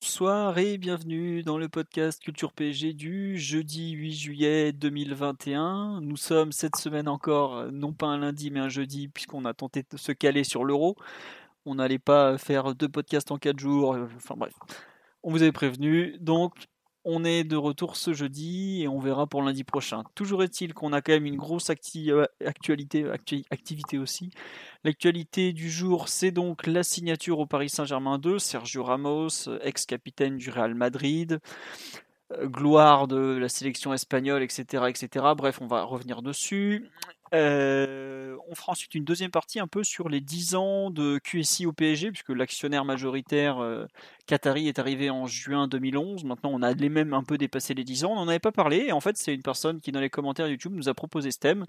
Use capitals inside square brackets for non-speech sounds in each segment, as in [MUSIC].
Bonsoir et bienvenue dans le podcast Culture PSG du jeudi 8 juillet 2021. Nous sommes cette semaine encore, euh, non pas un lundi mais un jeudi, puisqu'on a tenté de se caler sur l'euro. On n'allait pas faire deux podcasts en quatre jours, euh, enfin bref. On vous avait prévenu, donc on est de retour ce jeudi et on verra pour lundi prochain. Toujours est-il qu'on a quand même une grosse euh, actualité, actu- activité aussi. L'actualité du jour, c'est donc la signature au Paris Saint-Germain de Sergio Ramos, ex-capitaine du Real Madrid, euh, gloire de la sélection espagnole, etc., etc. Bref, on va revenir dessus. Euh, on fera ensuite une deuxième partie un peu sur les 10 ans de QSI au PSG, puisque l'actionnaire majoritaire euh, Qatari est arrivé en juin 2011. Maintenant, on a les mêmes un peu dépassé les 10 ans. On n'en avait pas parlé. Et en fait, c'est une personne qui, dans les commentaires YouTube, nous a proposé ce thème.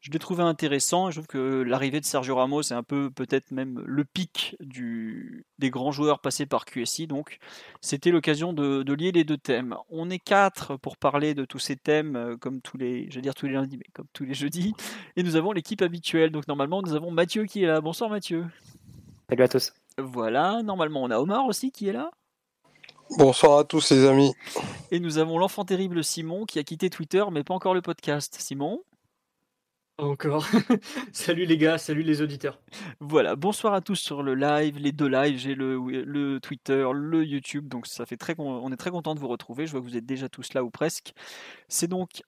Je l'ai trouvé intéressant. Je trouve que l'arrivée de Sergio Ramos est un peu, peut-être même, le pic des grands joueurs passés par QSI. Donc, c'était l'occasion de, lier les deux thèmes. On est quatre pour parler de tous ces thèmes, euh, comme tous les, je dire tous les lundis, mais comme tous les jeudis. Et nous avons l'équipe habituelle. Donc, normalement, nous avons Mathieu qui est là. Bonsoir, Mathieu. Salut à tous. Voilà, normalement on a Omar aussi qui est là. Bonsoir à tous les amis. Et nous avons l'enfant terrible Simon qui a quitté Twitter mais pas encore le podcast. Simon Encore. [LAUGHS] salut les gars, salut les auditeurs. Voilà, bonsoir à tous sur le live, les deux lives, j'ai le, le Twitter, le YouTube, donc ça fait très, on est très content de vous retrouver. Je vois que vous êtes déjà tous là ou presque. C'est donc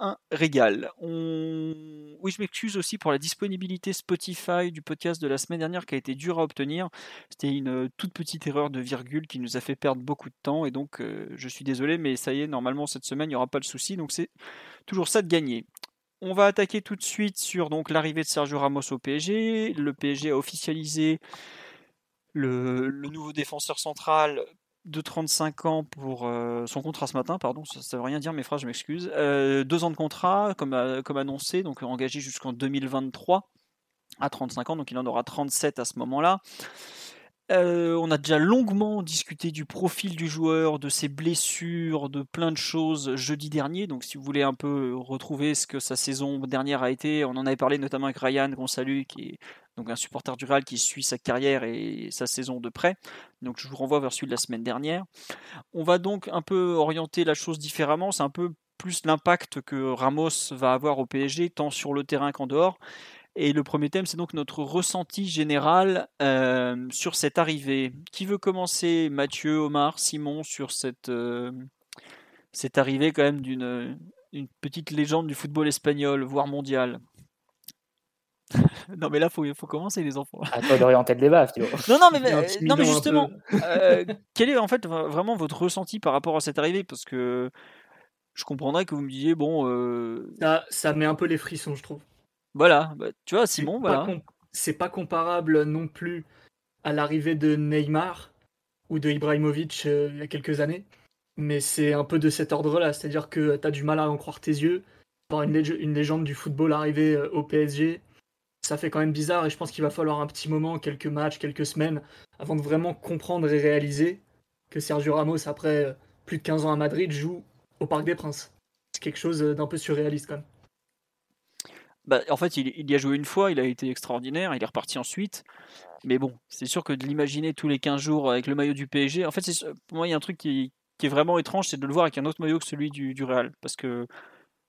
un régal. On... Oui, je m'excuse aussi pour la disponibilité Spotify du podcast de la semaine dernière qui a été dur à obtenir. C'était une euh, toute petite erreur de virgule qui nous a fait perdre beaucoup de temps et donc euh, je suis désolé, mais ça y est, normalement cette semaine il n'y aura pas de souci, donc c'est toujours ça de gagner. On va attaquer tout de suite sur donc l'arrivée de Sergio Ramos au PSG. Le PSG a officialisé le, le nouveau défenseur central de 35 ans pour euh, son contrat ce matin, pardon, ça ne veut rien dire mes phrases, je m'excuse. Euh, deux ans de contrat, comme, euh, comme annoncé, donc engagé jusqu'en 2023 à 35 ans, donc il en aura 37 à ce moment-là. Euh, on a déjà longuement discuté du profil du joueur, de ses blessures, de plein de choses jeudi dernier. Donc, si vous voulez un peu retrouver ce que sa saison dernière a été, on en avait parlé notamment avec Ryan, qu'on salue, qui est donc un supporter du Real qui suit sa carrière et sa saison de près. Donc, je vous renvoie vers celui de la semaine dernière. On va donc un peu orienter la chose différemment. C'est un peu plus l'impact que Ramos va avoir au PSG, tant sur le terrain qu'en dehors. Et le premier thème, c'est donc notre ressenti général euh, sur cette arrivée. Qui veut commencer? Mathieu, Omar, Simon, sur cette, euh, cette arrivée quand même d'une une petite légende du football espagnol, voire mondial? [LAUGHS] Non mais là, il faut, faut commencer les enfants. À toi d'orienter le débat, tu vois. Non, non, mais, euh, non, mais justement, euh, [LAUGHS] quel est en fait vra- vraiment votre ressenti par rapport à cette arrivée? Parce que je comprendrais que vous me disiez, bon, euh, Ça, ça met un peu les frissons, je trouve. Voilà, bah, tu vois, Simon, voilà. C'est pas comparable non plus à l'arrivée de Neymar ou de Ibrahimovic euh, il y a quelques années. Mais c'est un peu de cet ordre-là. C'est-à-dire que tu as du mal à en croire tes yeux. Voir une, lég- une légende du football arriver euh, au PSG, ça fait quand même bizarre. Et je pense qu'il va falloir un petit moment, quelques matchs, quelques semaines, avant de vraiment comprendre et réaliser que Sergio Ramos, après euh, plus de 15 ans à Madrid, joue au Parc des Princes. C'est quelque chose d'un peu surréaliste quand même. Bah, en fait, il, il y a joué une fois, il a été extraordinaire, il est reparti ensuite. Mais bon, c'est sûr que de l'imaginer tous les 15 jours avec le maillot du PSG, en fait, pour moi, il y a un truc qui, qui est vraiment étrange, c'est de le voir avec un autre maillot que celui du, du Real. Parce que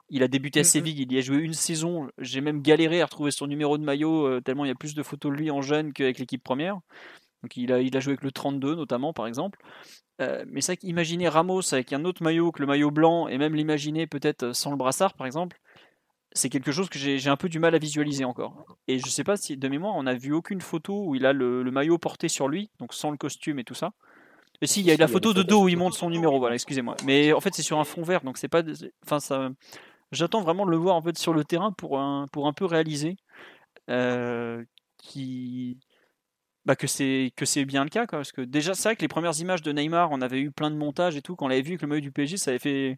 il a débuté à. Séville, il y a joué une saison. J'ai même galéré à retrouver son numéro de maillot, euh, tellement il y a plus de photos de lui en jeune qu'avec l'équipe première. Donc il a, il a joué avec le 32 notamment, par exemple. Euh, mais c'est vrai qu'imaginer Ramos avec un autre maillot que le maillot blanc, et même l'imaginer peut-être sans le brassard, par exemple, c'est quelque chose que j'ai un peu du mal à visualiser encore. Et je sais pas si, de mémoire, on a vu aucune photo où il a le, le maillot porté sur lui, donc sans le costume et tout ça. Et si, il y a la photo de dos où il monte son numéro, voilà, excusez-moi. Mais en fait, c'est sur un fond vert, donc c'est pas. Enfin, ça. J'attends vraiment de le voir en fait sur le terrain pour un, pour un peu réaliser. euh, qui. bah, que c'est que c'est bien le cas quoi, parce que déjà c'est vrai que les premières images de Neymar on avait eu plein de montages et tout quand on l'avait vu avec le maillot du PSG ça avait fait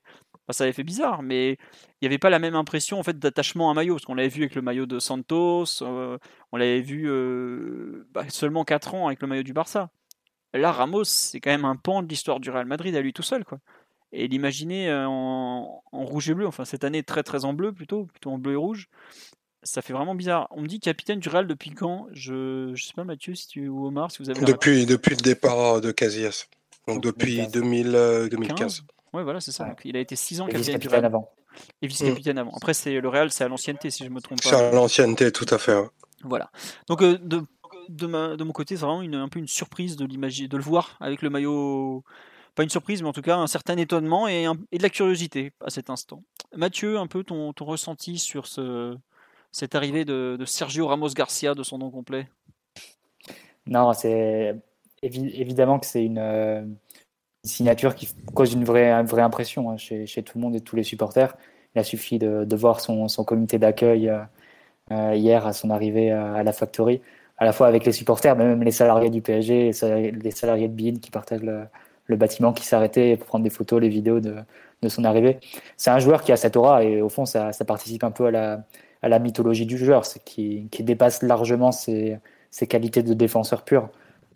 ça avait fait bizarre mais il n'y avait pas la même impression en fait d'attachement à un maillot parce qu'on l'avait vu avec le maillot de Santos euh, on l'avait vu euh, bah, seulement 4 ans avec le maillot du Barça là Ramos c'est quand même un pan de l'histoire du Real Madrid à lui tout seul quoi et l'imaginer euh, en, en, rouge et bleu enfin cette année très très en bleu plutôt plutôt en bleu et rouge ça fait vraiment bizarre. On me dit capitaine du Real depuis quand? Je je sais pas Mathieu si tu ou Omar si vous avez depuis depuis le départ de Casillas. Donc depuis 2000, 2015. Ouais voilà c'est ça. Donc, il a été 6 ans capitaine, du Real avant. Et vice-capitaine avant. Après c'est le Real c'est à l'ancienneté si je me trompe pas. C'est à l'ancienneté tout à fait. Voilà. Donc euh, de de, ma, de mon côté c'est vraiment une, un peu une surprise de l'imaginer de le voir avec le maillot pas une surprise, mais en tout cas un certain étonnement et, un, et de la curiosité à cet instant. Mathieu, un peu ton, ton ressenti sur ce, cette arrivée de, de, Sergio Ramos Garcia, de son nom complet? Non, c'est évidemment que c'est une, euh, une, signature qui cause une vraie, une vraie impression hein, chez, chez, tout le monde et tous les supporters. Il a suffi de, de voir son, son, comité d'accueil euh, euh, hier à son arrivée à, à, la factory, à la fois avec les supporters, mais même les salariés du PSG, les salariés de BIN qui partagent le, le bâtiment qui s'arrêtait pour prendre des photos, les vidéos de, de son arrivée. C'est un joueur qui a cette aura et au fond, ça, ça participe un peu à la, à la mythologie du joueur, qui, qui dépasse largement ses, ses, qualités de défenseur pur.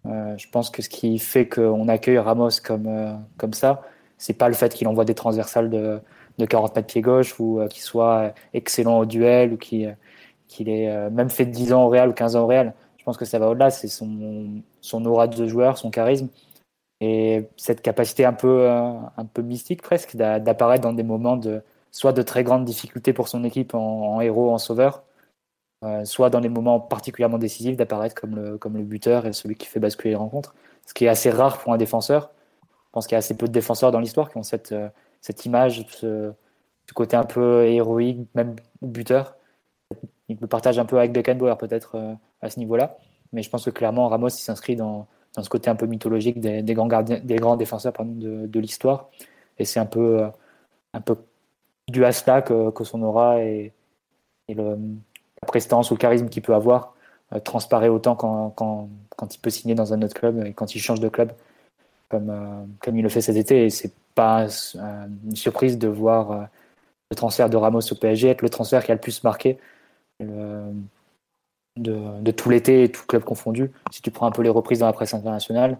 Euh, je pense que ce qui fait qu'on accueille Ramos comme, euh, comme ça, c'est pas le fait qu'il envoie des transversales de, de 40 mètres pied gauche ou euh, qu'il soit excellent au duel ou qu'il ait même fait 10 ans au Real ou 15 ans au Real. Je pense que ça va au-delà, c'est son, son aura de joueur, son charisme et cette capacité un peu, un peu mystique presque d'apparaître dans des moments de, soit de très grandes difficultés pour son équipe en, en héros, en sauveur, soit dans les moments particulièrement décisifs d'apparaître comme le, comme le buteur et celui qui fait basculer les rencontres. Ce qui est assez rare pour un défenseur. Je pense qu'il y a assez peu de défenseurs dans l'histoire qui ont cette, euh, cette image, ce, côté un peu héroïque, même buteur. Il le partage un peu avec Beckenbauer peut-être euh, à ce niveau-là. Mais je pense que clairement Ramos s'inscrit dans, dans ce côté un peu mythologique des, grands, gardiens, des grands défenseurs pardon, de, de l'histoire. Et c'est un peu, un peu dû à cela que, que son aura et, prestance ou le charisme qu'il peut avoir euh, transparaît autant quand, quand, il peut signer dans un autre club et quand il change de club, comme, euh, comme il le fait cet été. Et c'est pas euh, une surprise de voir le transfert de Ramos au PSG être le transfert qui a le plus marqué de, de, tout l'été et tout club confondu. Si tu prends un peu les reprises dans la presse internationale,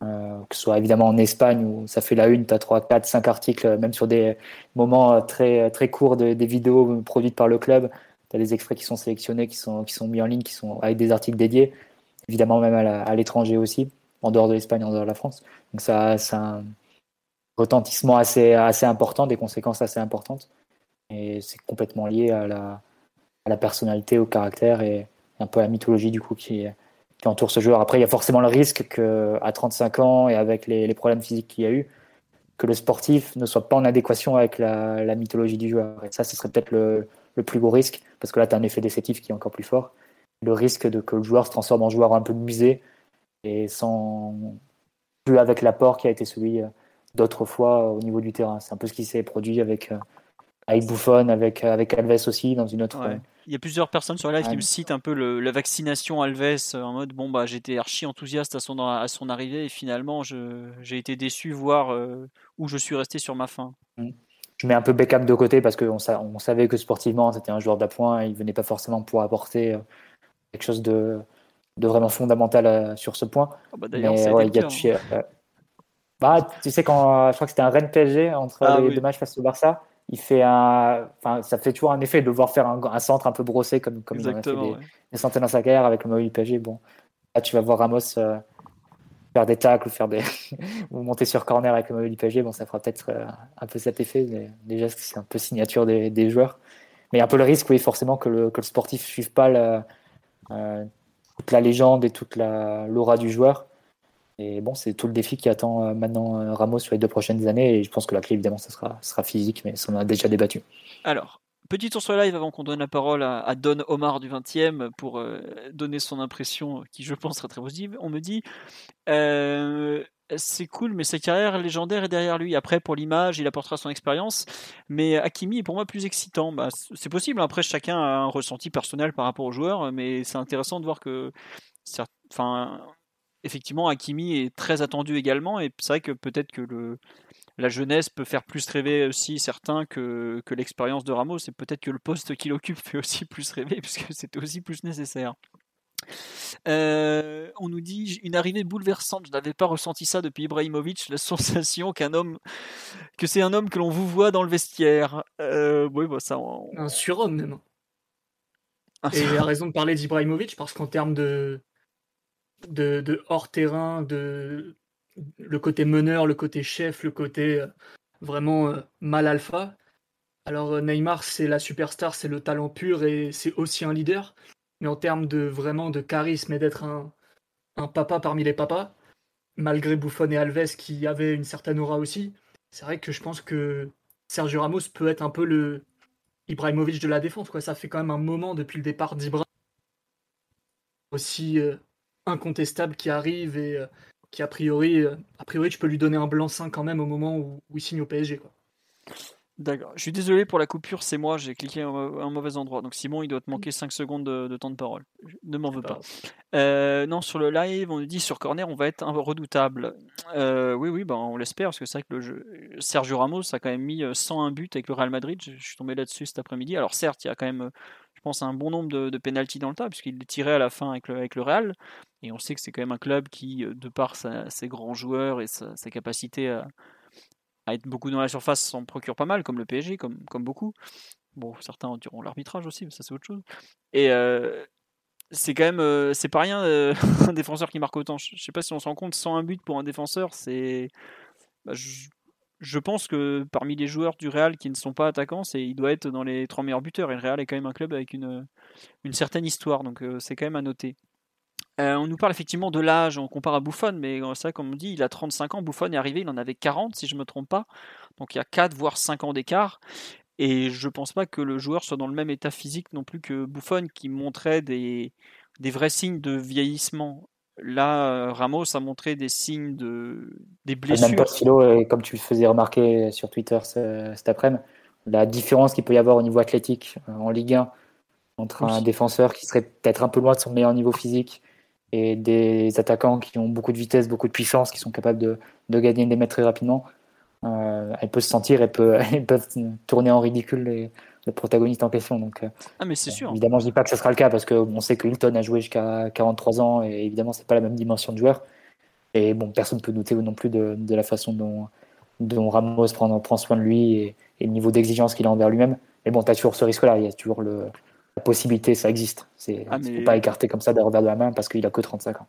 que ce soit évidemment en Espagne où ça fait la une, tu as 3, 4, 5 articles, même sur des moments très, très courts de, des vidéos produites par le club. Tu as des extraits qui sont sélectionnés, qui sont, qui sont mis en ligne, qui sont avec des articles dédiés. Évidemment, même à l'étranger aussi, en dehors de l'Espagne, en dehors de la France. Donc, ça, a un retentissement assez, assez important, des conséquences assez importantes. Et c'est complètement lié à la, à la personnalité, au caractère et un peu à la mythologie, du coup, qui qui entoure ce joueur. Après, il y a forcément le risque qu'à 35 ans et avec les, problèmes physiques qu'il y a eu, que le sportif ne soit pas en adéquation avec la mythologie du joueur. Et ça, ce serait peut-être le, le, plus gros risque, parce que là, tu as un effet déceptif qui est encore plus fort. Le risque de que le joueur se transforme en joueur un peu de musée et sans plus avec l'apport qui a été celui euh, d'autres fois au niveau du terrain. C'est un peu ce qui s'est produit avec, euh, avec Buffon, avec, avec Alves aussi, dans une autre. Ouais il y a plusieurs personnes sur la live qui me citent un peu le, la vaccination Alves euh, en mode bon bah j'étais archi enthousiaste à son à son arrivée et finalement j'ai été déçu voir euh, où je suis resté sur ma fin. Je mets un peu Beckham de côté parce qu'on on savait que sportivement c'était un joueur d'appoint il venait pas forcément pour apporter euh, quelque chose de, de vraiment fondamental euh, sur ce point. Oh bah D'ailleurs, ouais, il y a, tu, euh, bah, tu sais quand je crois que c'était un Rennes PSG entre ah, les oui. deux matchs face au Barça il fait un, enfin, ça fait toujours un effet de voir faire un, un centre un peu brossé comme, comme il en a fait des, ouais. des, centaines dans sa carrière avec le maillot du PSG. Bon, là, tu vas voir Ramos euh, faire des tacles ou faire des, [LAUGHS] ou monter sur corner avec le maillot du PSG. Bon, ça fera peut-être euh, un peu cet effet. Mais déjà, c'est un peu signature des, des, joueurs. Mais un peu le risque, oui, forcément, que le, que le sportif ne suive pas euh, toute la légende et toute l'aura du joueur. Et bon, c'est tout le défi qui attend euh, maintenant Ramos sur les deux prochaines années. Et je pense que la clé, évidemment, ça sera, sera physique, mais ça on a déjà débattu. Alors, petit tour sur live avant qu'on donne la parole à, Don Omar du 20e pour euh, donner son impression, qui je pense sera très positive. On me dit euh, c'est cool, mais sa carrière légendaire est derrière lui. Après, pour l'image, il apportera son expérience. Mais Hakimi est pour moi plus excitant. Bah, c'est possible. Après, chacun a un ressenti personnel par rapport au joueur, mais c'est intéressant de voir que enfin, effectivement, Hakimi est très attendu également, et c'est vrai que peut-être que le, la jeunesse peut faire plus rêver aussi certains que, que l'expérience de Ramos, et peut-être que le poste qu'il occupe fait aussi [LAUGHS] plus rêver, puisque c'était aussi plus nécessaire. Euh, on nous dit une arrivée bouleversante. Je n'avais pas ressenti ça depuis Ibrahimovic. La [LAUGHS] sensation qu'un homme, que c'est un homme que l'on vous voit dans le vestiaire. Euh, oui, bah ça. Un surhomme même. Et il a raison de parler d'Ibrahimovic parce qu'en termes de, de, hors terrain, de le côté meneur, le côté chef, le côté euh, vraiment mal alpha. Alors Neymar, c'est la superstar, c'est le talent pur et c'est aussi un leader mais en termes de vraiment de charisme et d'être un, papa parmi les papas, malgré Buffon et Alves qui avaient une certaine aura aussi, c'est vrai que je pense que Sergio Ramos peut être un peu le Ibrahimovic de la défense. Quoi. Ça fait quand même un moment depuis le départ d'Ibra aussi euh, incontestable qui arrive et euh, qui a priori, euh, a priori, tu peux lui donner un blanc-seing quand même au moment où, où il signe au PSG. Quoi. D'accord. Je suis désolé pour la coupure, c'est moi, j'ai cliqué au un mauvais endroit. Donc Simon, il doit te manquer 5 secondes de, temps de parole. Ne m'en veux pas. Euh, non, sur le live, on nous dit sur corner, on va être un redoutable. Euh, oui, oui, ben, on l'espère, parce que c'est vrai que le jeu... Sergio Ramos a quand même mis 101 euh, buts avec le Real Madrid. Je, suis tombé là-dessus cet après-midi. Alors certes, il y a quand même, pense, un bon nombre de, de pénalties dans le tas, puisqu'il tirait à la fin avec le, Real. Et on sait que c'est quand même un club qui, de par ses grands joueurs et sa, capacité à être beaucoup dans la surface s'en procure pas mal, comme le PSG, comme, beaucoup. Bon, certains diront l'arbitrage aussi, mais ça c'est autre chose. Et euh, c'est quand même, euh, c'est pas rien euh, [LAUGHS] un défenseur qui marque autant. Je sais pas si on se rend compte, 101 buts pour un défenseur, c'est. Bah, pense que parmi les joueurs du Real qui ne sont pas attaquants, il doit être dans les trois meilleurs buteurs. Et le Real est quand même un club avec une, une certaine histoire, donc c'est quand même à noter. Euh, on nous parle effectivement de l'âge, on compare à Buffon, mais euh, vrai comme on dit, il a 35 ans, Buffon est arrivé, il en avait 40 si je ne me trompe pas, donc il y a 4 voire 5 ans d'écart, et je ne pense pas que le joueur soit dans le même état physique non plus que Buffon qui montrait des, vrais signes de vieillissement. Là, euh, Ramos a montré des signes de des blessures. Même pas et comme tu le faisais remarquer sur Twitter cet après-midi, la différence qu'il peut y avoir au niveau athlétique en Ligue 1 entre un défenseur qui serait peut-être un peu loin de son meilleur niveau physique et des attaquants qui ont beaucoup de vitesse, beaucoup de puissance, qui sont capables de, de gagner des mètres très rapidement, euh, elle peut se sentir, elle peut, [LAUGHS] elles peuvent tourner en ridicule les, le protagoniste en question. Donc, euh, ah, mais c'est sûr. Évidemment, je dis pas que ce sera le cas parce qu'on sait que Hilton a joué jusqu'à 43 ans et évidemment, c'est pas la même dimension de joueur. Et bon, personne ne peut douter non plus de, de la façon dont, dont Ramos prend, prend, soin de lui et, et le niveau d'exigence qu'il a envers lui-même. Mais bon, tu as toujours ce risque-là. Il y a toujours le, la possibilité, ça existe. C'est ah, pas écarté comme ça d'un revers de la main parce qu'il a que 35 ans.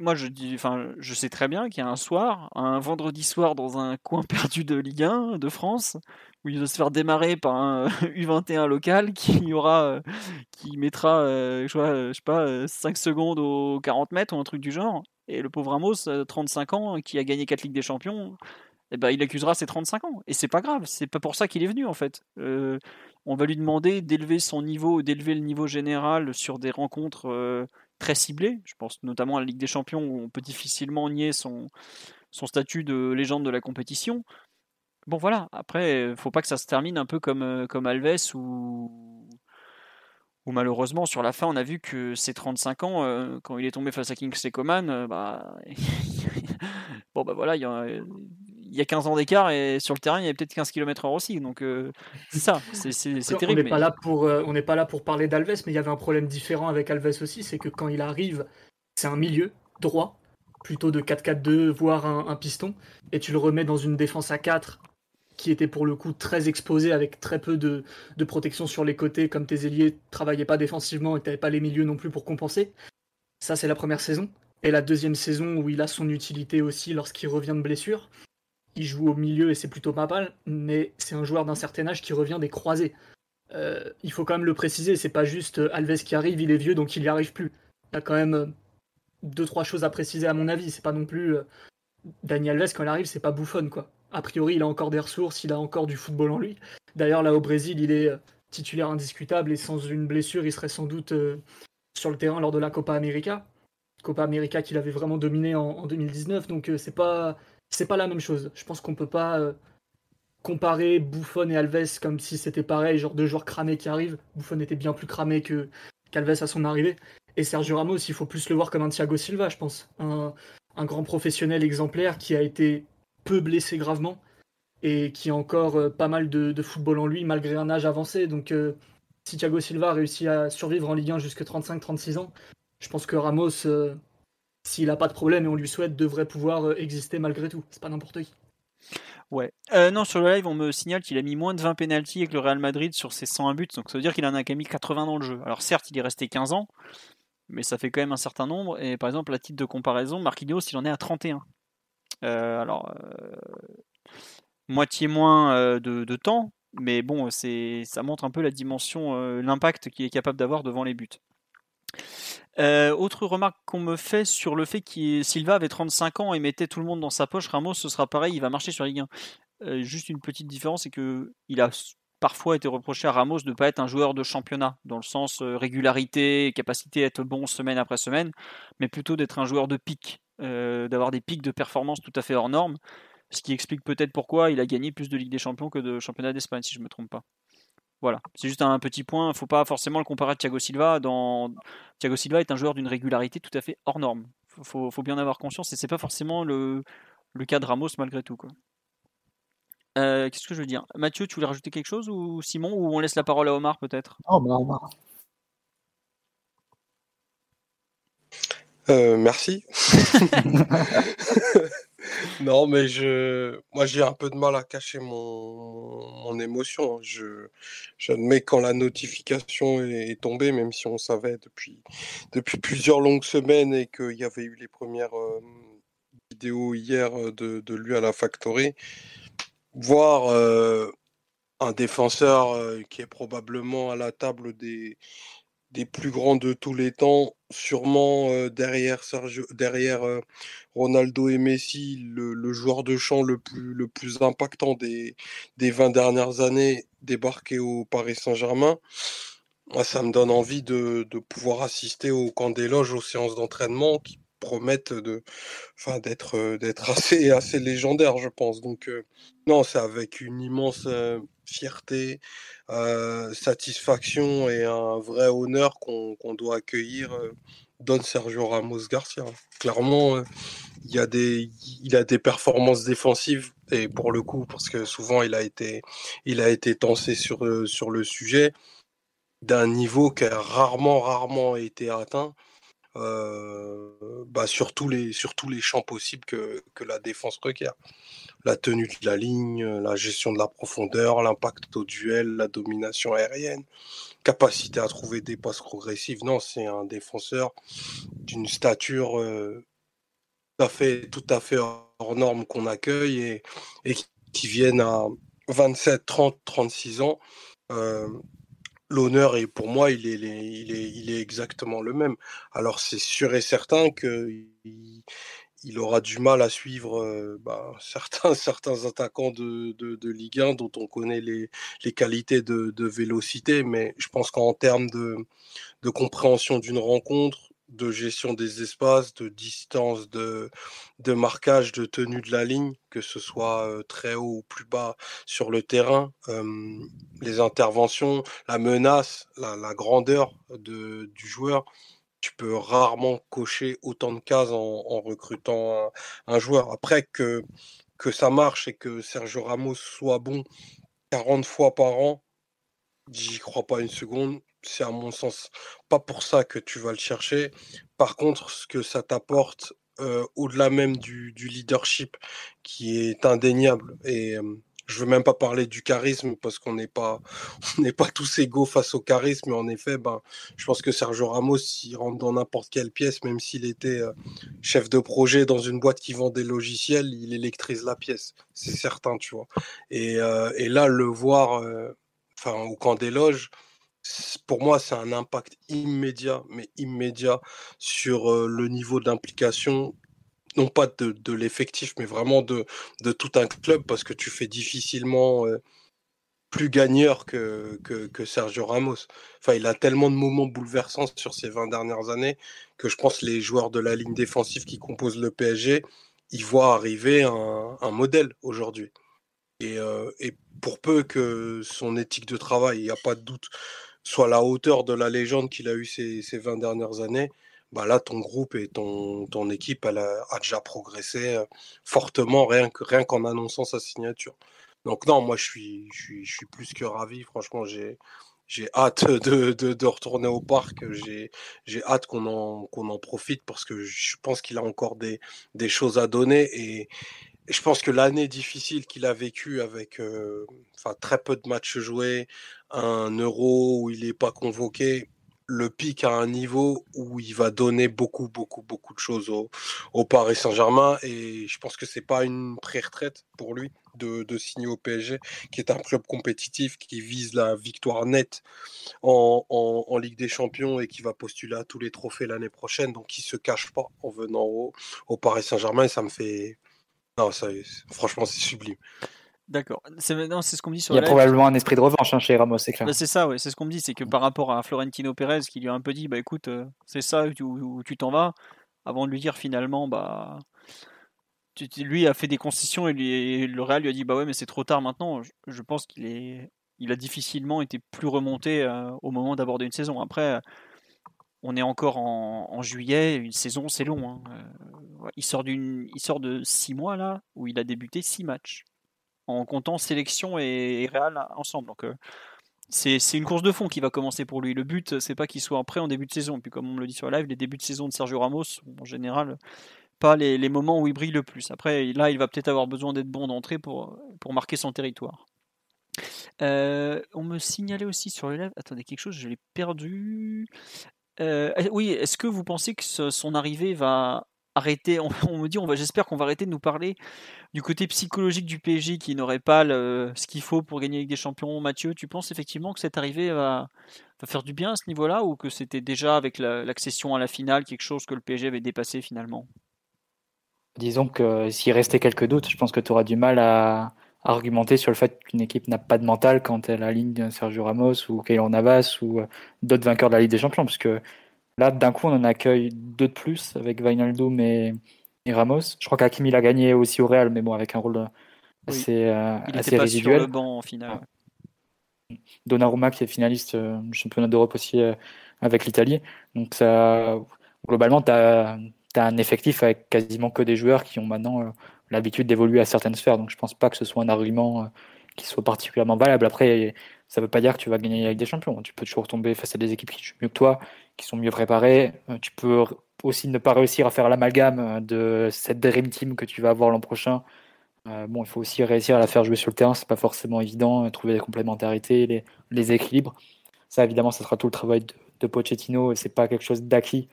Moi, je dis, enfin, je sais très bien qu'il y a un soir, un vendredi soir, dans un coin [LAUGHS] perdu de Ligue 1 de France, où il va se faire démarrer par un [LAUGHS] U21 local [LAUGHS] qui aura, euh, qui mettra, euh, je, sais pas, 5 secondes aux 40 mètres ou un truc du genre. Et le pauvre Ramos, 35 ans, qui a gagné 4 Ligues des Champions, eh ben, il accusera ses 35 ans. Et c'est pas grave, c'est pas pour ça qu'il est venu en fait. Euh, on va lui demander d'élever son niveau, d'élever le niveau général sur des rencontres euh, très ciblées. Je pense notamment à la Ligue des Champions où on peut difficilement nier son statut de légende de la compétition. Bon voilà, après, faut pas que ça se termine un peu comme, euh, comme Alves ou, ou malheureusement sur la fin on a vu que ses 35 ans, quand il est tombé face à Kingsley Coman, bah, [LAUGHS] bon bah voilà, il y a, il y a 15 ans d'écart et sur le terrain il y a peut-être 15 km/h aussi. Donc euh, c'est ça, c'est terrible. On n'est pas, là pour, euh, pas là pour parler d'Alves, mais il y avait un problème différent avec Alves aussi, c'est que quand il arrive, c'est un milieu droit, plutôt de 4-4-2, voire un, piston, et tu le remets dans une défense à 4 qui était pour le coup très exposée avec très peu de, protection sur les côtés, comme tes ailiers travaillaient pas défensivement et tu pas les milieux non plus pour compenser. Ça, c'est la première saison. Et la deuxième saison où il a son utilité aussi lorsqu'il revient de blessure il joue au milieu et c'est plutôt pas mal, mais c'est un joueur d'un certain âge qui revient des croisés. Euh, il faut quand même le préciser, c'est pas juste euh, Alves qui arrive, il est vieux donc il n'y arrive plus. Il y a quand même euh, deux trois choses à préciser à mon avis. C'est pas non plus Daniel Alves quand il arrive, c'est pas bouffonne quoi. A priori, il a encore des ressources, il a encore du football en lui. D'ailleurs, là au Brésil, il est titulaire indiscutable et sans une blessure, il serait sans doute sur le terrain lors de la Copa América. Copa América qu'il avait vraiment dominé en, en 2019, donc c'est pas pas la même chose. Je pense qu'on peut pas euh, comparer Buffon et Alves comme si c'était pareil, genre deux joueurs cramés qui arrivent. Buffon était bien plus cramé que qu'Alves à son arrivée. Et Sergio Ramos, il faut plus le voir comme un Thiago Silva, je pense. Un, grand professionnel exemplaire qui a été peu blessé gravement et qui a encore euh, pas mal de, football en lui malgré un âge avancé. Donc euh, si Thiago Silva a réussi à survivre en Ligue 1 jusqu'à 35-36 ans, je pense que Ramos, euh, s'il n'a pas de problème et on lui souhaite, devrait pouvoir exister malgré tout. C'est pas n'importe qui. Ouais. non, sur le live, on me signale qu'il a mis moins de 20 pénalties avec le Real Madrid sur ses 101 buts, donc ça veut dire qu'il en a quand même mis 80 dans le jeu. Alors certes, il est resté 15 ans, mais ça fait quand même un certain nombre. Et par exemple, à titre de comparaison, Marquinhos, il en est à 31. Alors, moitié moins euh, de, temps, mais bon, c'est, ça montre un peu la dimension, euh, l'impact qu'il est capable d'avoir devant les buts. Euh, autre remarque qu'on me fait sur le fait que Silva avait 35 ans et mettait tout le monde dans sa poche, Ramos ce sera pareil, il va marcher sur Ligue 1. juste une petite différence, c'est que il a parfois été reproché à Ramos de ne pas être un joueur de championnat, dans le sens régularité, capacité à être bon semaine après semaine, mais plutôt d'être un joueur de pic, d'avoir des pics de performance tout à fait hors normes. Ce qui explique peut-être pourquoi il a gagné plus de Ligue des Champions que de Championnat d'Espagne, si je ne me trompe pas. Voilà, c'est juste un petit point. Il faut pas forcément le comparer à Thiago Silva. Dans... Thiago Silva est un joueur d'une régularité tout à fait hors norme. Il faut, bien en avoir conscience. Et c'est pas forcément le, cas de Ramos malgré tout. Quoi. Euh, qu'est-ce que je veux dire? Mathieu, tu voulais rajouter quelque chose ou Simon Ou on laisse la parole à Omar peut-être? Omar. Euh, merci. [LAUGHS] [LAUGHS] Non, mais je, moi, j'ai un peu de mal à cacher mon, mon émotion. Je, j'admets quand la notification est, tombée, même si on savait depuis, depuis plusieurs longues semaines et qu'il y avait eu les premières euh, vidéos hier euh, de, de, lui à la Factory, voir euh, un défenseur qui est probablement à la table des, des plus grands de tous les temps, sûrement derrière, Sergio, derrière Ronaldo et Messi, le, joueur de champ le plus, le plus impactant des, des 20 dernières années débarqué au Paris Saint-Germain. Moi, ça me donne envie de, de, pouvoir assister au camp des loges, aux séances d'entraînement qui promettent de, enfin, d'être, d'être [LAUGHS] assez, assez légendaires, je pense. Donc, non, c'est avec une immense fierté, euh, satisfaction et un vrai honneur qu'on doit accueillir euh, Don Sergio Ramos Garcia. Clairement, euh, il, y a des, il a des performances défensives et pour le coup, parce que souvent il a été, il a été tensé sur, sur le sujet d'un niveau qui a rarement, rarement été atteint. Bah sur, tous les, les champs possibles que, que la défense requiert la tenue de la ligne, la gestion de la profondeur, l'impact au duel, la domination aérienne, capacité à trouver des passes progressives. Non, c'est un défenseur d'une stature euh, tout, à fait, tout à fait hors norme qu'on accueille et, et, qui viennent à 27, 30, 36 ans. Euh, l'honneur est pour moi, il est, il, est, il est exactement le même. Alors c'est sûr et certain que il aura du mal à suivre bah, [LAUGHS] certains, certains attaquants de, de, Ligue 1 dont on connaît les, les qualités de, de, vélocité, mais je pense qu'en termes de compréhension d'une rencontre, de gestion des espaces, de distance, de, de marquage, de tenue de la ligne, que ce soit très haut ou plus bas sur le terrain, les interventions, la menace, la, grandeur de, du joueur, tu peux rarement cocher autant de cases en, recrutant un, joueur. Après que, que ça marche et que Sergio Ramos soit bon 40 fois par an, j'y crois pas une seconde. C'est à mon sens pas pour ça que tu vas le chercher. Par contre, ce que ça t'apporte euh, au-delà même du, leadership qui est indéniable et je veux même pas parler du charisme parce qu'on n'est pas, [LAUGHS] pas tous égaux face au charisme. En effet, ben, je pense que Sergio Ramos, s'il rentre dans n'importe quelle pièce, même s'il était euh, chef de projet dans une boîte qui vend des logiciels, il électrise la pièce. C'est certain, tu vois. Et, euh, et là, le voir, euh, au camp des loges, pour moi, c'est un impact immédiat, mais immédiat sur le niveau d'implication non pas de, l'effectif, mais vraiment de, tout un club, parce que tu fais difficilement plus gagneur que, que, Sergio Ramos. Enfin, il a tellement de moments bouleversants sur ces 20 dernières années que je pense les joueurs de la ligne défensive qui composent le PSG, ils voient arriver un, modèle aujourd'hui. Et, pour peu que son éthique de travail, il n'y a pas de doute, soit la hauteur de la légende qu'il a eu ces, ces 20 dernières années, bah là, ton groupe et ton, ton équipe, elle a, déjà progressé euh, fortement rien qu'en rien qu'en annonçant sa signature. Donc non, moi je suis, je suis, je suis plus que ravi. Franchement, j'ai, hâte de, de, de, retourner au parc. J'ai, hâte qu'on en, en profite parce que je pense qu'il a encore des, des choses à donner. Et, je pense que l'année difficile qu'il a vécue avec euh, très peu de matchs joués, un euro où il n'est pas convoqué, le pic à un niveau où il va donner beaucoup, beaucoup, beaucoup de choses au, Paris Saint-Germain. Et je pense que c'est pas une pré-retraite pour lui de, signer au PSG, qui est un club compétitif, qui vise la victoire nette en, Ligue des Champions et qui va postuler à tous les trophées l'année prochaine. Donc, il se cache pas en venant au, au Paris Saint-Germain. Et ça me fait. Non, ça, franchement, c'est sublime. D'accord. C'est c'est ce qu'on me dit sur Il y a probablement un esprit de revanche hein, chez Ramos, c'est clair. Bah, c'est ça, ouais. C'est ce qu'on me dit, c'est que par rapport à Florentino Pérez, qui lui a un peu dit, bah écoute, euh, c'est ça où, tu t'en vas, avant de lui dire finalement, bah, tu, lui a fait des concessions et, lui, le Real lui a dit, bah ouais, mais c'est trop tard maintenant. Je, pense qu'il est, il a difficilement été plus remonté euh, au moment d'aborder une saison. Après, on est encore en, juillet, une saison c'est long. Hein. Euh, il sort de six mois là où il a débuté six matchs en comptant sélection et, Real ensemble. Euh, c'est une course de fond qui va commencer pour lui. Le but, c'est pas qu'il soit prêt en début de saison. Puis comme on me le dit sur live, les débuts de saison de Sergio Ramos en général pas les, moments où il brille le plus. Après, là, il va peut-être avoir besoin d'être bon d'entrée pour, pour marquer son territoire. Euh, on me signalait aussi sur le live. Attendez, quelque chose, je l'ai perdu. Euh, oui, est-ce que vous pensez que son arrivée va arrêter, [LAUGHS] on, me dit, on va, j'espère qu'on va arrêter de nous parler du côté psychologique du PSG qui n'aurait pas ce qu'il faut pour gagner avec des champions? Mathieu, tu penses effectivement que cette arrivée va, faire du bien à ce niveau-là ou que c'était déjà avec l'accession à la finale quelque chose que le PSG avait dépassé finalement? Disons que s'il restait quelques doutes, je pense que tu auras du mal à, argumenter sur le fait qu'une équipe n'a pas de mental quand elle aligne Sergio Ramos ou Keylor Navas ou euh, d'autres vainqueurs de la Ligue des Champions, parce que Là, d'un coup, on en accueille deux de plus avec Wijnaldum et, et Ramos. Je crois qu'Hakimi l'a gagné aussi au Real, mais bon, avec un rôle assez, euh, Il assez résiduel. Sur le banc en finale. Donnarumma qui est finaliste euh, championnat d'Europe aussi euh, avec l'Italie. Donc ça, globalement, tu as, un effectif avec quasiment que des joueurs qui ont maintenant l'habitude d'évoluer à certaines sphères. Donc je pense pas que ce soit un argument qui soit particulièrement valable. Après, ça veut pas dire que tu vas gagner avec des champions. Tu peux toujours tomber face à des équipes qui jouent mieux que toi, qui sont mieux préparées. Euh, tu peux aussi ne pas réussir à faire l'amalgame euh, de cette Dream Team que tu vas avoir l'an prochain. Euh, bon, il faut aussi réussir à la faire jouer sur le terrain, c'est pas forcément évident, trouver des complémentarités, les, les, équilibres. Ça, évidemment, ça sera tout le travail de, de Pochettino et c'est pas quelque chose d'acquis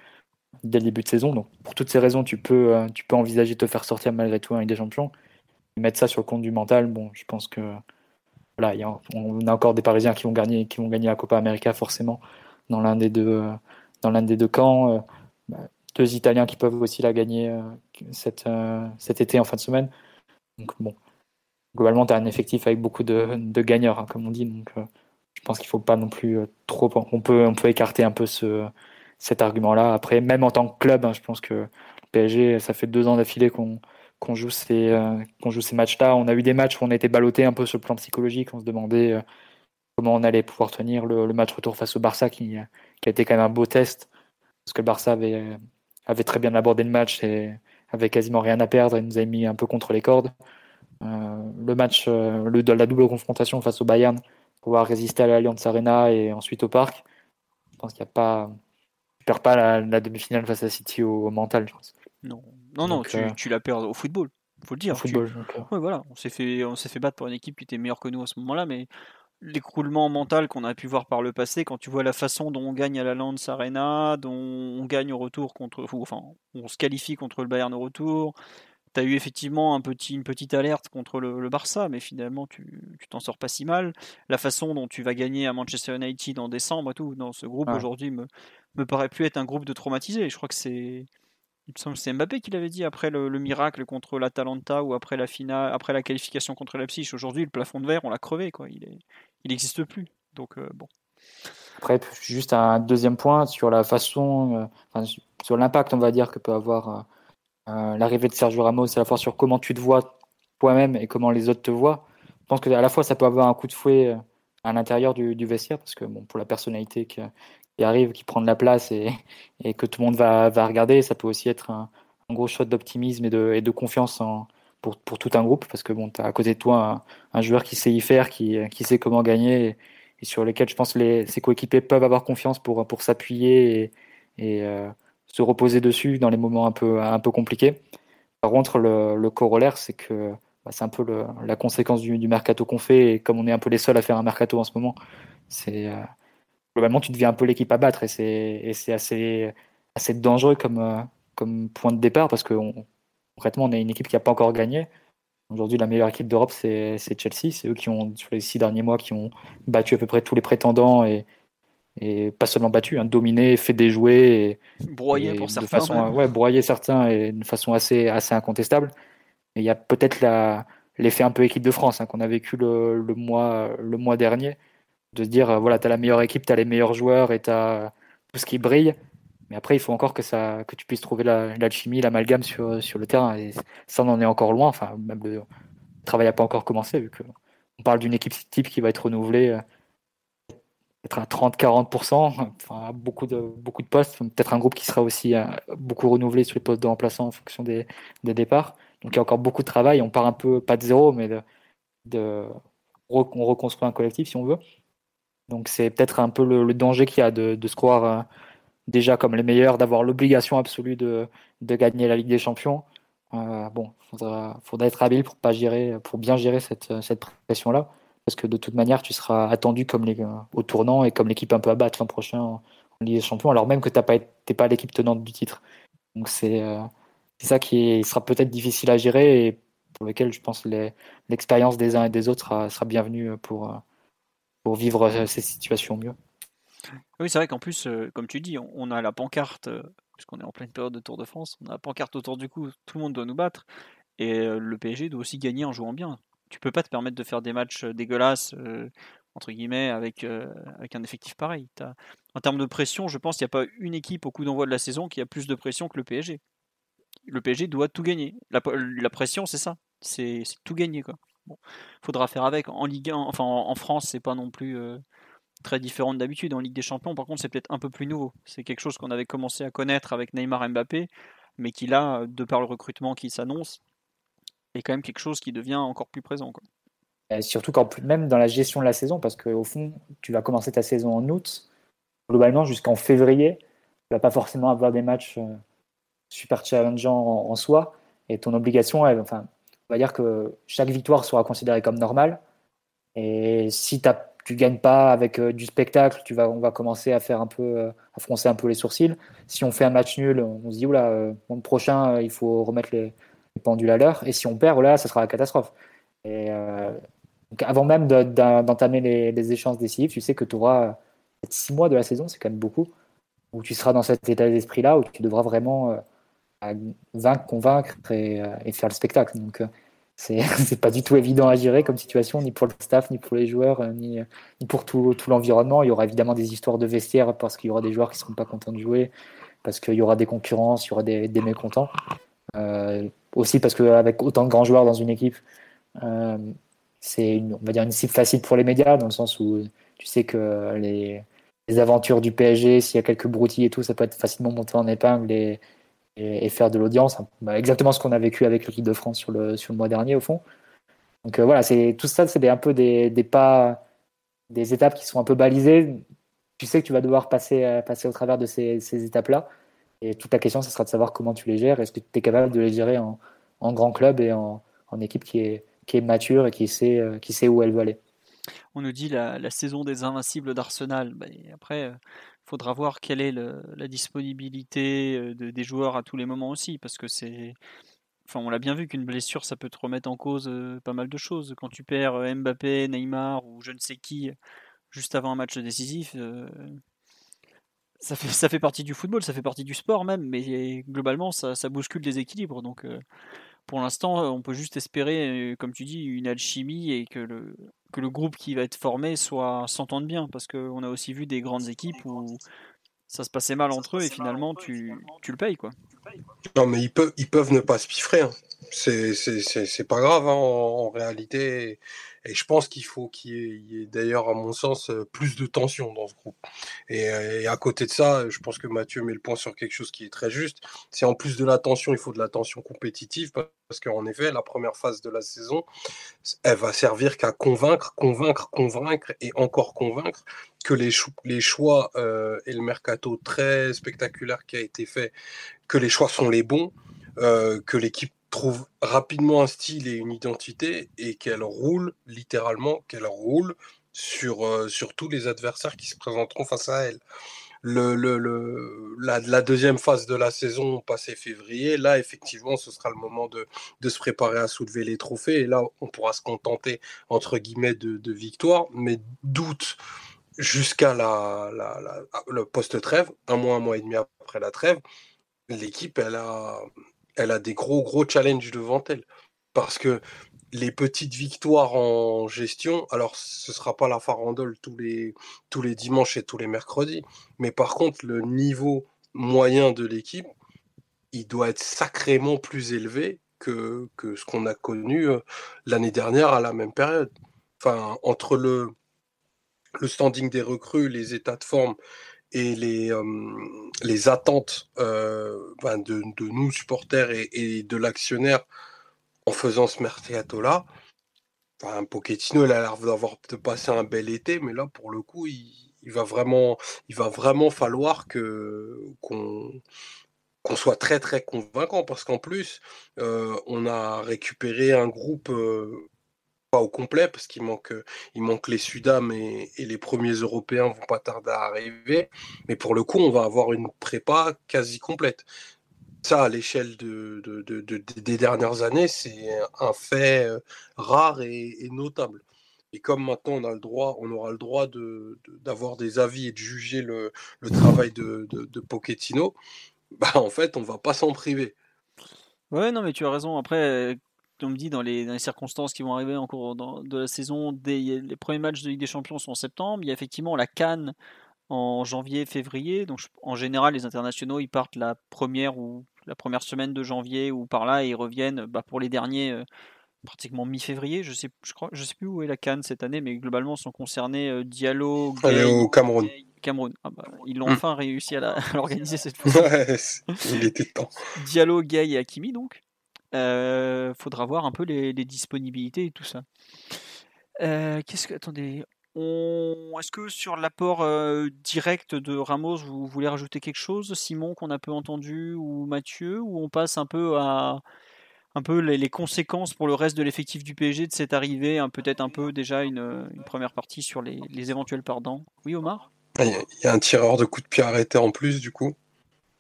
dès le début de saison. Donc, pour toutes ces raisons, tu peux, tu peux envisager de te faire sortir malgré tout avec des champions. mettre ça sur le compte du mental, bon, je pense que voilà, on a encore des Parisiens qui vont gagner, qui vont gagner la Copa América forcément dans l'un des deux, dans l'un des deux camps. Euh, bah, deux Italiens qui peuvent aussi la gagner euh, cet, euh, cet été en fin de semaine. Donc bon, globalement, tu as un effectif avec beaucoup de, de gagneurs, hein, comme on dit. Donc je pense qu'il faut pas non plus trop. On peut, on peut écarter un peu ce, cet argument-là. Après, même en tant que club, hein, je pense que le PSG, ça fait deux ans d'affilée qu'on joue ces, euh, joue ces matchs-là. On a eu des matchs où on était ballotté un peu sur le plan psychologique. On se demandait euh, comment on allait pouvoir tenir le, match retour face au Barça, qui, qui, a été quand même un beau test, parce que le Barça avait, avait très bien abordé le match et avait quasiment rien à perdre et nous avait mis un peu contre les cordes. Euh, le match, le, la double confrontation face au Bayern, pouvoir résister à l'Alliance Arena et ensuite au Parc. Je pense qu'il n'y a pas, perds pas la, demi-finale face à City au, au mental. Je pense. Non, non, non, tu, euh, tu, la perds au football, faut le dire. Au football, ouais, voilà, on s'est fait, on s'est fait battre pour une équipe qui était meilleure que nous à ce moment-là, mais l'écroulement mental qu'on a pu voir par le passé, quand tu vois la façon dont on gagne à la Lance Arena, dont on gagne au retour contre, enfin, on se qualifie contre le Bayern au retour. Tu as eu effectivement un petit, une petite alerte contre le, Barça, mais finalement tu t'en sors pas si mal. La façon dont tu vas gagner à Manchester United en décembre et tout, dans ce groupe aujourd'hui me, me paraît plus être un groupe de traumatisés. Je crois que c'est il c'est Mbappé qui l'avait dit après le, miracle contre l'Atalanta ou après la finale, après la qualification contre. Aujourd'hui, le plafond de verre, on l'a crevé, quoi. Il est, il n'existe plus. Donc euh, bon. Après, juste un deuxième point sur la façon, euh, sur l'impact, on va dire, que peut avoir euh, l'arrivée de Sergio Ramos, à la fois sur comment tu te vois toi-même et comment les autres te voient. Je pense que à la fois ça peut avoir un coup de fouet à l'intérieur du, vestiaire, parce que bon, pour la personnalité qui, arrive, qui prend de la place et, que tout le monde va, regarder, ça peut aussi être un, gros shot d'optimisme et de, confiance pour, tout un groupe, parce que bon, tu as à côté de toi un, joueur qui sait y faire, qui, sait comment gagner, et, sur lesquels je pense les, ses coéquipiers peuvent avoir confiance pour, pour s'appuyer et, euh, se reposer dessus dans les moments un peu, un peu compliqués. Par contre, le corollaire, c'est que bah, c'est un peu le, la conséquence du, du mercato qu'on fait, et comme on est un peu les seuls à faire un mercato en ce moment, c'est euh, globalement tu deviens un peu l'équipe à battre, et c'est assez, assez dangereux comme, euh, comme point de départ, parce que on, concrètement, on est une équipe qui n'a pas encore gagné. Aujourd'hui, la meilleure équipe d'Europe, c'est Chelsea. C'est eux qui ont, sur les six derniers mois, qui ont battu à peu près tous les prétendants et, et pas seulement battu, hein, dominé, fait déjouer. Et, broyé pour certains. Façon, ouais, broyé certains et de façon assez, assez incontestable il y a peut-être l'effet un peu équipe de France hein, qu'on a vécu le, mois, le mois dernier, de se dire, voilà, tu as la meilleure équipe, tu as les meilleurs joueurs et tu as tout ce qui brille. Mais après, il faut encore que, ça, que tu puisses trouver l'alchimie, la, l'amalgame sur, sur le terrain. Et ça, on en est encore loin. Enfin, même le travail n'a pas encore commencé, vu qu'on parle d'une équipe type qui va être renouvelée euh, peut-être à 30-40%, enfin, beaucoup, de, beaucoup de postes. Peut-être un groupe qui sera aussi euh, beaucoup renouvelé sur les postes de remplaçants en fonction des, des départs. Donc il y a encore beaucoup de travail. On part un peu, pas de zéro, mais de, on reconstruit un collectif si on veut. Donc c'est peut-être un peu le, danger qu'il y a de, se croire euh, déjà comme les meilleurs, d'avoir l'obligation absolue de, de, gagner la Ligue des Champions. Euh, bon, faudra, faudra être habile pour pas gérer, pour bien gérer cette, cette pression-là, parce que de toute manière, tu seras attendu comme les, au tournant et comme l'équipe un peu à battre l'an prochain en, Ligue des Champions, alors même que tu n'es pas, l'équipe tenante du titre. Donc c'est euh, c'est ça qui sera peut-être difficile à gérer et pour lequel je pense l'expérience des uns et des autres sera, bienvenue pour, pour vivre ces situations mieux. Oui, c'est vrai qu'en plus, euh, comme tu dis, on a la pancarte, euh, puisqu'on est en pleine période de Tour de France, on a la pancarte autour du cou, tout le monde doit nous battre, et euh, le PSG doit aussi gagner en jouant bien. Tu peux pas te permettre de faire des matchs dégueulasses, entre guillemets, avec, avec un effectif pareil. En termes de pression, je pense qu'il n'y a pas une équipe au coup d'envoi de la saison qui a plus de pression que le PSG le PSG doit tout gagner. La, pression, c'est ça. C'est tout gagner. Quoi. Faudra faire avec. En Ligue 1, enfin en, France, c'est pas non plus euh, très différent d'habitude. En Ligue des Champions, par contre, c'est peut-être un peu plus nouveau. C'est quelque chose qu'on avait commencé à connaître avec Neymar Mbappé, mais qui là, de par le recrutement qui s'annonce, est quand même quelque chose qui devient encore plus présent. Surtout quand même dans la gestion de la saison, parce qu'au fond, tu vas commencer ta saison en août, globalement jusqu'en février, tu vas pas forcément avoir des matchs. Euh, super challengeant en, soi. Et ton obligation, elle, enfin, on va dire que chaque victoire sera considérée comme normale. Et si tu ne gagnes pas avec euh, du spectacle, tu vas, on va commencer à faire un peu, euh, froncer un peu les sourcils. Si on fait un match nul, on se dit oula, euh, le prochain, il faut remettre les, pendules à l'heure. Et si on perd, là, ça sera la catastrophe. Et donc avant même d'entamer les, les, échanges décisives, tu sais que tu auras six mois de la saison, c'est quand même beaucoup, où tu seras dans cet état d'esprit-là, où tu devras vraiment à vaincre, convaincre euh, et, faire le spectacle. Donc, euh, [LAUGHS] c'est pas du tout évident à gérer comme situation, ni pour le staff, ni pour les joueurs, euh, ni, pour tout, l'environnement. Il y aura évidemment des histoires de vestiaire parce qu'il y aura des joueurs qui seront pas contents de jouer, parce qu'il y aura des concurrences, il y aura des, mécontents. aussi parce qu'avec autant de grands joueurs dans une équipe, c'est on va dire une cible facile pour les médias, dans le sens où tu sais que les, aventures du PSG, s'il y a quelques broutilles et tout, ça peut être facilement monté en épingle et, faire de l'audience. Bah, exactement ce qu'on a vécu avec l'équipe de France sur le, sur le mois dernier, au fond. Donc euh, voilà, c'est tout ça, c'est un peu des, des, pas, des étapes qui sont un peu balisées. Tu sais que tu vas devoir passer, euh, passer au travers de ces, ces étapes-là. Et toute la question, ce sera de savoir comment tu les gères. Est-ce que tu es capable de les gérer en, en grand club et en, en, équipe qui est, qui est mature et qui sait, euh, qui sait où elle veut aller? On nous dit la, saison des invincibles d'Arsenal. Bah, après, faudra voir quelle est la disponibilité euh, des joueurs à tous les moments aussi, parce que c'est. Enfin, on l'a bien vu qu'une blessure, ça peut te remettre en cause euh, pas mal de choses. Quand tu perds euh, Mbappé, Neymar ou je ne sais qui juste avant un match décisif, ça, fait, partie du football, ça fait partie du sport même, mais globalement, ça, ça bouscule des équilibres. Donc, pour l'instant, on peut juste espérer, comme tu dis, une alchimie et que le, que le groupe qui va être formé soit s'entende bien parce qu'on a aussi vu des grandes équipes où ça se passait mal entre eux et finalement tu, tu le payes quoi. Non, mais ils peuvent, ils peuvent ne pas se piffrer. Hein. C'est pas grave hein, en, réalité. Et je pense qu'il faut qu'il y ait, d'ailleurs, à mon sens, euh, plus de tension dans ce groupe. Euh, et, à côté de ça, je pense que Mathieu met le point sur quelque chose qui est très juste. C'est en plus de la tension, il faut de la tension compétitive parce qu'en effet, la première phase de la saison, elle va servir qu'à convaincre, convaincre, convaincre et encore convaincre que les, choix euh, et le mercato très spectaculaire qui a été fait, que les choix sont les bons, que l'équipe trouve rapidement un style et une identité et qu'elle roule littéralement, qu'elle roule sur, euh, sur tous les adversaires qui se présenteront face à elle. Le, le, la, deuxième phase de la saison passée février, là effectivement ce sera le moment de, de, se préparer à soulever les trophées. Et là on pourra se contenter entre guillemets de, de victoire, mais doute jusqu'à la, la, la, le post-trêve, un mois, un mois et demi après la trêve, l'équipe elle a, elle a des gros, gros challenges devant elle. Parce que les petites victoires en gestion, alors ce sera pas la farandole tous les, dimanches et tous les mercredis, mais par contre, le niveau moyen de l'équipe, il doit être sacrément plus élevé que, que ce qu'on a connu euh, l'année dernière à la même période. Enfin, entre le, le standing des recrues, les états de forme et les, les attentes ben de, de, nous, supporters, et, de l'actionnaire en faisant ce mercato-là, enfin, Pochettino, il a l'air d'avoir passé un bel été, mais là, pour le coup, il, va, vraiment, il va vraiment falloir que qu'on soit très très convaincant parce qu'en plus euh, on a récupéré un groupe euh, au complet parce qu'il manque, il manque les Sudam et, les premiers Européens vont pas tarder à arriver. Mais pour le coup, on va avoir une prépa quasi complète. Ça, à l'échelle de, des dernières années, c'est un fait euh, rare et, notable. Et comme maintenant on a le droit, on aura le droit d'avoir des avis et de juger le, travail de, de, bah en fait on va pas s'en priver. Ouais, non, mais tu as raison. Après, on me dit, dans les, circonstances qui vont arriver en cours de la saison, les premiers matchs de Ligue des Champions sont en septembre. Il y a effectivement la Cannes en janvier, février. Donc, en général, les internationaux, ils partent la première ou la première semaine de janvier ou par là et ils reviennent bah, pour les derniers euh, pratiquement mi-février. Je sais, je crois, je sais plus où est la Cannes cette année, mais globalement sont concernés euh, Diallo, au Cameroun. Cameroun. Ah bah, ils l'ont hmm. enfin réussi à [LAUGHS] l'organiser cette [LAUGHS] fois. il était temps. Diallo, Gay et Hakimi donc. Euh, faudra voir un peu les, disponibilités et tout ça. Euh, qu'est-ce que attendez Est-ce que sur l'apport euh, direct de Ramos, vous voulez rajouter quelque chose, Simon, qu'on a peu entendu, ou Mathieu, ou on passe un peu à un peu les, conséquences pour le reste de l'effectif du PSG de cette arrivée, peut-être un peu déjà une, première partie sur les, éventuels perdants. Oui, Omar? Il y a un tireur de coup de pied arrêté en plus, du coup,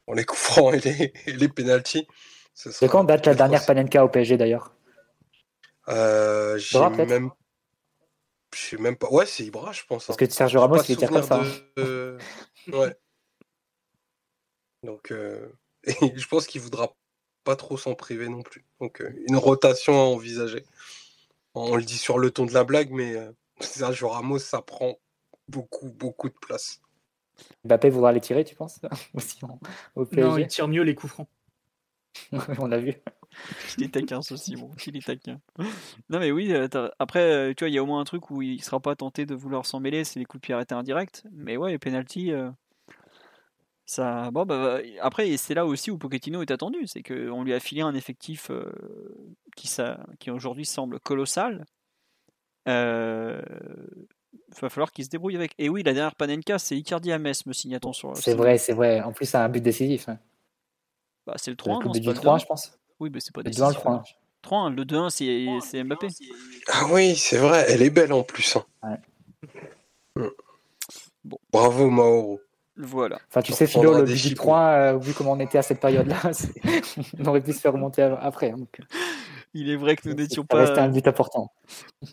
pour les [LAUGHS] coups francs et les, et les pénalties. C'est quand date la dernière Panenka au PSG d'ailleurs? Euh, J'ai même. Je sais même pas. Ouais, c'est Ibra, je pense. Parce hein. que Sergio Ramos, il était comme ça. ouais. Donc, euh... [LAUGHS] je pense qu'il voudra pas trop s'en priver non plus. Donc, euh, une rotation à envisager. On le dit sur le ton de la blague, mais euh, [LAUGHS] Sergio Ramos, ça prend beaucoup, beaucoup de place. Mbappé voudra les tirer, tu penses? [LAUGHS] Aussi, au PSG. Non, il tire mieux les coups francs. [LAUGHS] on a vu. Il est taquin, ce Simon. Il est taquin. Non, mais oui, euh, après, euh, tu vois, il y a au moins un truc où il sera pas tenté de vouloir s'en mêler, c'est les coups de pied arrêtés indirects. Mais ouais, les penalty, euh, ça. Bon, bah, après, c'est là aussi où Pochettino est attendu. C'est qu'on lui a filé un effectif qui, ça, qui aujourd'hui semble colossal. Il va falloir qu'il se débrouille avec. Et oui, la dernière Panenka, c'est Icardi à Metz, me signe-t-on sur. C'est vrai, c'est vrai. En plus, c'est un but décisif. Hein. Bah, c'est le 3 1 le 3 je pense. Oui, mais c'est pas le 2 le 3 3 le 2-1, c'est Mbappé. Ah oui, c'est vrai, elle est belle en plus. Hein. Ouais. Bon. Bravo Mauro. Voilà. Enfin, tu sais, Philo, le du 3, euh, vu comment on était à cette période-là, [LAUGHS] on aurait pu se faire remonter après. Hein, donc... Euh. Il est vrai que nous n'étions pas. Un but important.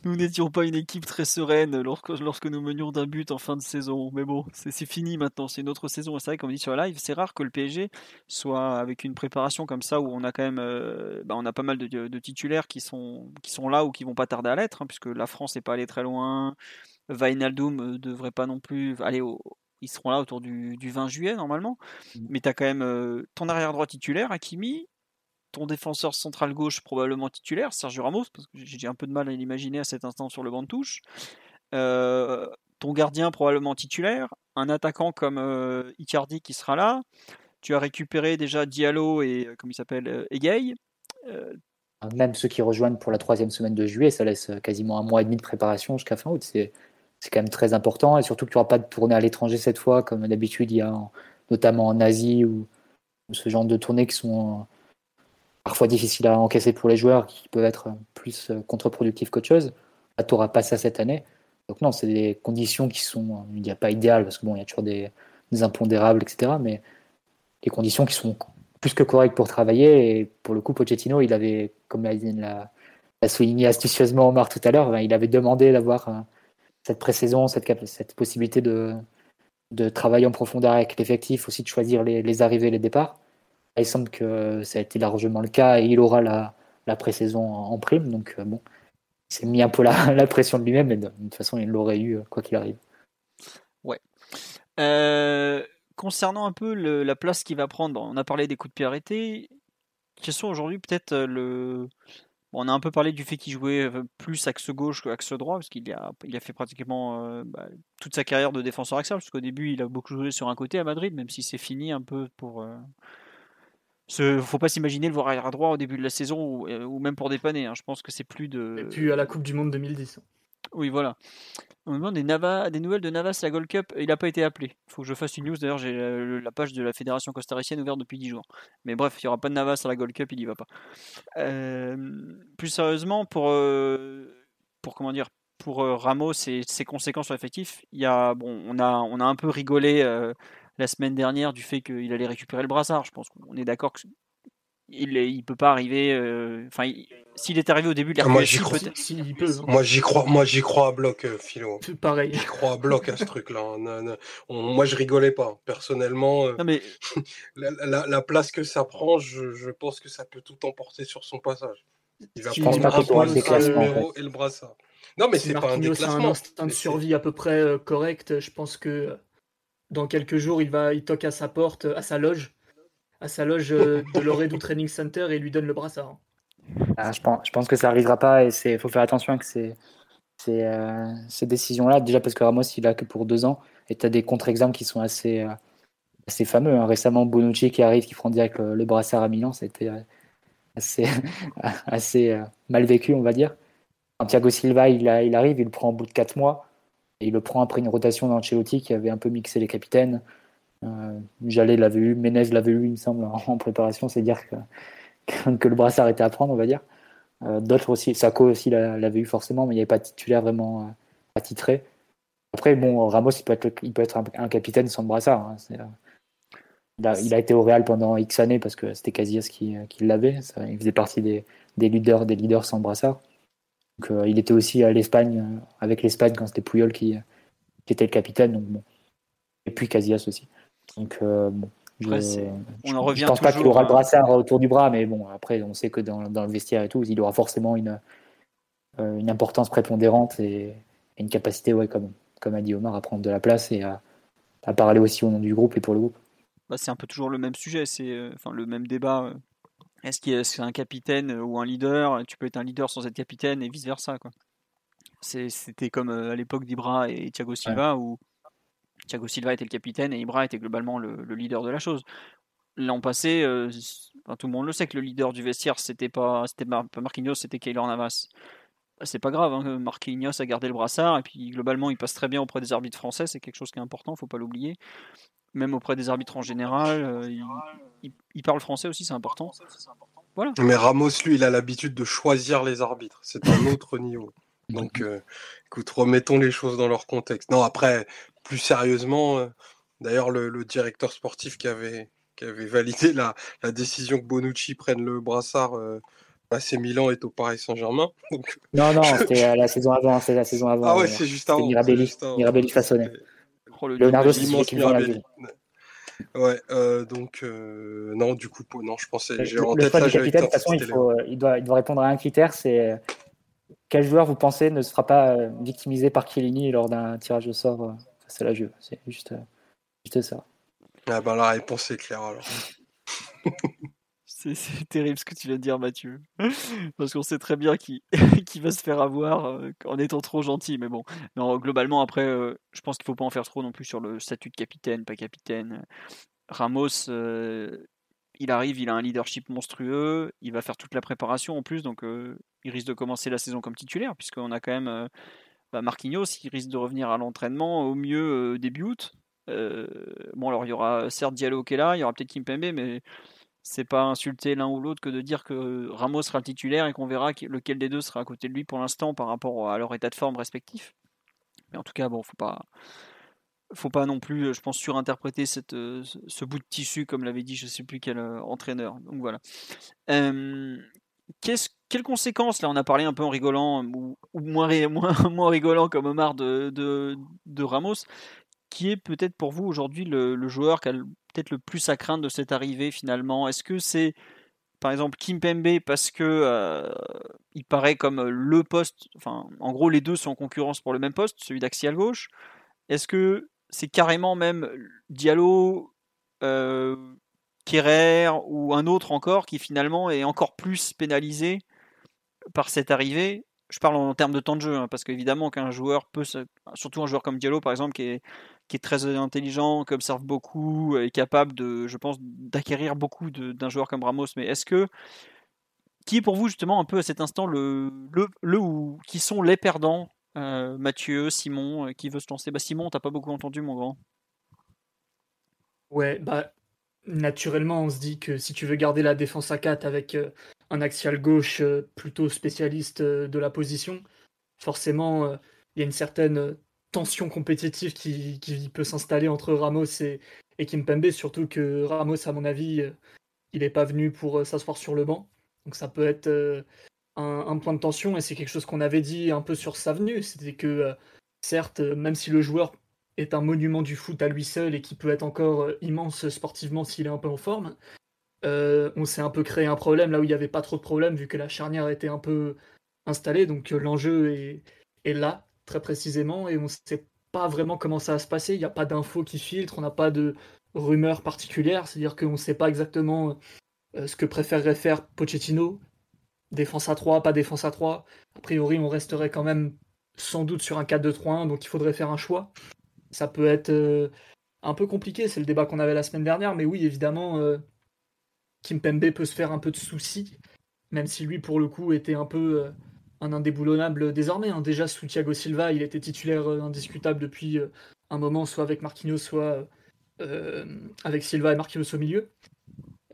Nous n'étions pas une équipe très sereine lorsque, lorsque nous menions d'un but en fin de saison. Mais bon, c'est fini maintenant. C'est une autre saison. C'est vrai, comme on dit sur la live, c'est rare que le PSG soit avec une préparation comme ça où on a quand même. Euh, bah, on a pas mal de, titulaires qui sont, qui sont là ou qui vont pas tarder à l'être, hein, puisque la France n'est pas allée très loin. Vainaldum ne devrait pas non plus aller au, ils seront là autour du, du 20 juillet normalement. Mm. Mais tu as quand même euh, ton arrière droit titulaire, Hakimi, ton défenseur central gauche probablement titulaire, Sergio Ramos, parce que j'ai un peu de mal à l'imaginer à cet instant sur le banc de touche. Euh, ton gardien probablement titulaire, un attaquant comme euh, Icardi qui sera là. Tu as récupéré déjà Diallo et euh, comment il s'appelle Egay. Même ceux qui rejoignent pour la troisième semaine de juillet, ça laisse quasiment un mois et demi de préparation jusqu'à fin août. C'est quand même très important et surtout que tu n'auras pas de tournée à l'étranger cette fois, comme d'habitude il y a en- notamment en Asie ou, ce genre de tournées qui sont parfois difficiles à encaisser pour les joueurs, qui peuvent être plus euh, contre-productifs qu'autre chose. Là, tu n'auras pas cette année. Donc non, c'est des conditions qui sont, euh, il n'y a pas idéal parce que bon, il y a toujours des, impondérables, etc. Mais des conditions qui sont plus que correctes pour travailler. Et pour le coup, Pochettino, il avait, comme l'a l'a- souligné astucieusement Omar tout à l'heure, ben, il avait demandé d'avoir euh, cette pré-saison, cette, possibilité de, travailler en profondeur avec l'effectif, aussi de choisir les, les arrivées et les départs. Il semble que ça a été largement le cas et il aura la, la pré-saison en, prime. Donc euh, bon, il s'est mis un peu [LAUGHS] la, pression de lui-même, mais de, toute façon, il l'aurait eu euh, quoi qu'il arrive. Euh, concernant un peu la place qu'il va prendre, on a parlé des coups de pied arrêtés. Quels sont aujourd'hui peut-être le. on a un peu parlé du fait qu'il jouait plus axe gauche qu'axe droit, parce qu'il a, il a fait pratiquement bah, toute sa carrière de défenseur axial, parce qu'au début il a beaucoup joué sur un côté à Madrid, même si c'est fini un peu pour. Ce, faut pas s'imaginer le voir arrière droit au début de la saison ou, euh, ou même pour dépanner. hein. Je pense que c'est plus de. Et puis à la Coupe du Monde 2010. Oui, voilà. On me demande des, Nava- des nouvelles de Navas à la Gold Cup. Il n'a pas été appelé. Il faut que je fasse une news. D'ailleurs, j'ai la, la page de la fédération costaricienne ouverte depuis 10 jours. Mais bref, il n'y aura pas de Navas à la Gold Cup, il n'y va pas. Euh, plus sérieusement, pour, euh, pour comment dire, pour euh, Ramos et ses conséquences sur l'effectif, il y a, bon, on a, on a un peu rigolé euh, la semaine dernière du fait qu'il allait récupérer le brassard. Je pense qu'on est d'accord que il, il peut pas arriver. euh, Enfin, il- s'il est arrivé au début de Ah, moi, l'RQSI, j'y crois. peut-être. Si, il peut. hein. Moi, j'y crois, moi, j'y crois à bloc, euh, Philo. [LAUGHS] Pareil. J'y crois à bloc à ce truc-là. [LAUGHS] hein. Moi, je rigolais pas. Personnellement, euh, Non mais [LAUGHS] la, la- la place que ça prend, je, je pense que ça peut tout emporter sur son passage. Il va Si prendre un point, le déclassement, et le brassard. Non, mais si c'est pas un a un déclassement. instinct de survie à peu près correct, je pense que euh, dans quelques jours, il va, il toque à sa porte, à sa loge, à sa loge euh, de l'Oredo Training Center et lui donne le brassard. Ah, je, pense, je pense que ça n'arrivera pas et il faut faire attention avec ces, ces, euh, ces décisions-là. Déjà parce que Ramos, il a que pour deux ans et tu as des contre-exemples qui sont assez, euh, assez fameux. hein. Récemment, Bonucci qui arrive, qui prend direct le, brassard à Milan, c'était euh, assez, [LAUGHS] assez mal vécu, on va dire. Thiago Silva, il, a- il arrive, il le prend au bout de quatre mois il le prend après une rotation d'Ancelotti qui avait un peu mixé les capitaines. Euh, Jallet l'avait eu, Menez l'avait eu, il me semble, en, préparation. C'est dire que, le brassard était à prendre, on va dire. Euh, D'autres aussi, Sako aussi l'a- l'avait eu forcément, mais il n'y avait pas de titulaire vraiment euh, attitré. Après, bon, Ramos, il peut être, un, capitaine sans le brassard. hein. Euh, il, a, été au Real pendant X années parce que c'était Casillas qui, l'avait. Il faisait partie des, leaders, des leaders sans brassard. Donc, euh, il était aussi à l'Espagne, euh, avec l'Espagne quand c'était Puyol qui, qui était le capitaine. Donc, bon. Et puis Casillas aussi. Donc, euh, bon, Après, on en revient je pense pas qu'il aura le brassard autour du bras, mais bon, après, on sait que dans, dans le vestiaire et tout, il aura forcément une, une importance prépondérante et, et une capacité, ouais, comme, comme a dit Omar, à prendre de la place et à, à parler aussi au nom du groupe et pour le groupe. bah, c'est un peu toujours le même sujet, c'est euh, enfin le même débat. euh. Est-ce que c'est un capitaine euh, ou un leader? Tu peux être un leader sans être capitaine et vice versa quoi. C'était comme euh, à l'époque d'Ibra et Thiago Silva où Thiago Silva était le capitaine et Ibra était globalement le, le leader de la chose. L'an passé, euh, enfin, tout le monde le sait que le leader du vestiaire c'était pas c'était Mar- Marquinhos, c'était Keylor Navas. C'est pas grave, hein, Marquinhos a gardé le brassard et puis globalement il passe très bien auprès des arbitres français, c'est quelque chose qui est important, faut pas l'oublier. Même auprès des arbitres en général, euh, il, il- il parle français aussi, c'est important. Voilà. Mais Ramos, lui, il a l'habitude de choisir les arbitres. C'est un autre niveau. Donc, euh, écoute, remettons les choses dans leur contexte. Non, après, plus sérieusement, euh, d'ailleurs, le, le directeur sportif qui avait, qui avait validé la, la décision que Bonucci prenne le brassard euh, AC Milan est au Paris Saint-Germain. Donc, Non, non, c'était euh, la saison avant, c'est la saison avant. ah ouais, euh, c'est juste avant. Mirabelli, c'est juste avant. Mirabelli façonné. Oh, le Leonardo, c'est celui qui vend la Mirabelli. Ouais, euh, donc, euh, non, du coup, non, je pensais, Le, en le tête choix là, du capitaine, de toute façon, il, faut, euh, il, doit, il doit répondre à un critère, c'est quel joueur vous pensez ne se fera pas victimiser par Chiellini lors d'un tirage au sort face à la Juve? C'est juste, Juste ça. Ah ben, la réponse est claire alors. [LAUGHS] C'est [LAUGHS] terrible ce que tu viens de dire, Mathieu. [LAUGHS] Parce qu'on sait très bien qui, [LAUGHS] qui va se faire avoir euh, en étant trop gentil. Mais bon, non, globalement, après, euh, je pense qu'il ne faut pas en faire trop non plus sur le statut de capitaine, pas capitaine. Ramos, euh, il arrive, il a un leadership monstrueux, il va faire toute la préparation en plus, donc il risque de commencer la saison comme titulaire, puisqu'on a quand même bah, Marquinhos, qui risque de revenir à l'entraînement au mieux début août. bon, alors il y aura certes Diallo qui est là, il y aura peut-être Kimpembe, mais c'est pas insulter l'un ou l'autre que de dire que Ramos sera le titulaire et qu'on verra lequel des deux sera à côté de lui pour l'instant par rapport à leur état de forme respectif. Mais en tout cas, bon, faut pas, faut pas non plus, je pense, surinterpréter cette, ce bout de tissu, comme l'avait dit je sais plus quel euh, entraîneur. Donc voilà. quelles conséquences, là on a parlé un peu en rigolant, ou, moins, [LAUGHS] moins, moins, rigolant comme Omar de, de, de Ramos, qui est peut-être pour vous aujourd'hui le, joueur qui a peut-être le plus à craindre de cette arrivée finalement? Est-ce que c'est par exemple Kim Pembe parce que euh, il paraît comme le poste, enfin en gros les deux sont en concurrence pour le même poste, celui d'axial gauche. Est-ce que c'est carrément même Diallo, euh, ou un autre encore qui finalement est encore plus pénalisé par cette arrivée? Je parle en termes de temps de jeu, hein, parce qu'évidemment qu'un joueur peut, surtout un joueur comme Diallo par exemple, qui est, qui est très intelligent, qui observe beaucoup, est capable de, je pense, d'acquérir beaucoup d'un joueur comme Ramos. Mais est-ce que qui est pour vous justement un peu à cet instant le, ou qui sont les perdants euh, Mathieu, Simon, euh, qui veut se lancer? Bah, Simon, t'as pas beaucoup entendu mon grand. Ouais, bah naturellement on se dit que si tu veux garder la défense à 4 avec euh, un axial gauche plutôt spécialiste de la position, forcément, il y a une certaine tension compétitive qui, peut s'installer entre Ramos et, et Kimpembe, surtout que Ramos, à mon avis, il n'est pas venu pour s'asseoir sur le banc. Donc ça peut être un, point de tension, et c'est quelque chose qu'on avait dit un peu sur sa venue, c'était que, certes, même si le joueur est un monument du foot à lui seul et qui peut être encore immense sportivement s'il est un peu en forme, euh, on s'est un peu créé un problème là où il n'y avait pas trop de problème vu que la charnière était un peu installée. Donc euh, l'enjeu est, là, très précisément, et on ne sait pas vraiment comment ça va se passer. Il n'y a pas d'infos qui filtrent, on n'a pas de rumeurs particulières, c'est-à-dire qu'on ne sait pas exactement euh, ce que préférerait faire Pochettino. Défense à 3, pas défense à 3. A priori, on resterait quand même sans doute sur un 4-2-3-1, donc il faudrait faire un choix. Ça peut être un peu compliqué, c'est le débat qu'on avait la semaine dernière, mais oui, évidemment, Kimpembe peut se faire un peu de soucis, même si lui, pour le coup, était un peu euh, indéboulonnable désormais. Hein. Déjà, sous Thiago Silva, il était titulaire euh, indiscutable depuis euh, un moment, soit avec Marquinhos, soit avec Silva et Marquinhos au milieu.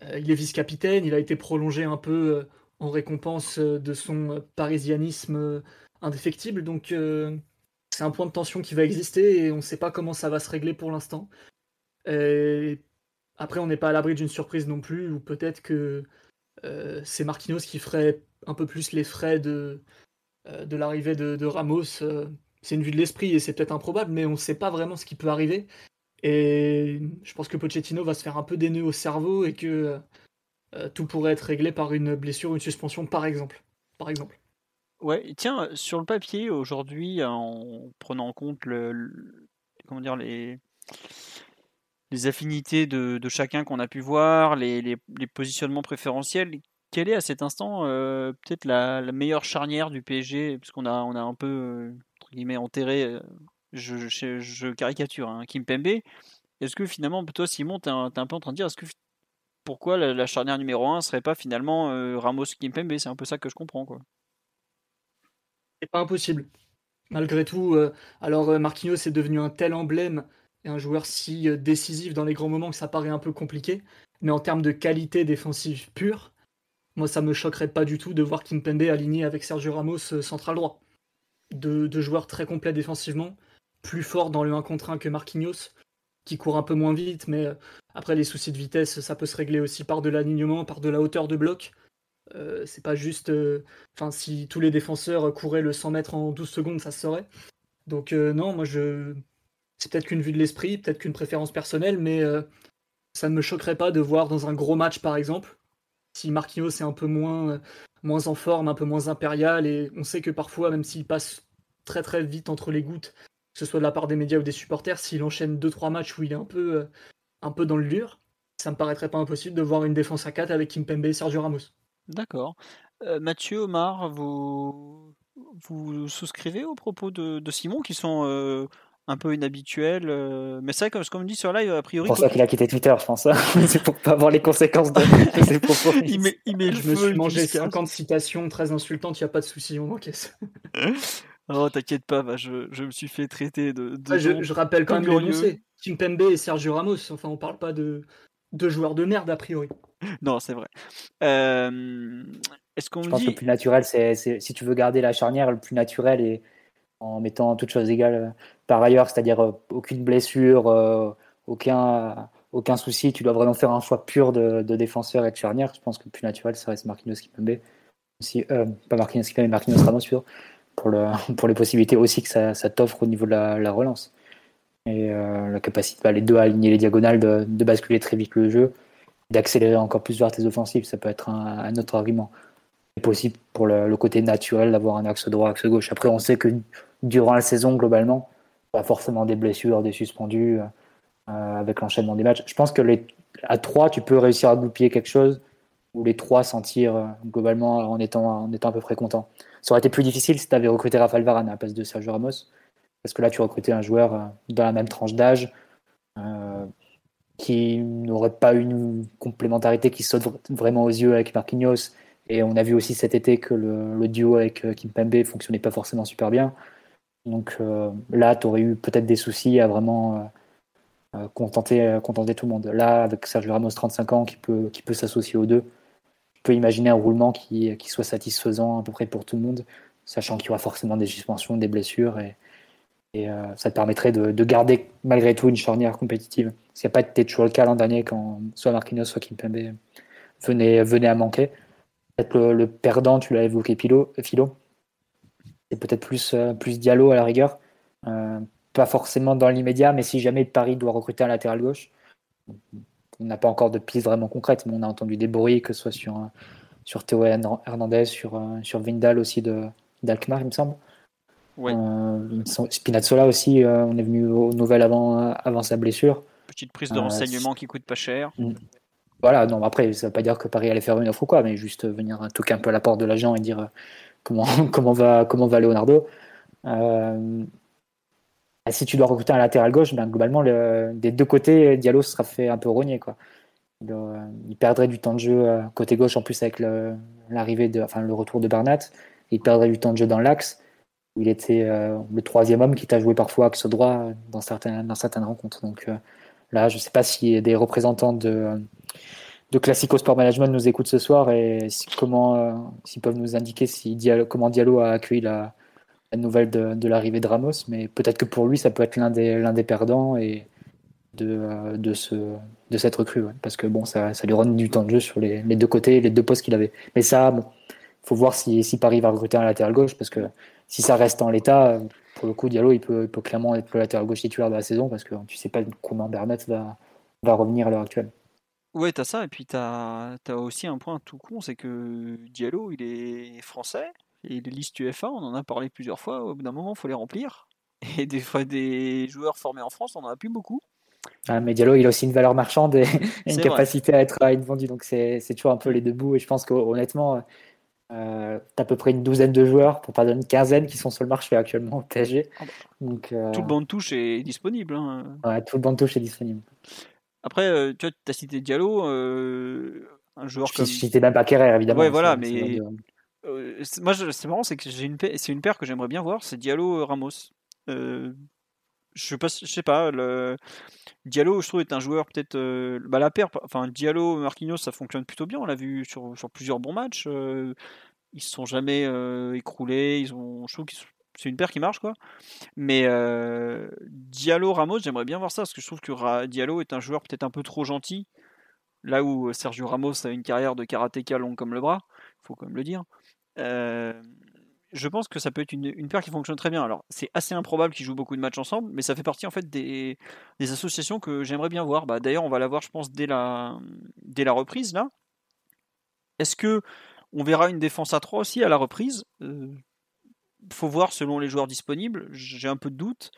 il est vice-capitaine, il a été prolongé un peu en récompense de son parisianisme indéfectible. Donc, c'est un point de tension qui va exister et on ne sait pas comment ça va se régler pour l'instant. Après, on n'est pas à l'abri d'une surprise non plus, ou peut-être que euh, c'est Marquinhos qui ferait un peu plus les frais de, euh, de l'arrivée de, Ramos. Euh, c'est une vue de l'esprit et c'est peut-être improbable, mais on ne sait pas vraiment ce qui peut arriver. Et je pense que Pochettino va se faire un peu des nœuds au cerveau et que tout pourrait être réglé par une blessure une suspension, par exemple. Par exemple. Ouais, tiens, sur le papier, aujourd'hui, en prenant en compte le comment dire, les, les affinités de, chacun qu'on a pu voir, les, positionnements préférentiels. Quelle est à cet instant euh, peut-être la, meilleure charnière du PSG Parce qu'on a, on a un peu, euh, entre guillemets, enterré, euh, je, caricature, hein, Kim Pembe. Est-ce que finalement, toi Simon, tu es, un peu en train de dire, est-ce que pourquoi la, charnière numéro 1 serait pas finalement Ramos Kimpembe C'est un peu ça que je comprends. quoi. C'est pas impossible. Malgré tout, alors Marquinhos est devenu un tel emblème un joueur si décisif dans les grands moments que ça paraît un peu compliqué. Mais en termes de qualité défensive pure, moi ça me choquerait pas du tout de voir Kimpembe aligné avec Sergio Ramos euh, central droit. Deux, joueurs très complets défensivement, plus forts dans le 1 contre 1 que Marquinhos, qui court un peu moins vite, mais euh, après les soucis de vitesse, ça peut se régler aussi par de l'alignement, par de la hauteur de bloc. c'est pas juste. Enfin, si tous les défenseurs couraient le 100 mètres en 12 secondes, ça se saurait. Donc, non, moi je, c'est peut-être qu'une vue de l'esprit, peut-être qu'une préférence personnelle, mais euh, ça ne me choquerait pas de voir dans un gros match, par exemple, si Marquinhos est un peu moins, euh, moins en forme, un peu moins impérial, et on sait que parfois, même s'il passe très très vite entre les gouttes, ce soit de la part des médias ou des supporters, s'il enchaîne 2-3 matchs où il est un peu, euh, dans le dur, ça me paraîtrait pas impossible de voir une défense à 4 avec Kimpembe et Sergio Ramos. D'accord. Euh, Mathieu, Omar, vous, vous souscrivez aux propos de, Simon qui sont un peu inhabituels euh, Mais c'est vrai, comme, comme dit sur live, a priori. C'est pour ça qu'il a quitté Twitter, je pense. hein. [LAUGHS] c'est pour pas avoir les conséquences de, [LAUGHS] ses propos. il met, il met le Je me feu, suis il mangé dit ça. 50 citations très insultantes, il n'y a pas de souci, on encaisse. [LAUGHS] Oh, t'inquiète pas, bah, je, je me suis fait traiter de. de Ah, je, je rappelle quand même l'énoncé. Kimpembe et Sergio Ramos, enfin on parle pas de, de joueurs de merde a priori. Non, c'est vrai. Euh, Est-ce qu'on Je pense que le plus naturel, c'est c'est- si tu veux garder la charnière, le plus naturel et en mettant toutes choses égales euh, par ailleurs, c'est-à-dire euh, aucune blessure, euh, aucun, aucun souci, tu dois vraiment faire un choix pur de, défenseur et de charnière. Je pense que le plus naturel, ça reste Marquinhos Kimpembe. Aussi, euh, pas Marquinhos Kimpembe, mais Marquinhos Ramos pour, le, [LAUGHS] pour les possibilités aussi que ça, t'offre au niveau de la, la relance. Et la capacité, bah, les deux à aligner les diagonales, de, basculer très vite le jeu, d'accélérer encore plus vers tes offensives, ça peut être un, autre argument c'est possible pour le côté naturel d'avoir un axe droit, axe gauche. Après, on sait que durant la saison, globalement, pas forcément des blessures, des suspendus, euh, avec l'enchaînement des matchs. Je pense que les, à trois, tu peux réussir à goupiller quelque chose où les trois s'en tirent euh, globalement en étant, en étant à peu près content. Ça aurait été plus difficile si tu avais recruté Rafael Varane à la place de Sergio Ramos, parce que là, tu recrutais un joueur euh, dans la même tranche d'âge. qui n'aurait pas une complémentarité qui saute vr- vraiment aux yeux avec Marquinhos, et on a vu aussi cet été que le, duo avec Kimpembe fonctionnait pas forcément super bien. Donc euh, là, tu aurais eu peut-être des soucis à vraiment euh, euh, contenter, contenter tout le monde. Là, avec Sergio Ramos, 35 ans, qui peut, qui peut s'associer aux deux, tu peux imaginer un roulement qui, qui soit satisfaisant à peu près pour tout le monde, sachant qu'il y aura forcément des suspensions, des blessures, et, ça te permettrait de, de garder malgré tout une charnière compétitive. Ce qui n'a pas toujours le cas l'an dernier quand soit Marquinhos, soit Kimpembe venaient, venaient à manquer peut-être le, perdant, tu l'as évoqué, Philo. C'est peut-être plus, euh, plus Diallo à la rigueur. Euh, pas forcément dans l'immédiat, mais si jamais Paris doit recruter un latéral gauche, on n'a pas encore de piste vraiment concrète, mais on a entendu des bruits, que ce soit sur, euh, sur Théo Hernandez, sur, sur Vindal aussi d'Alkmaar, il me semble. Ouais. Euh, Spinazzola aussi, euh, on est venu aux nouvelles avant, avant sa blessure. Petite prise de Euh, renseignement qui coûte pas cher. Voilà, non, après, ça veut pas dire que Paris allait faire une offre ou quoi, mais juste venir toquer un peu à la porte de l'agent et dire [LAUGHS] comment, va, Leonardo. Euh, et si tu dois recruter un latéral gauche, ben, globalement, le- des deux côtés, Diallo se sera fait un peu rogner. Quoi. Il, perdrait du temps de jeu euh, côté gauche, en plus avec l'arrivée enfin, le retour de Bernat. Il perdrait du temps de jeu dans l'axe, où il était euh, le troisième homme qui t'a joué parfois axe droit dans certaines, dans certaines rencontres. Donc là, je ne sais pas si des représentants de de Classico Sport Management nous écoutent ce soir et comment euh, s'ils peuvent nous indiquer si comment Diallo a accueilli la, nouvelle de, l'arrivée de Ramos, mais peut-être que pour lui ça peut être l'un des perdants et de, euh, de ce de cette recrue parce que bon ça, lui rend du temps de jeu sur les, deux côtés les deux postes qu'il avait. Mais ça bon, faut voir si, si Paris va recruter un latéral gauche parce que si ça reste en l'état pour le coup Diallo il peut, clairement être le latéral gauche titulaire de la saison parce que tu sais pas comment Bernat va revenir à l'heure actuelle. Ouais, t'as ça, et puis t'as as aussi un point tout con, c'est que Diallo, il est français, et les listes UFA, on en a parlé plusieurs fois, au bout d'un moment, il faut les remplir. [LAUGHS] Et des fois, des joueurs formés en France, on en a plus beaucoup. Ah, mais Diallo, il a aussi une valeur marchande et, [LAUGHS] une vrai. capacité à être, à être vendu. Donc, c'est toujours un peu les deux bouts. Et je pense qu'honnêtement, euh, tu as à peu près une douzaine de joueurs, pour pas dire une quinzaine, qui sont sur le marché actuellement au PSG. Ah bah. Donc, euh, Tout le banc de touche est disponible. hein. ouais, tout le banc de touche est disponible. Après, euh, tu vois, as cité Diallo, euh, un joueur Je comme. citais même pas Kerrer, évidemment. Ouais, voilà, C'est- mais- Euh, moi, c'est marrant, c'est que j'ai une c'est une paire que j'aimerais bien voir, c'est Diallo Ramos. Euh, je sais pas, je sais pas. Le... Diallo, je trouve, est un joueur peut-être. euh, bah, la paire, enfin Diallo Marquinhos, ça fonctionne plutôt bien. On l'a vu sur, sur plusieurs bons matchs. euh, ils se sont jamais euh, écroulés. Ils ont, je trouve que c'est une paire qui marche, quoi. Mais euh, Diallo Ramos, j'aimerais bien voir ça parce que je trouve que Diallo est un joueur peut-être un peu trop gentil. Là où Sergio Ramos a une carrière de karatéka longue comme le bras, faut quand même le dire. Euh, je pense que ça peut être une, paire qui fonctionne très bien. Alors, c'est assez improbable qu'ils jouent beaucoup de matchs ensemble, mais ça fait partie en fait des, associations que j'aimerais bien voir. Bah, D'ailleurs, on va la voir, je pense, dès la, reprise là. Est-ce que on verra une défense à 3 aussi à la reprise? Euh, Faut voir selon les joueurs disponibles. J'ai un peu de doute.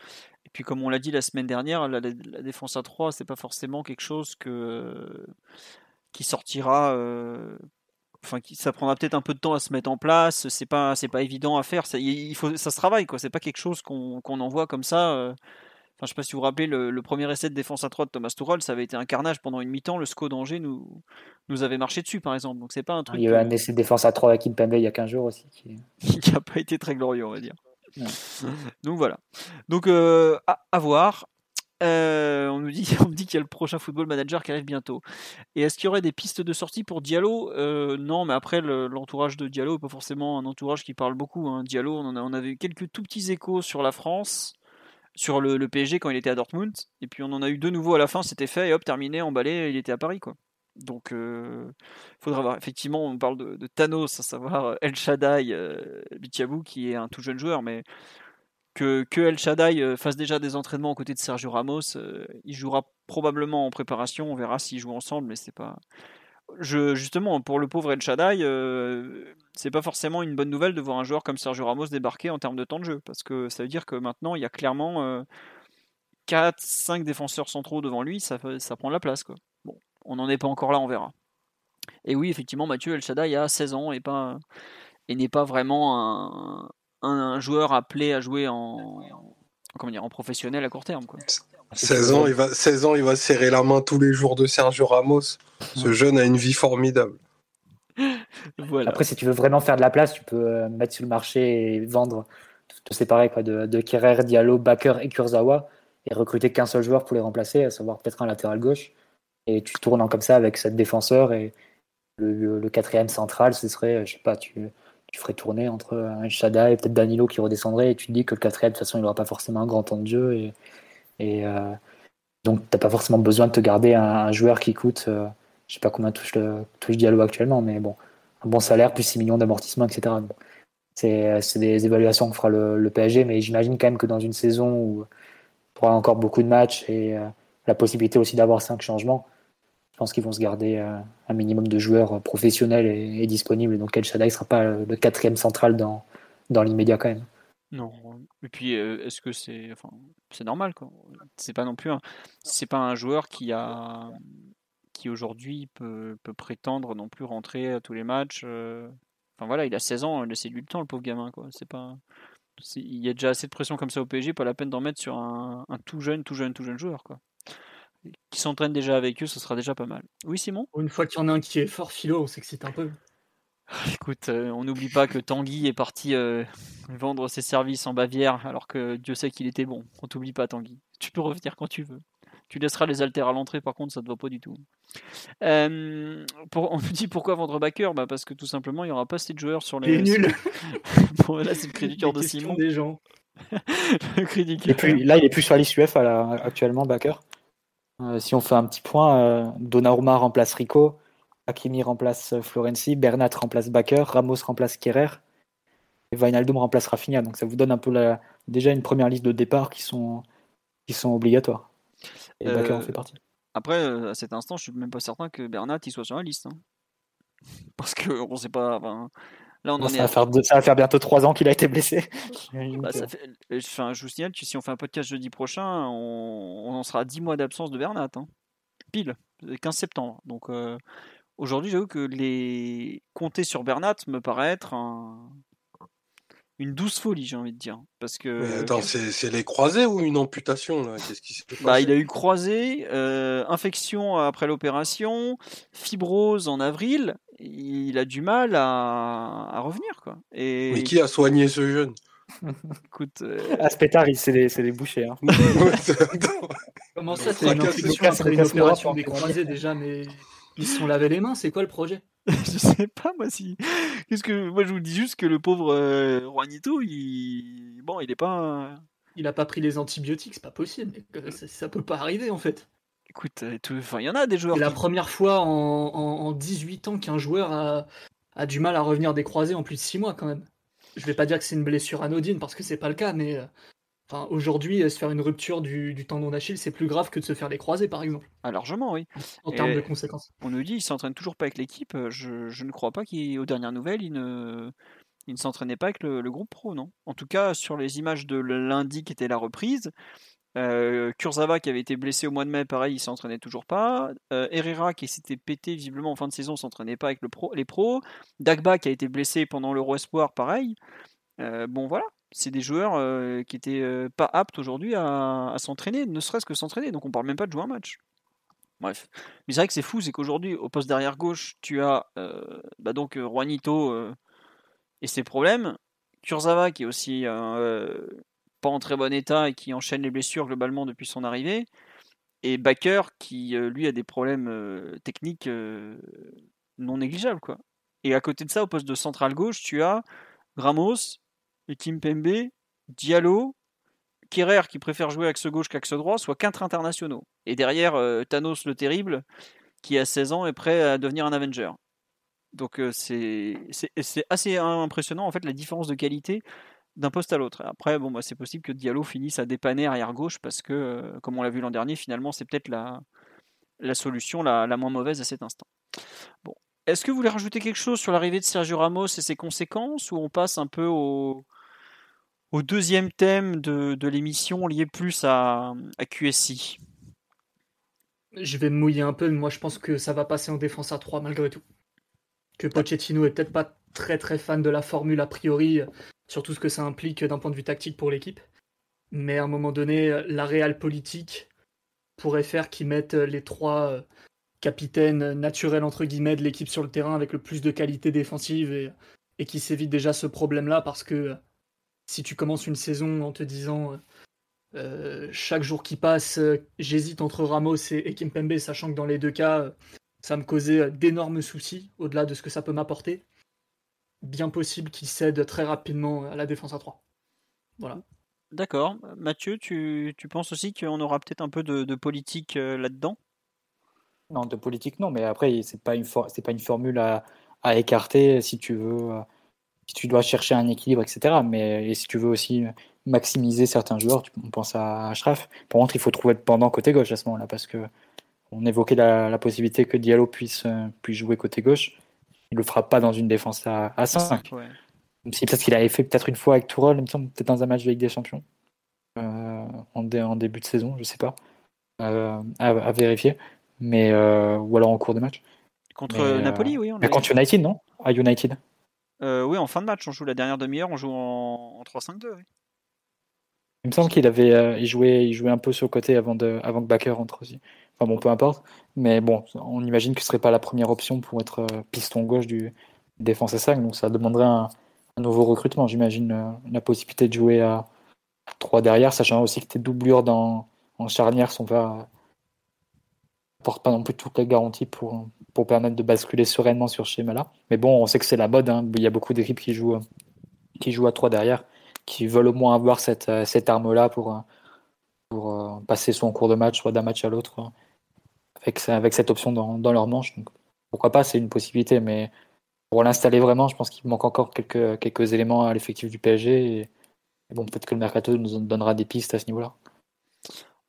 Et puis, comme on l'a dit la semaine dernière, la, défense à 3, c'est pas forcément quelque chose que, qui sortira. euh, Enfin, ça prendra peut-être un peu de temps à se mettre en place. C'est pas, pas évident à faire. Ça, il faut, ça se travaille, quoi. C'est pas quelque chose qu'on qu'on envoie comme ça. euh. Enfin, je sais pas si vous vous rappelez, le, le premier essai de défense à 3 de Thomas Tuchel, ça avait été un carnage pendant une mi-temps. Le SCO d'Angers nous, nous avait marché dessus, par exemple. Donc, c'est pas un truc Il y a eu un essai de défense à 3 avec Kimpembe il y a 15 jours aussi. Qui... n'a [LAUGHS] pas été très glorieux, on va dire. Ouais. [LAUGHS] Donc voilà. Donc euh, à, à voir. Euh, on nous dit, [LAUGHS] on me dit qu'il y a le prochain football manager qui arrive bientôt. Et est-ce qu'il y aurait des pistes de sortie pour Diallo? Euh, Non, mais après le- l'entourage de Diallo n'est pas forcément un entourage qui parle beaucoup. hein. Diallo, on, en a, on avait eu quelques tout petits échos sur la France, sur le, PSG quand il était à Dortmund, et puis on en a eu deux nouveaux à la fin. C'était fait et hop terminé, emballé, il était à Paris quoi. Donc, il faudra voir. Effectivement, on parle de, Thanos, à savoir euh, El Shaddai euh, Bitiabou, qui est un tout jeune joueur, mais que, que El Shaddai euh, fasse déjà des entraînements aux côtés de Sergio Ramos, euh, il jouera probablement en préparation. On verra s'ils jouent ensemble, mais c'est pas. Justement, pour le pauvre El Shaddai, euh, c'est pas forcément une bonne nouvelle de voir un joueur comme Sergio Ramos débarquer en termes de temps de jeu, parce que ça veut dire que maintenant il y a clairement euh, 4-5 défenseurs centraux devant lui, ça, prend de la place. Quoi. Bon, on n'en est pas encore là, on verra. Et oui, effectivement, Mathieu El Shaddai a 16 ans et, n'est pas vraiment un, joueur appelé à jouer en, comment dire, en professionnel à court terme. Quoi. 16 ans, il va, 16 ans, il va serrer la main tous les jours de Sergio Ramos. Ce jeune a une vie formidable. [LAUGHS] Voilà. Après, si tu veux vraiment faire de la place, tu peux euh, mettre sur le marché et vendre, te séparer quoi, de, de Kerrer, Diallo, Baker et Kurzawa et recruter qu'un seul joueur pour les remplacer, à savoir peut-être un latéral gauche. Et tu tournes en comme ça avec sept défenseurs et le, le quatrième central, ce serait, je sais pas, tu, tu ferais tourner entre un Shada et peut-être Danilo qui redescendrait et tu te dis que le quatrième, de toute façon, il n'aura pas forcément un grand temps de jeu et, et euh, donc t'as pas forcément besoin de te garder un, joueur qui coûte, euh, je sais pas combien touche, le, touche Diallo actuellement, mais bon, un bon salaire plus 6 millions d'amortissement, etc. C'est des évaluations que fera le, PSG, mais j'imagine quand même que dans une saison où tu auras encore beaucoup de matchs et euh, la possibilité aussi d'avoir cinq changements, je pense qu'ils vont se garder euh, un minimum de joueurs professionnels et, et disponibles. Donc El Shaddai ne sera pas le quatrième central dans, dans l'immédiat quand même. Non. Et puis, euh, est-ce que c'est, enfin, c'est normal quoi C'est pas non plus, un, c'est pas un joueur qui a, qui aujourd'hui peut, peut prétendre non plus rentrer à tous les matchs. Enfin voilà, il a 16 ans, laissez-lui le temps, le pauvre gamin quoi. C'est pas, c'est- il y a déjà assez de pression comme ça au PSG, pas la peine d'en mettre sur un, un tout jeune, tout jeune, tout jeune joueur quoi. Qui s'entraîne déjà avec eux, ce sera déjà pas mal. Oui Simon? Une fois qu'il y en a un qui est fort philo, on s'excite un peu. Écoute, euh, on n'oublie pas que Tanguy est parti euh, vendre ses services en Bavière, alors que Dieu sait qu'il était bon. On t'oublie pas, Tanguy. Tu peux revenir quand tu veux. Tu laisseras les haltères à l'entrée, par contre, ça te va pas du tout. Euh, pour- on nous dit pourquoi vendre Backer bah Parce que tout simplement, il n'y aura pas assez de joueurs sur les. Il est nul. [LAUGHS] [LAUGHS] bon, là, c'est le cri du cœur de Simon. des gens. [LAUGHS] le cri du Et cœur. puis là, il est plus sur la liste UF actuellement, Baker. Euh, si on fait un petit point, euh, Donnarumma remplace Rico, Hakimi remplace euh, Florenzi, Bernat remplace Baker, Ramos remplace Kerrer, et Wijnaldum remplace Rafinha. Donc ça vous donne un peu la, déjà une première liste de départ qui sont, qui sont obligatoires. Et Euh, Baker en fait partie. Après, euh, à cet instant, je suis même pas certain que Bernat il soit sur la liste. hein. [LAUGHS] Parce qu'on sait pas. enfin, là, on en ça, est va à faire deux- ça va faire bientôt trois ans qu'il a été blessé. [LAUGHS] Bah, ça fait- euh, enfin, je vous signale que si on fait un podcast jeudi prochain, on, on en sera à 10 mois d'absence de Bernat. hein. Pile, le 15 septembre. Donc euh, aujourd'hui, j'avoue que les compter sur Bernat me paraît être un- une douce folie, j'ai envie de dire. Parce que Mais attends, c'est c'est les croisés ou une amputation là? Qu'est-ce qui s'est passé? Bah, il a eu croisé, euh, infection après l'opération, fibrose en avril. Il a du mal à, à revenir. Quoi. Et Mais qui a soigné ce jeune? [LAUGHS] Écoute, euh, Aspetar, il [LAUGHS] c'est des, c'est des bouchers. hein. Comment ça, C'est une après une opération des croisés déjà, mais ils se sont lavés les mains, c'est quoi le projet [LAUGHS] je sais pas moi si. Qu'est-ce que moi je vous dis juste que le pauvre euh, Juanito, il bon, il est pas. Il a pas pris les antibiotiques, c'est pas possible. mais Ça, ça peut pas arriver en fait. Écoute, euh, tout- enfin, il y en a des joueurs. C'est la qui- première fois en, en- en 18 ans qu'un joueur a, a du mal à revenir des croisés en plus de 6 mois quand même. Je vais pas dire que c'est une blessure anodine parce que c'est pas le cas, mais euh, enfin, aujourd'hui, euh, se faire une rupture du, du tendon d'Achille, c'est plus grave que de se faire les croisés par exemple, Ah, largement, oui. en termes de conséquences. On nous dit il s'entraîne toujours pas avec l'équipe. euh, Je, je ne crois pas qu'aux dernières nouvelles, il ne, il ne s'entraînait pas avec le, le groupe pro, non. En tout cas, sur les images de lundi qui était la reprise, Euh, Kurzawa qui avait été blessé au mois de mai, pareil, il s'entraînait toujours pas. Euh, Herrera qui s'était pété visiblement en fin de saison, s'entraînait pas avec le pro, les pros. Dagba qui a été blessé pendant l'Euro Espoir, pareil. Euh, bon voilà, c'est des joueurs euh, qui étaient euh, pas aptes aujourd'hui à, s'entraîner, ne serait-ce que s'entraîner. Donc on parle même pas de jouer un match. Bref, mais c'est vrai que c'est fou, c'est qu'aujourd'hui au poste derrière gauche, tu as euh, bah donc Juanito et ses problèmes. Kurzawa qui est aussi pas en très bon état et qui enchaîne les blessures globalement depuis son arrivée. Et Baker qui lui a des problèmes techniques non négligeables quoi. Et à côté de ça, au poste de central gauche, tu as Ramos, Kimpembe, Diallo, Kerrer qui préfère jouer axe gauche qu'axe droit, soit quatre internationaux. Et derrière, euh, Thanos le terrible, qui a 16 ans est prêt à devenir un Avenger. Donc euh, c'est assez impressionnant en fait la différence de qualité d'un poste à l'autre. Après, bon, bah, c'est possible que Diallo finisse à dépanner arrière gauche parce que, euh, comme on l'a vu l'an dernier, finalement c'est peut-être la, la solution la, moins mauvaise à cet instant. Est-ce que vous voulez rajouter quelque chose sur l'arrivée de Sergio Ramos et ses conséquences ou on passe un peu au, au deuxième thème de, de l'émission lié plus à, à QSI Je vais me mouiller un peu, mais moi je pense que ça va passer en défense à 3 malgré tout. Que Pochettino est peut-être pas très très fan de la formule a priori, sur tout ce que ça implique d'un point de vue tactique pour l'équipe. Mais à un moment donné, la réelle politique pourrait faire qu'ils mettent les trois euh, capitaines naturels entre guillemets de l'équipe sur le terrain avec le plus de qualité défensive et, et qui s'évite déjà ce problème-là parce que si tu commences une saison en te disant euh, euh, chaque jour qui passe, euh, j'hésite entre Ramos et, et Kimpembe, sachant que dans les deux cas, ça me causait d'énormes soucis au-delà de ce que ça peut m'apporter. Bien possible qu'il cède très rapidement à la défense à 3. Voilà. D'accord. Mathieu, tu, tu penses aussi qu'on aura peut-être un peu de, de politique euh, là-dedans? Non, de politique, non, mais après, c'est pas une, for- c'est pas une formule à, à écarter si tu veux, euh, tu dois chercher un équilibre, etc. Mais et si tu veux aussi maximiser certains joueurs, tu, on pense à Ashraf. Par contre, il faut trouver le pendant côté gauche à ce moment-là, parce que on évoquait la, la possibilité que Diallo puisse, euh, puisse jouer côté gauche. Il le fera pas dans une défense à, à 5. Ouais. Si peut-être qu'il avait fait peut-être une fois avec Tourol, il me semble, peut-être dans un match de Ligue des Champions, euh, en, dé- en début de saison, je sais pas, euh, à, à vérifier, mais ou alors en cours de match. Contre Mais, Napoli, oui. On Mais contre United, non? À United. Euh, oui, en fin de match, on joue la dernière demi-heure, on joue en, en 3-5-2. oui. Il me semble qu'il avait, euh, il jouait, il jouait un peu sur le côté avant de, avant que Baker entre aussi. Enfin bon, peu importe. Mais bon, on imagine que ce serait pas la première option pour être euh, piston gauche du défense à 5, donc ça demanderait un, nouveau recrutement. J'imagine la possibilité de jouer à 3 derrière, sachant aussi que tes doublures dans, en charnière sont pas portent pas non plus toutes les garanties pour, pour permettre de basculer sereinement sur ce schéma-là. Mais bon, on sait que c'est la mode. hein. Il y a beaucoup d'équipes qui jouent, qui jouent à 3 derrière, qui veulent au moins avoir cette, euh, cette arme-là pour, euh, pour euh, passer soit en cours de match, soit d'un match à l'autre, avec, avec cette option dans, dans leur manche. Donc, pourquoi pas, c'est une possibilité, mais pour l'installer vraiment, je pense qu'il manque encore quelques, quelques éléments à l'effectif du PSG. Et, bon, peut-être que le mercato nous donnera des pistes à ce niveau-là.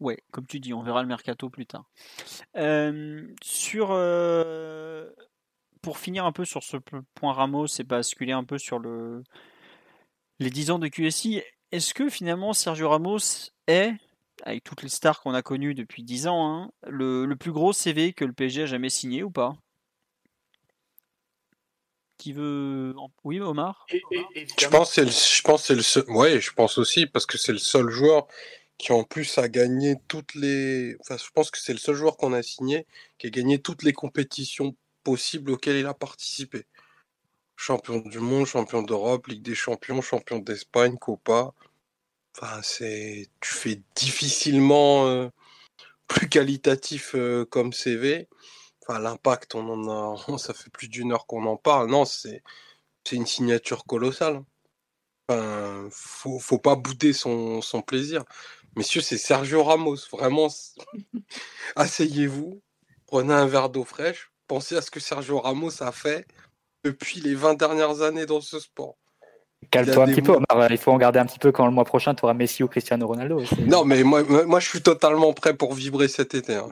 Ouais, comme tu dis, on verra le mercato plus tard. Euh, sur, euh, pour finir un peu sur ce point Ramos et basculer un peu sur le, les 10 ans de QSI, est-ce que finalement Sergio Ramos est, avec toutes les stars qu'on a connues depuis 10 ans, hein, le, le plus gros CV que le PSG a jamais signé ou pas? Qui veut. Oui, Omar? Et, et- Je évidemment, pense que c'est le, je pense que c'est le seul, ouais, je pense aussi parce que c'est le seul joueur qui en plus a gagné toutes les, enfin, je pense que c'est le seul joueur qu'on a signé qui a gagné toutes les compétitions possibles auxquelles il a participé. Champion du monde, champion d'Europe, Ligue des Champions, champion d'Espagne, Copa. Enfin, tu fais difficilement euh, plus qualitatif euh, comme CV. Enfin, l'impact, on en a, [LAUGHS] ça fait plus d'une heure qu'on en parle. Non, c'est, une signature colossale. Enfin, faut, faut pas bouder son plaisir. Messieurs, c'est Sergio Ramos. Vraiment, [LAUGHS] asseyez-vous, prenez un verre d'eau fraîche, pensez à ce que Sergio Ramos a fait depuis les 20 dernières années dans ce sport. Calme-toi un petit peu, Il faut en garder un petit peu quand le mois prochain, tu auras Messi ou Cristiano Ronaldo. Non, mais moi, moi, je suis totalement prêt pour vibrer cet été. Hein.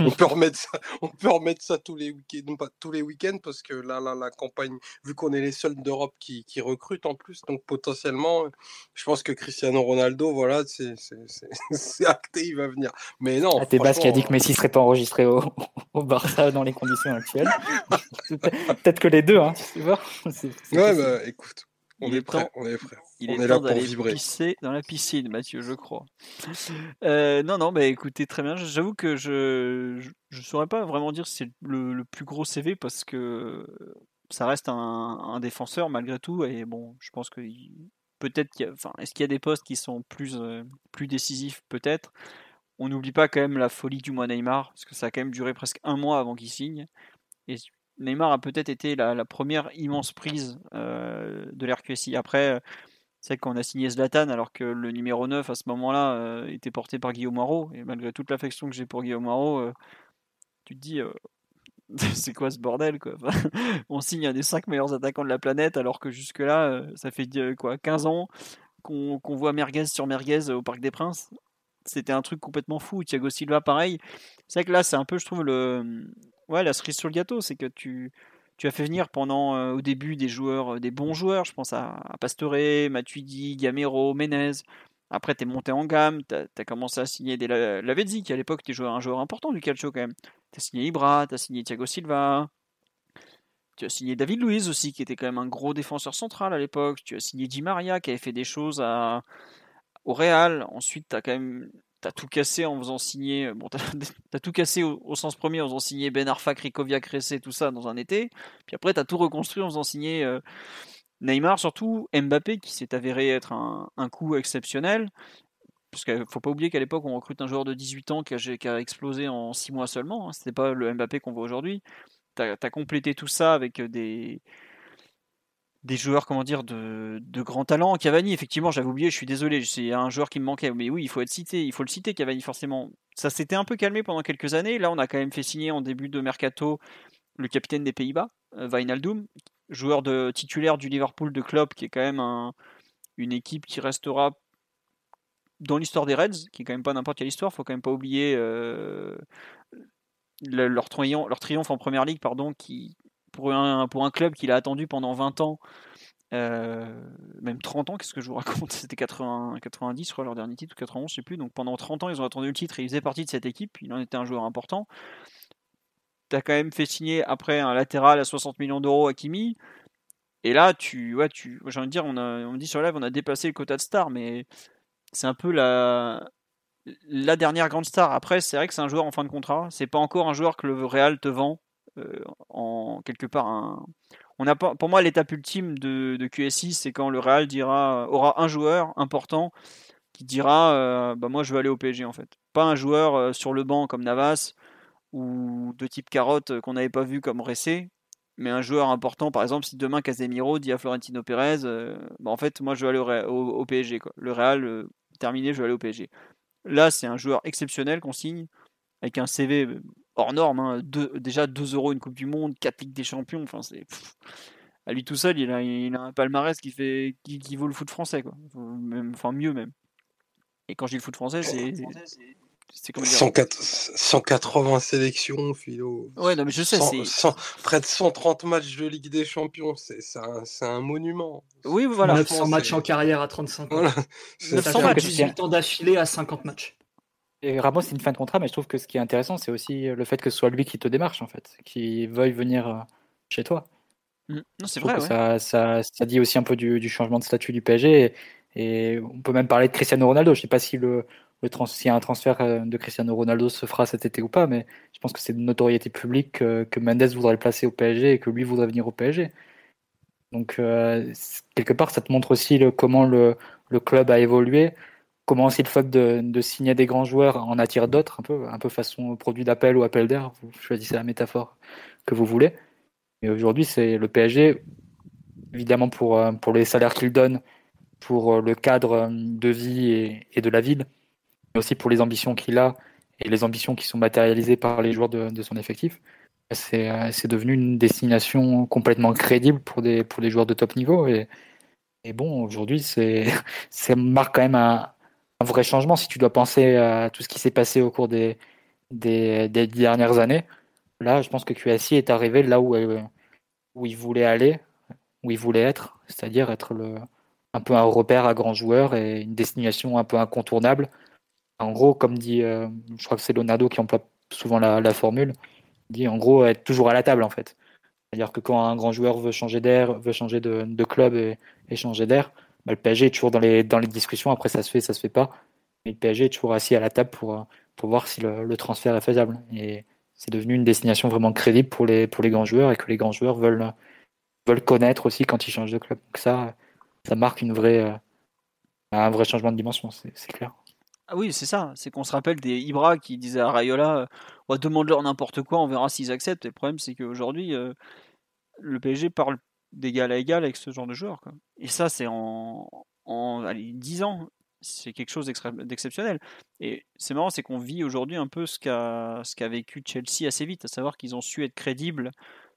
on, peut remettre ça, [LAUGHS] on peut remettre ça tous les week-ends, pas tous les week-ends, parce que là, là, la campagne, vu qu'on est les seuls d'Europe qui, qui, recrutent en plus, donc potentiellement, je pense que Cristiano Ronaldo, voilà, c'est [LAUGHS] acté, il va venir. Mais non. Ah, Bas qui a dit que Messi serait pas enregistré au, [LAUGHS] au Barça dans les conditions actuelles. Peut-être que les deux, hein, tu vois. Ouais, bah écoute. On est, prêt, on est prêt. Il est, là pour vibrer. Pisser dans la piscine, Mathieu, je crois. Euh, non, non, bah écoutez, très bien. J'avoue que je ne saurais pas vraiment dire si c'est le, plus gros CV parce que ça reste un, défenseur malgré tout. Et bon, je pense que peut-être qu'il enfin, est-ce qu'il y a des postes qui sont plus, euh, plus décisifs? Peut-être. On n'oublie pas quand même la folie du mois Neymar parce que ça a quand même duré presque un mois avant qu'il signe. Et Neymar a peut-être été la, première immense prise euh, de l'RQSI. Après, euh, c'est qu'on a signé Zlatan alors que le numéro 9 à ce moment-là euh, était porté par Guillaume Moreau. Et malgré toute l'affection que j'ai pour Guillaume Moreau, tu te dis, [LAUGHS] c'est quoi ce bordel [LAUGHS] On signe un des 5 meilleurs attaquants de la planète alors que jusque-là, ça fait quoi 15 ans qu'on voit merguez sur merguez au Parc des Princes. C'était un truc complètement fou. Thiago Silva, pareil. C'est vrai que là, c'est un peu, je trouve, le, ouais, la cerise sur le gâteau, c'est que tu, tu as fait venir pendant au début des joueurs, des bons joueurs, je pense à, à Pastore, Matuidi, Gamero, Menez. Après, tu es monté en gamme, tu as, commencé à signer des Lavezzi, qui à l'époque était un joueur important du calcio quand même. Tu as signé Ibra, tu as signé Thiago Silva, tu as signé David Luiz aussi, qui était quand même un gros défenseur central à l'époque. Tu as signé Di Maria, qui avait fait des choses à, au Real. Ensuite, tu as quand même t'as tout cassé en faisant signer. Bon, [LAUGHS] t'as tout cassé au, sens premier en faisant signer Ben Arfa, Krikoviak, Cressé, tout ça dans un été. Puis après, t'as tout reconstruit en faisant signer euh, Neymar, surtout Mbappé, qui s'est avéré être un, coup exceptionnel. Parce qu'il faut pas oublier qu'à l'époque, on recrute un joueur de 18 ans qui a, explosé en 6 mois seulement. Hein. C'était pas le Mbappé qu'on voit aujourd'hui. T'as as complété tout ça avec des, des joueurs comment dire de, de grand talent. Cavani, effectivement, j'avais oublié, je suis désolé, c'est un joueur qui me manquait. Mais oui, il faut être cité, il faut le citer, Cavani, forcément. Ça s'était un peu calmé pendant quelques années. Là, on a quand même fait signer en début de mercato le capitaine des Pays-Bas, euh, Wijnaldum, joueur de titulaire du Liverpool de Klopp, qui est quand même une équipe qui restera dans l'histoire des Reds, qui est quand même pas n'importe quelle histoire. Faut quand même pas oublier euh, leur, triomphe, leur triomphe en première ligue, pardon, qui, pour un, club qu'il a attendu pendant 20 ans, euh, même 30 ans, qu'est-ce que je vous raconte? [LAUGHS] C'était 90, je crois, leur dernier titre, ou 91, je sais plus. Donc pendant 30 ans, ils ont attendu le titre et ils faisaient partie de cette équipe. Il en était un joueur important. Tu as quand même fait signer après un latéral à 60 millions d'euros à Kimi. Et là, tu, ouais, tu, j'ai envie de dire, on, a, on dit sur live, on a dépassé le quota de star, mais c'est un peu la, la dernière grande star. Après, c'est vrai que c'est un joueur en fin de contrat. C'est pas encore un joueur que le Real te vend en quelque part un. On a pour moi, l'étape ultime de, de QSI, c'est quand le Real dira, aura un joueur important qui dira euh, bah moi je veux aller au PSG en fait. Pas un joueur euh, sur le banc comme Navas ou de type carotte qu'on n'avait pas vu comme Ressé, mais un joueur important. Par exemple, si demain Casemiro dit à Florentino Pérez, bah en fait moi je veux aller au, PSG. Quoi. Le Real terminé, je veux aller au PSG. Là, c'est un joueur exceptionnel qu'on signe avec un CV hors norme. Hein. déjà 2 euros une Coupe du Monde, 4 Ligues des Champions. Enfin, c'est. À lui tout seul, il a, il a un palmarès qui, fait, qui, vaut le foot français. Quoi. Même, enfin, mieux même. Et quand je dis le foot français, c'est. C'est 180 sélections, Philo. Ouais, non, mais je sais. près de 130 matchs de Ligue des Champions, c'est un, un, monument. Oui, voilà. 900 matchs en carrière à 35 ans. Voilà. [LAUGHS] 900 matchs, 18 ans d'affilée à 50 matchs. Et Ramos, c'est une fin de contrat, mais je trouve que ce qui est intéressant, c'est aussi le fait que ce soit lui qui te démarche, en fait, qui veuille venir euh, chez toi. Mmh. Non, c'est vrai. Ça, ça, ça, dit aussi un peu du, du, changement de statut du PSG. Et, on peut même parler de Cristiano Ronaldo. Je ne sais pas si le, le trans, si un transfert euh, de Cristiano Ronaldo se fera cet été ou pas, mais je pense que c'est de notoriété publique que, que, Mendes voudrait le placer au PSG et que lui voudrait venir au PSG. Donc, euh, quelque part, ça te montre aussi le, comment le, le club a évolué comment aussi le fait de, signer des grands joueurs en attire d'autres, un peu, un peu façon produit d'appel ou appel d'air, vous choisissez la métaphore que vous voulez. Et aujourd'hui, c'est le PSG, évidemment pour, euh, pour les salaires qu'il donne, pour euh, le cadre euh, de vie et, de la ville, mais aussi pour les ambitions qu'il a et les ambitions qui sont matérialisées par les joueurs de, son effectif. C'est devenu une destination complètement crédible pour des, pour des joueurs de top niveau et, Et bon, aujourd'hui, c'est, [LAUGHS] marque quand même un, un, vrai changement si tu dois penser à tout ce qui s'est passé au cours des, des, dernières années. Là, je pense que QSI est arrivé là où, où il voulait aller, où il voulait être, c'est-à-dire être le, un peu un repère à grands joueurs et une destination un peu incontournable. En gros, comme dit, euh, je crois que c'est Leonardo qui emploie souvent la, la formule, dit en gros être toujours à la table en fait. C'est-à-dire que quand un grand joueur veut changer d'air, veut changer de, club et changer d'air, bah, le PSG est toujours dans les, discussions. Après, ça se fait, ça se fait pas. Mais le PSG est toujours assis à la table pour, pour voir si le, transfert est faisable. Et c'est devenu une destination vraiment crédible pour les, pour les grands joueurs et que les grands joueurs veulent, veulent connaître aussi quand ils changent de club. Donc ça, ça marque une vraie, euh, un vrai changement de dimension, c'est clair. Ah oui, c'est ça. C'est qu'on se rappelle des Ibra qui disaient à Rayola euh, demande-leur n'importe quoi, on verra s'ils acceptent. Le problème, c'est qu'aujourd'hui, euh, le PSG parle d'égal à égal avec ce genre de joueur. Quoi. Et ça, c'est en, en allez, 10 ans. C'est quelque chose d'exceptionnel. Et c'est marrant, c'est qu'on vit aujourd'hui un peu ce qu'a qu'a vécu Chelsea assez vite, à savoir qu'ils ont su être crédibles.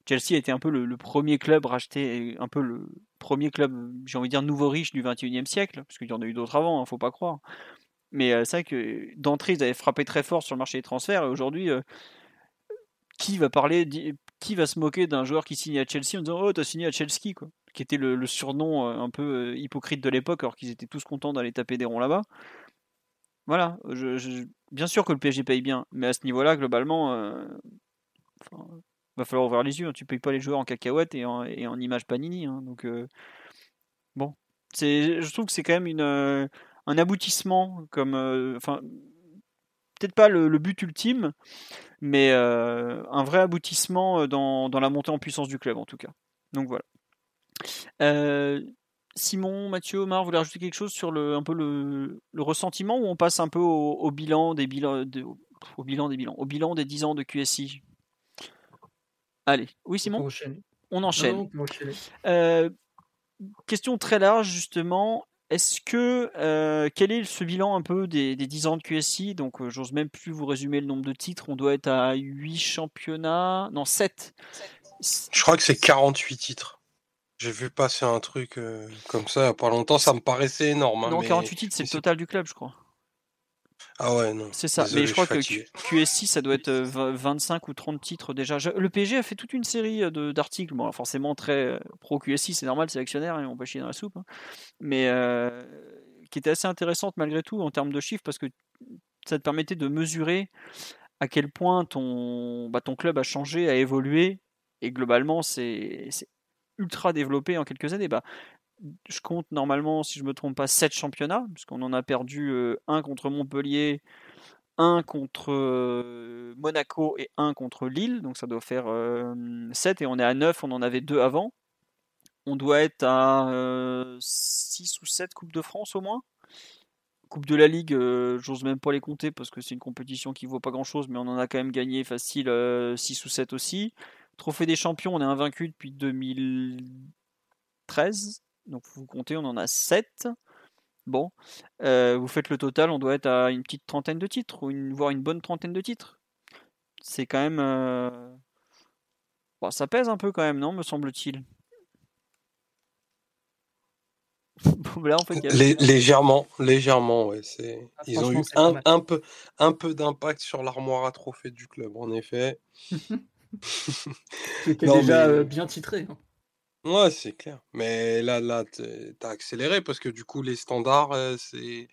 Chelsea été un peu le, premier club racheté, un peu le premier club, j'ai envie de dire, nouveau riche du 21e siècle, parce qu'il y en a eu d'autres avant, hein, faut pas croire. Mais euh, c'est vrai que d'entrée, ils avaient frappé très fort sur le marché des transferts, et aujourd'hui, euh, qui va parler, qui va se moquer d'un joueur qui signe à Chelsea en disant Oh, t'as signé à Chelsea, quoi qui était le, surnom euh, un peu hypocrite de l'époque, alors qu'ils étaient tous contents d'aller taper des ronds là-bas. Voilà, je, bien sûr que le PSG paye bien, mais à ce niveau-là, globalement, euh, enfin, va falloir ouvrir les yeux. Hein. Tu payes pas les joueurs en cacahuètes et en, images panini. Hein. donc, euh, bon, je trouve que c'est quand même euh, un aboutissement, comme, peut-être pas le, le, but ultime, mais un vrai aboutissement dans, dans la montée en puissance du club, en tout cas. Donc voilà. Euh, Simon, Mathieu, Omar, vous voulez rajouter quelque chose sur le, un peu le, le ressentiment ou on passe un peu au, au bilan des bilans, de, au bilan des bilans, au bilan des 10 ans de QSI Allez, oui Simon? On enchaîne. Non, euh, question très large justement. Est-ce que euh, quel est ce bilan un peu des, des 10 ans de QSI Donc euh, j'ose même plus vous résumer le nombre de titres. On doit être à 8 championnats. Non, 7. Je crois que c'est 48 titres. J'ai vu passer un truc euh, comme ça il n'y a pas longtemps, ça me paraissait énorme. Hein, non, 48 titres, c'est le total du club, je crois. Ah ouais, non. C'est ça, Désolé, mais je crois que QSI, ça doit être 25 ou 30 titres déjà. Le PSG a fait toute une série d'articles, bon, forcément très pro QSI, c'est normal, c'est actionnaire, et on va chier dans la soupe, hein. mais euh, qui était assez intéressante malgré tout en termes de chiffres, parce que ça te permettait de mesurer à quel point ton, bah, ton club a changé, a évolué, et globalement, c'est ultra développé en quelques années. Bah, je compte normalement, si je me trompe pas, 7 championnats, puisqu'on en a perdu euh, un contre Montpellier, un contre euh, Monaco et un contre Lille, donc ça doit faire euh, 7, et on est à 9, on en avait deux avant. On doit être à 6 ou 7 Coupes de France au moins. Coupe de la Ligue, euh, j'ose même pas les compter parce que c'est une compétition qui vaut pas grand chose, mais on en a quand même gagné facile 6 ou 7 aussi. Trophée des champions, on est invaincu depuis 2013. Donc vous comptez, on en a 7. Bon, euh, vous faites le total, on doit être à une petite trentaine de titres, ou une, voire une bonne trentaine de titres. C'est quand même... Euh... Bon, ça pèse un peu quand même, non, me semble-t-il [LAUGHS] bon, là, en fait, a... Lé légèrement, légèrement, ouais. Ah, Ils ont eu un, un, peu, un peu d'impact sur l'armoire à trophées du club, en effet. [LAUGHS] [LAUGHS] C'était déjà mais... bien titré. Hein. Ouais, c'est clair. Mais là, là, t'as accéléré parce que du coup, les standards, c'est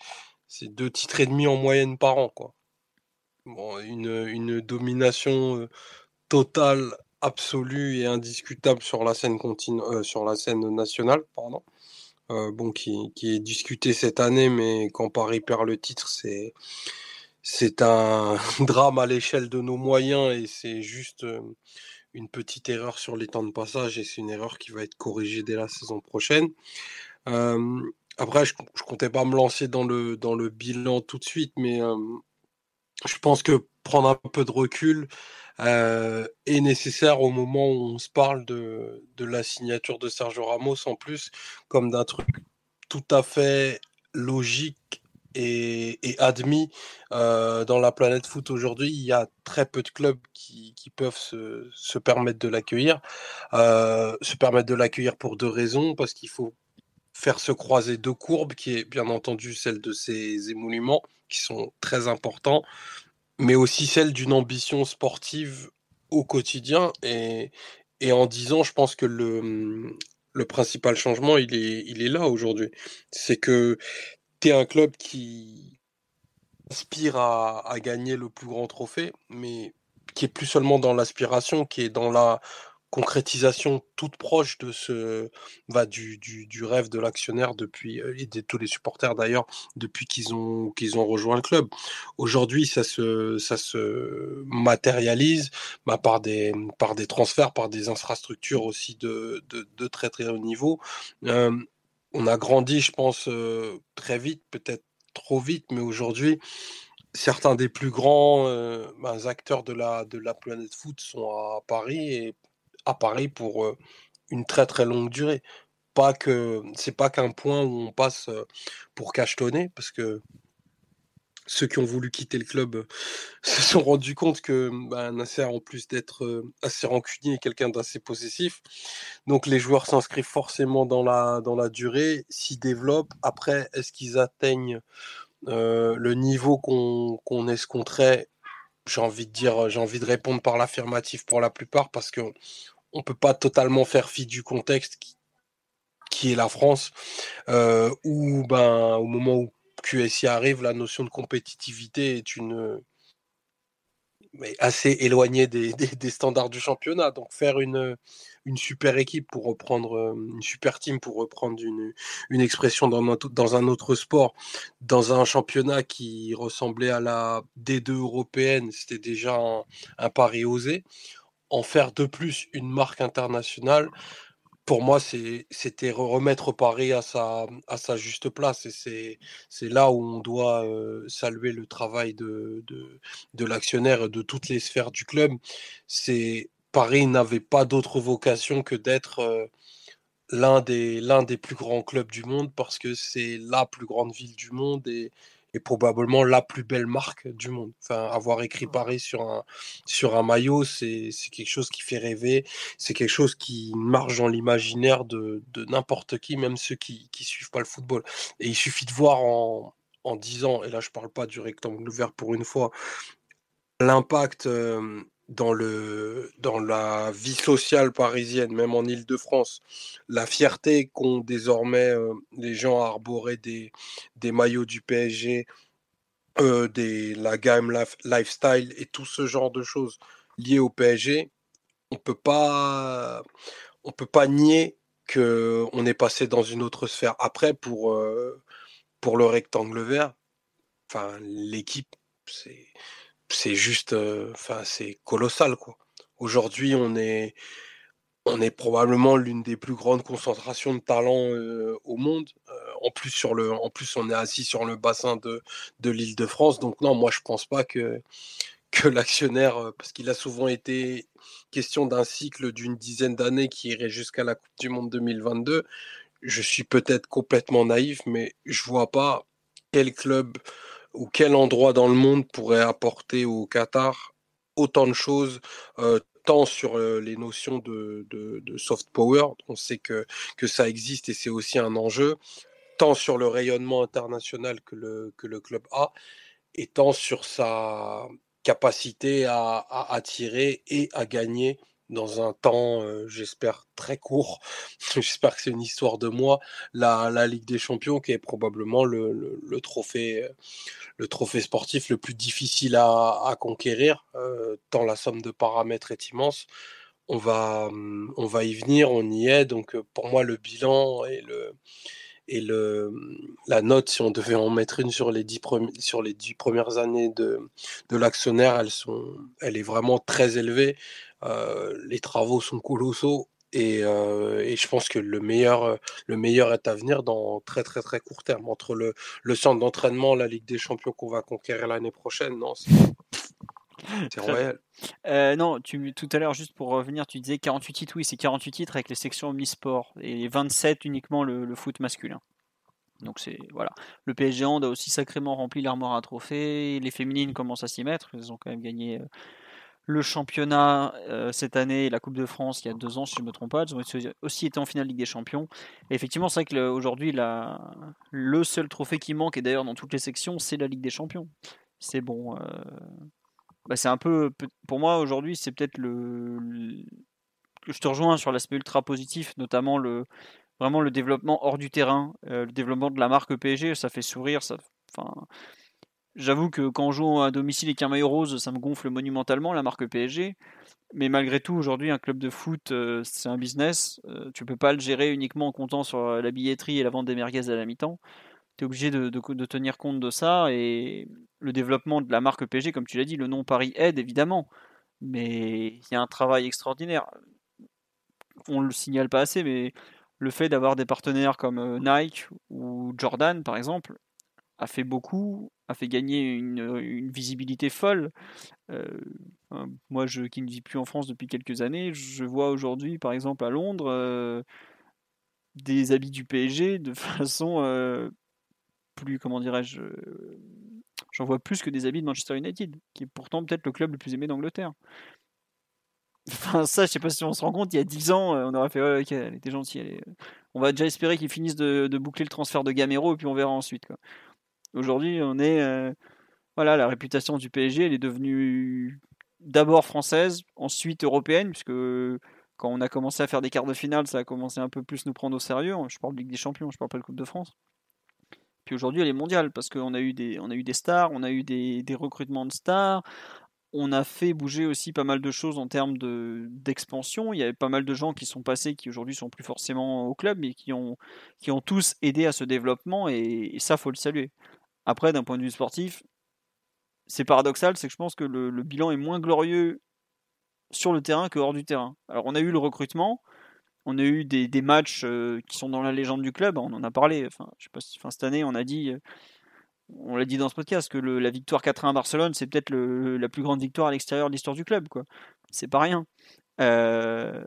c'est deux titres et demi en moyenne par an, quoi. Bon, une, une domination totale, absolue et indiscutable sur la scène continue, euh, sur la scène nationale, pardon. Euh, bon, qui, qui est discutée cette année, mais quand Paris perd le titre, c'est c'est un [LAUGHS] drame à l'échelle de nos moyens et c'est juste une petite erreur sur les temps de passage et c'est une erreur qui va être corrigée dès la saison prochaine. Après, je, je comptais pas me lancer dans le, dans le bilan tout de suite, mais je pense que prendre un peu de recul euh, est nécessaire au moment où on se parle de, de la signature de Sergio Ramos en plus, comme d'un truc tout à fait logique et, et admis dans la planète foot aujourd'hui. Il y a très peu de clubs qui, peuvent se, permettre de l'accueillir. Se permettre de l'accueillir pour deux raisons, parce qu'il faut faire se croiser deux courbes, qui est bien entendu celle de ces émoluments, qui sont très importants, mais aussi celle d'une ambition sportive au quotidien. Et, en disant, je pense que le, le principal changement, il est, il est là aujourd'hui. C'est que tu es un club qui aspire à, gagner le plus grand trophée, mais qui est plus seulement dans l'aspiration, qui est dans la concrétisation toute proche de ce va du, du, du rêve de l'actionnaire depuis et de tous les supporters d'ailleurs depuis qu'ils ont qu'ils ont rejoint le club. Aujourd'hui, ça se ça se matérialise bah, par des par des transferts, par des infrastructures aussi de de, de très très haut niveau. Euh, on a grandi, je pense, très vite, peut-être trop vite, mais aujourd'hui, certains des plus grands bah, acteurs de la, planète foot sont à Paris et à Paris pour une très très longue durée. Pas que c'est pas qu'un point où on passe pour cachetonner, parce que ceux qui ont voulu quitter le club euh, [LAUGHS] se sont rendus compte que bah, Nasser, en plus d'être assez rancunier, est quelqu'un d'assez possessif. Donc les joueurs s'inscrivent forcément dans la, dans la durée, s'y développent. Après, est-ce qu'ils atteignent le niveau qu'on qu'on escompterait? J'ai envie de dire, j'ai envie de répondre par l'affirmatif pour la plupart, parce que on peut pas totalement faire fi du contexte qui, qui est la France, euh, où ben, au moment où QSI arrive, la notion de compétitivité est une mais assez éloignée [LAUGHS] des, standards du championnat. Donc faire une, super équipe pour reprendre une super team pour reprendre une, expression dans un, autre sport, dans un championnat qui ressemblait à la D2 européenne, c'était déjà un pari osé en faire de plus une marque internationale, pour moi, c'était remettre Paris à sa, juste place. Et c'est là où on doit euh, saluer le travail de, l'actionnaire et de toutes les sphères du club. Paris n'avait pas d'autre vocation que d'être euh, l'un des, plus grands clubs du monde parce que c'est la plus grande ville du monde est probablement la plus belle marque du monde. Enfin, avoir écrit Paris sur un, sur un maillot, c'est quelque chose qui fait rêver, c'est quelque chose qui marche dans l'imaginaire de, de n'importe qui, même ceux qui ne suivent pas le football. Et il suffit de voir en, en 10 ans, et là je parle pas du rectangle vert pour une fois, l'impact euh, dans, le, dans la vie sociale parisienne, même en Ile-de-France, la fierté qu'ont désormais euh, les gens à arborer des, des maillots du PSG, euh, la gamme lifestyle et tout ce genre de choses liées au PSG, on peut pas, on peut pas nier que on est passé dans une autre sphère. Après, pour, euh, pour le rectangle vert, l'équipe, c'est c'est juste, enfin, c'est colossal, quoi. Aujourd'hui, on est, on est probablement l'une des plus grandes concentrations de talents au monde. en plus, sur le, en plus, on est assis sur le bassin de, de l'Île-de-France. Donc, non, moi, je pense pas que, que l'actionnaire, parce qu'il a souvent été question d'un cycle d'une dizaine d'années qui irait jusqu'à la Coupe du Monde 2022. Je suis peut-être complètement naïf, mais je vois pas quel club ou quel endroit dans le monde pourrait apporter au Qatar autant de choses, euh, tant sur euh, les notions de, soft power, on sait que, que ça existe et c'est aussi un enjeu, tant sur le rayonnement international que le, club a, et tant sur sa capacité à attirer et à gagner dans un temps, j'espère, très court. [LAUGHS] j'espère que c'est une histoire de moi. La, Ligue des Champions, qui est probablement le, trophée, le trophée sportif le plus difficile à, conquérir, tant la somme de paramètres est immense. On va, on va y venir, on y est. Donc, pour moi, le bilan et le, et le, la note, si on devait en mettre une sur les dix, premières années de, de l'actionnaire, sont, elle est vraiment très élevée. Euh, les travaux sont colossaux et, euh, et, je pense que le meilleur, le meilleur est à venir dans très très très court terme. Entre le, le centre d'entraînement, la Ligue des Champions qu'on va conquérir l'année prochaine, non, c'est [LAUGHS] royal. Euh, non, tu, tout à l'heure, juste pour revenir, tu disais 48 titres, oui, c'est 48 titres avec les sections omnisport et 27 uniquement le, le foot masculin. Donc c'est voilà. Le PSG Hand a aussi sacrément rempli l'armoire à trophées. Les féminines commencent à s'y mettre. Elles ont quand même gagné le championnat cette année et la Coupe de France il y a deux ans, si je ne me trompe pas. Ils ont aussi été en finale Ligue des Champions. Effectivement, c'est vrai qu'aujourd'hui, le seul trophée qui manque, et d'ailleurs dans toutes les sections, c'est la Ligue des Champions. C'est bon. Bah, c'est un peu. Pour moi, aujourd'hui, c'est peut-être le, Je te rejoins sur l'aspect ultra positif, notamment le, vraiment le développement hors du terrain, le développement de la marque PSG, ça fait sourire. Ça, J'avoue que quand on joue à domicile et qu'un maillot rose, ça me gonfle monumentalement la marque PSG. Mais malgré tout, aujourd'hui, un club de foot, euh, c'est un business. Euh, tu peux pas le gérer uniquement en comptant sur euh, la billetterie et la vente des merguez à la mi-temps. Tu es obligé de, tenir compte de ça. Et le développement de la marque PSG, comme tu l'as dit, le nom Paris aide évidemment. Mais il y a un travail extraordinaire. On le signale pas assez, mais le fait d'avoir des partenaires comme Nike ou Jordan, par exemple, a fait beaucoup, a fait gagner une, visibilité folle. Euh, moi, qui ne vis plus en France depuis quelques années, je vois aujourd'hui, par exemple, à Londres, des habits du PSG de [LAUGHS] façon plus, comment dirais-je, j'en vois plus que des habits de Manchester United, qui est pourtant peut-être le club le plus aimé d'Angleterre. Enfin, ça, je sais pas si on se rend compte, il y a 10 ans, on aurait fait, ouais, ok, elle était gentille. On va déjà espérer qu'ils finissent de, boucler le transfert de Gamero et puis on verra ensuite. Aujourd'hui, on est. Euh, voilà, la réputation du PSG, elle est devenue d'abord française, ensuite européenne, puisque quand on a commencé à faire des quarts de finale, ça a commencé un peu plus nous prendre au sérieux. Je parle de Ligue des Champions, je parle pas de Coupe de France. Puis aujourd'hui, elle est mondiale, parce qu'on a, eu des, on a eu des stars, on a eu des, recrutements de stars, on a fait bouger aussi pas mal de choses en termes d'expansion. Il y avait pas mal de gens qui sont passés, qui aujourd'hui sont plus forcément au club, mais qui ont, qui ont tous aidé à ce développement, et, et ça, faut le saluer. Après, d'un point de vue sportif, c'est paradoxal, c'est que je pense que le, bilan est moins glorieux sur le terrain que hors du terrain. Alors on a eu le recrutement, on a eu des, matchs euh, qui sont dans la légende du club, on en a parlé. Enfin, je sais pas si, cette année on a dit, euh, on l'a dit dans ce podcast que la victoire 4-1 à Barcelone, c'est peut-être la plus grande victoire à l'extérieur de l'histoire du club, quoi. C'est pas rien. Euh,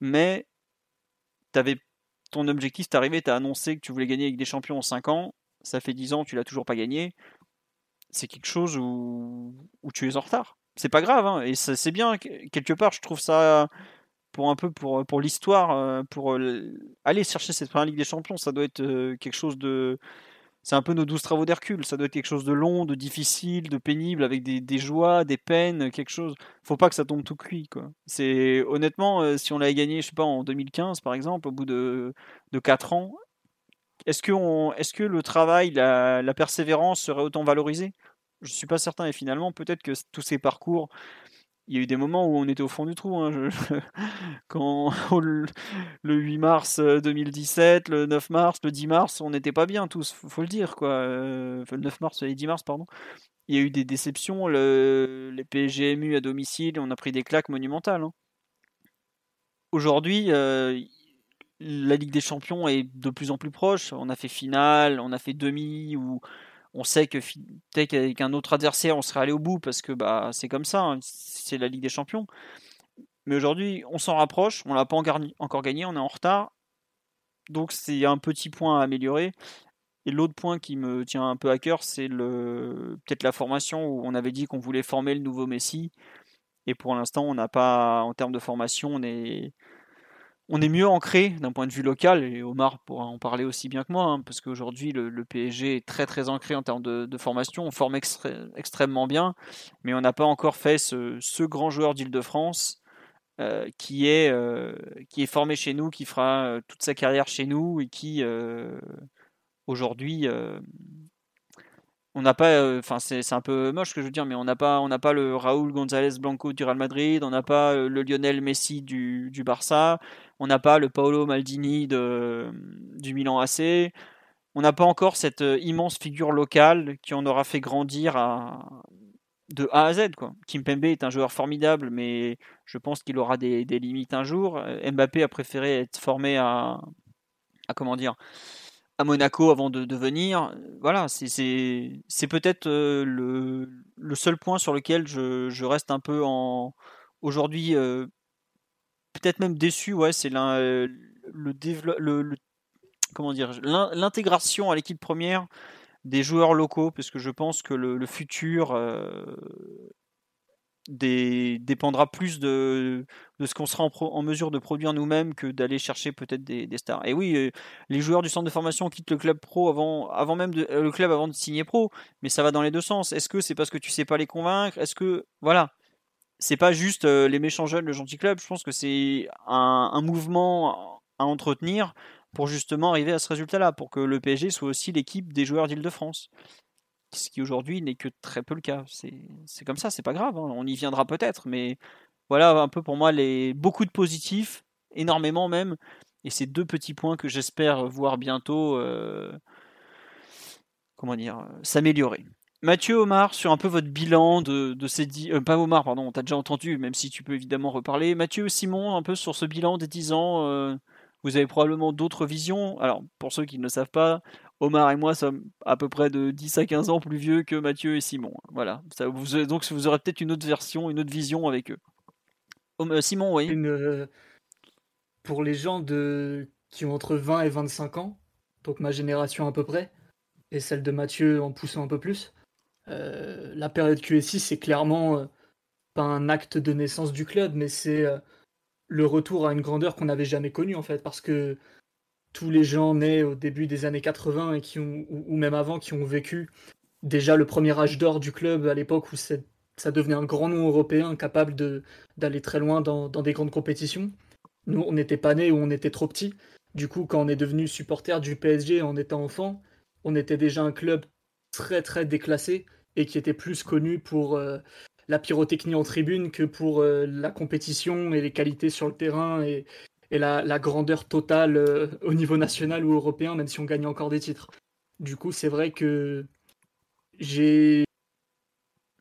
mais avais ton objectif, arrivé, t'as annoncé que tu voulais gagner avec des champions en 5 ans ça fait 10 ans, tu l'as toujours pas gagné, c'est quelque chose où, tu es en retard. C'est pas grave, hein, et c'est bien, quelque part, je trouve ça pour un peu pour, pour l'histoire, euh, pour euh, aller chercher cette première Ligue des Champions, ça doit être euh, quelque chose de. C'est un peu nos douze travaux d'Hercule, ça doit être quelque chose de long, de difficile, de pénible, avec des, joies, des peines, quelque chose. Faut pas que ça tombe tout cuit. C'est honnêtement, si on l'avait gagné, je sais pas, en 2015 par exemple, au bout de, de 4 ans, est-ce que, est que le travail, la, persévérance serait autant valorisé? Je ne suis pas certain. Et finalement, peut-être que tous ces parcours, il y a eu des moments où on était au fond du trou. Hein. [LAUGHS] quand [LAUGHS] le 8 mars 2017, le 9 mars, le 10 mars, on n'était pas bien tous, faut le dire. Quoi. Euh, le 9 mars et le 10 mars, pardon. Il y a eu des déceptions. les PGMU à domicile, on a pris des claques monumentales. Hein. Aujourd'hui, euh, la Ligue des Champions est de plus en plus proche. On a fait finale, on a fait demi, où on sait que peut-être qu'avec un autre adversaire, on serait allé au bout parce que bah, c'est comme ça, hein, c'est la Ligue des Champions. Mais aujourd'hui, on s'en rapproche, on l'a pas encore gagné, on est en retard. Donc c'est un petit point à améliorer. Et l'autre point qui me tient un peu à cœur, c'est peut-être la formation où on avait dit qu'on voulait former le nouveau Messi. Et pour l'instant, on n'a pas, en termes de formation, on est, on est mieux ancré d'un point de vue local, et Omar pourra en parler aussi bien que moi, hein, parce qu'aujourd'hui le, PSG est très très ancré en termes de, formation, on forme extrêmement bien, mais on n'a pas encore fait ce, grand joueur d'Île-de-France euh, qui, est, euh, qui est formé chez nous, qui fera euh, toute sa carrière chez nous, et qui aujourd'hui on n'a pas, enfin c'est un peu moche ce que je veux dire, mais on n'a pas, on n'a pas le Raúl González Blanco du Real Madrid, on n'a pas le Lionel Messi du, Barça, on n'a pas le Paolo Maldini du Milan AC. On n'a pas encore cette euh, immense figure locale qui en aura fait grandir de A à Z. Quoi. Kimpembe est un joueur formidable, mais je pense qu'il aura des, limites un jour. Euh, Mbappé a préféré être formé à, comment dire à Monaco avant de, venir. Voilà, c'est peut-être euh, le, seul point sur lequel je, reste un peu en aujourd'hui peut-être même déçu, ouais, c'est dire, l'intégration à l'équipe première des joueurs locaux, parce que je pense que le, futur, euh, dépendra plus de, ce qu'on sera en, mesure de produire nous-mêmes que d'aller chercher peut-être des, stars. Et oui, euh, les joueurs du centre de formation quittent le club pro avant, avant même de, euh, le club avant de signer pro, mais ça va dans les deux sens. Est-ce que c'est parce que tu sais pas les convaincre? Est-ce que voilà, c'est pas juste euh, les méchants jeunes, le gentil club. Je pense que c'est un, un, mouvement à entretenir pour justement arriver à ce résultat-là, pour que le PSG soit aussi l'équipe des joueurs d'Île-de-France ce qui aujourd'hui n'est que très peu le cas. C'est comme ça, c'est pas grave, hein. on y viendra peut-être, mais voilà un peu pour moi les beaucoup de positifs, énormément même, et ces deux petits points que j'espère voir bientôt, euh, comment dire, s'améliorer. Mathieu Omar, sur un peu votre bilan de, ces dix... Euh, pas Omar, pardon, on t'a déjà entendu, même si tu peux évidemment reparler. Mathieu, Simon, un peu sur ce bilan des 10 ans, euh, vous avez probablement d'autres visions. Alors, pour ceux qui ne le savent pas, Omar et moi sommes à peu près de 10 à 15 ans plus vieux que Mathieu et Simon. Voilà. Ça, vous, donc vous aurez peut-être une autre version, une autre vision avec eux. Euh, Simon, oui. Euh, pour les gens de... qui ont entre 20 et 25 ans, donc ma génération à peu près, et celle de Mathieu en poussant un peu plus, euh, la période QSI, c'est clairement pas un acte de naissance du club, mais c'est le retour à une grandeur qu'on n'avait jamais connue en fait, parce que tous les gens nés au début des années 80 et qui ont, ou, même avant, qui ont vécu déjà le premier âge d'or du club à l'époque où ça devenait un grand nom européen capable d'aller très loin dans, des grandes compétitions. Nous, on n'était pas nés ou on était trop petits. Du coup, quand on est devenu supporter du PSG en étant enfant, on était déjà un club très très déclassé et qui était plus connu pour euh, la pyrotechnie en tribune que pour euh, la compétition et les qualités sur le terrain et, et la, grandeur totale euh, au niveau national ou européen, même si on gagne encore des titres. Du coup, c'est vrai que j'ai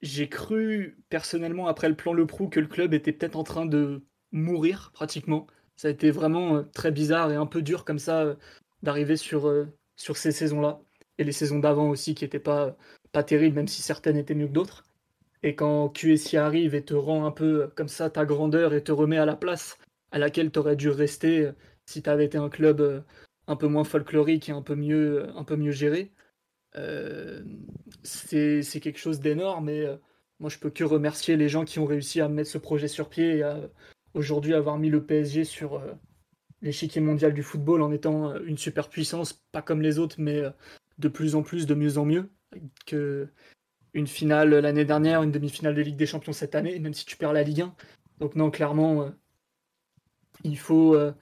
j'ai cru personnellement après le plan Le Prou que le club était peut-être en train de mourir pratiquement. Ça a été vraiment euh, très bizarre et un peu dur comme ça euh, d'arriver sur, sur ces saisons-là. Et les saisons d'avant aussi qui n'étaient pas, pas terribles, même si certaines étaient mieux que d'autres. Et quand QSI arrive et te rend un peu comme ça ta grandeur et te remet à la place à laquelle tu aurais dû rester euh, si tu avais été un club euh, un peu moins folklorique et un peu mieux, un peu mieux géré. Euh, c'est quelque chose d'énorme et moi je peux que remercier les gens qui ont réussi à mettre ce projet sur pied et à aujourd'hui avoir mis le PSG sur l'échiquier mondial du football en étant une super puissance, pas comme les autres, mais de plus en plus, de mieux en mieux. Que une finale l'année dernière, une demi-finale de Ligue des Champions cette année, même si tu perds la Ligue 1. Donc non, clairement, il faut, euh,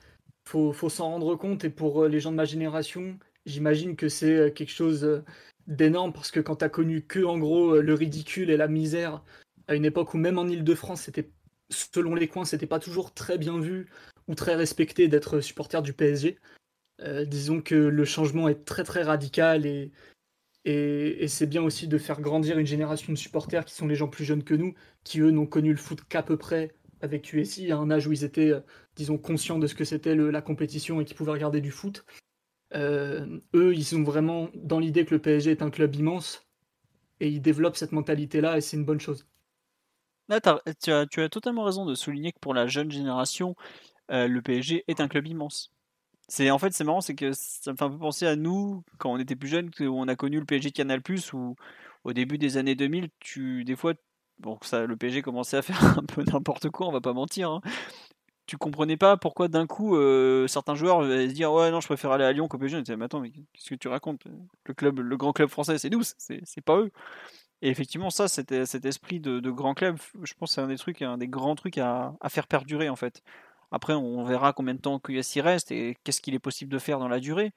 faut, faut s'en rendre compte. Et pour euh, les gens de ma génération, j'imagine que c'est euh, quelque chose d'énorme parce que quand tu as connu que en gros le ridicule et la misère à une époque où même en Ile-de-France, c'était selon les coins, c'était pas toujours très bien vu ou très respecté d'être supporter du PSG. disons que le changement est très très radical et, et, et c'est bien aussi de faire grandir une génération de supporters qui sont les gens plus jeunes que nous, qui eux n'ont connu le foot qu'à peu près avec USI à un âge où ils étaient, disons, conscients de ce que c'était la compétition et qui pouvaient regarder du foot. Euh, eux, ils sont vraiment dans l'idée que le PSG est un club immense et ils développent cette mentalité-là et c'est une bonne chose. Là, tu, as, totalement raison de souligner que pour la jeune génération, euh, le PSG est un club immense. C'est en fait c'est marrant, c'est que ça me fait un peu penser à nous quand on était plus jeunes, où on a connu le PSG de Canal+, où au début des années 2000, tu des fois bon, le PSG commençait à [LAUGHS] faire un peu n'importe quoi, on va pas mentir. Hein. Tu comprenais pas pourquoi d'un coup euh, certains joueurs allaient se dire ouais non je préfère aller à Lyon qu'au PSG. mais attends mais qu'est-ce que tu racontes? Le club, le grand club français c'est nous, c'est pas eux. Et effectivement ça c'était cet esprit de, grand club, je pense c'est un des trucs, un des grands trucs à, faire perdurer en fait. Après on verra combien de temps y reste et qu'est-ce qu'il est possible de faire dans la durée.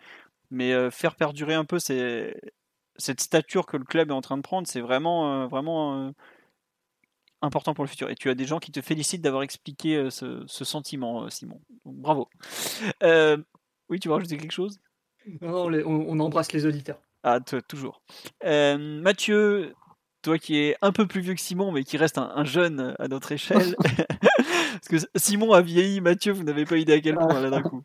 Mais euh, faire perdurer un peu cette stature que le club est en train de prendre, c'est vraiment, euh, vraiment important pour le futur. Et tu as des gens qui te félicitent d'avoir expliqué euh, ce, sentiment, euh, Simon. bravo. Euh, oui, tu veux rajouter quelque chose? Non, on, embrasse les auditeurs. Ah, toujours. Mathieu, toi qui es un peu plus vieux que Simon, mais qui reste un, jeune à notre échelle. [LAUGHS] [LAUGHS] Parce que Simon a vieilli, Mathieu, vous n'avez pas idée à quel point là d'un coup.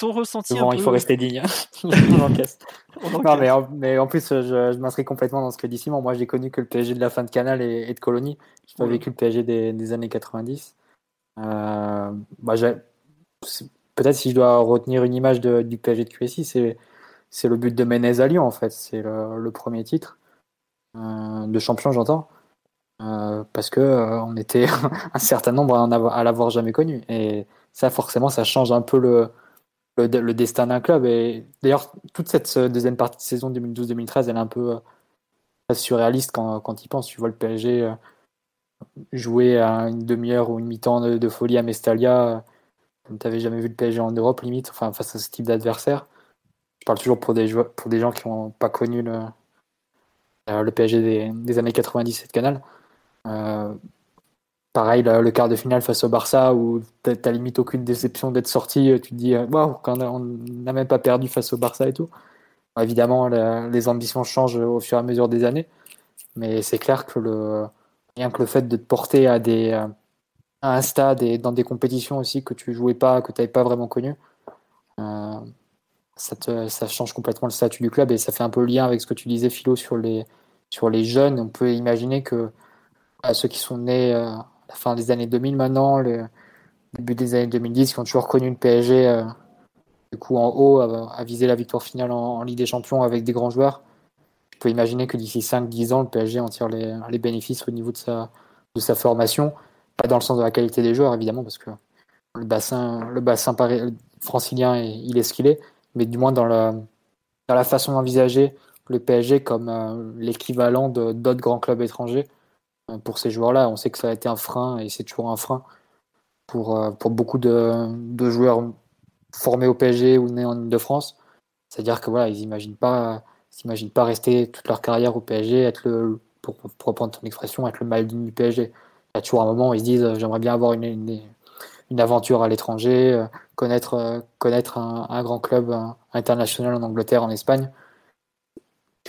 Ton ressenti bon, il faut rester digne. [LAUGHS] [LAUGHS] non, mais, en, mais en plus, je, m'inscris complètement dans ce que dit Simon. Moi, j'ai connu que le PSG de la fin de Canal et, de Colonie. Je n'ai pas vécu le PSG des, années 90. Euh, bah, peut-être si je dois retenir une image du PSG de QSI, c'est, c'est le but de Menez à Lyon, en fait. C'est le, premier titre euh, de champion, j'entends. parce que on était [LAUGHS] un certain nombre à l'avoir jamais connu. Et ça, forcément, ça change un peu le, le, destin d'un club. Et d'ailleurs, toute cette deuxième partie de saison 2012-2013, elle est un peu surréaliste quand, quand il pense. Tu vois le PSG jouer à une demi-heure ou une mi-temps de, folie à Mestalia, comme tu n'avais jamais vu le PSG en Europe, limite, enfin, face à ce type d'adversaire. Je parle toujours pour des, pour des gens qui n'ont pas connu le, euh, le PSG des, des années 97 Canal. Euh, pareil, le, quart de finale face au Barça, où tu n'as limite aucune déception d'être sorti. Tu te dis, euh, waouh, on n'a même pas perdu face au Barça et tout. Évidemment, les ambitions changent au fur et à mesure des années, mais c'est clair que le, rien que le fait de te porter à, des, à un stade et dans des compétitions aussi que tu jouais pas, que tu n'avais pas vraiment connu, ça, change complètement le statut du club et ça fait un peu lien avec ce que tu disais, Philo, sur les, sur les jeunes. On peut imaginer que ceux qui sont nés euh, à la fin des années 2000 maintenant, le début des années 2010, qui ont toujours connu le PSG euh, du coup en haut, à, viser la victoire finale en, Ligue des Champions avec des grands joueurs, je peux imaginer que d'ici 5-10 ans, le PSG en tire les, bénéfices au niveau de sa, de sa formation. Pas dans le sens de la qualité des joueurs, évidemment, parce que le bassin, le bassin francilien, il est ce qu'il est. Mais du moins dans la, dans la façon d'envisager le PSG comme euh, l'équivalent d'autres grands clubs étrangers pour ces joueurs-là. On sait que ça a été un frein et c'est toujours un frein pour, euh, pour beaucoup de, de, joueurs formés au PSG ou nés en Ile-de-France. C'est-à-dire que voilà, ils n'imaginent pas, pas rester toute leur carrière au PSG, être le, pour, pour reprendre ton expression, être le mal du PSG. Il y a toujours un moment où ils se disent j'aimerais bien avoir une, une, une aventure à l'étranger, euh, connaître, euh, connaître un, grand club international en Angleterre, en Espagne.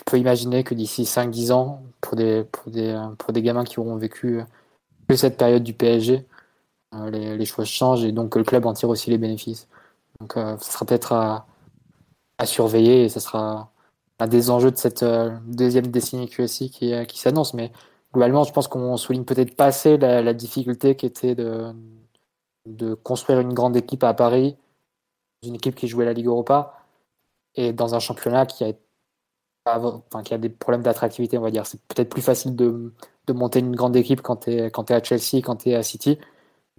Tu peux imaginer que d'ici 5-10 ans, pour des, pour, des, pour des gamins qui auront vécu que cette période du PSG, euh, les, choses changent et donc le club en tire aussi les bénéfices. Donc ça sera peut-être à, surveiller et ça sera un des enjeux de cette deuxième décennie QSI qui, s'annonce. Mais globalement, je pense qu'on souligne peut-être pas assez la, difficulté qui était de, de construire une grande équipe à Paris, une équipe qui jouait la Ligue Europa, et dans un championnat qui a, enfin, qui a des problèmes d'attractivité, on va dire. C'est peut-être plus facile de, de, monter une grande équipe quand tu es, es, à Chelsea, quand tu es à City.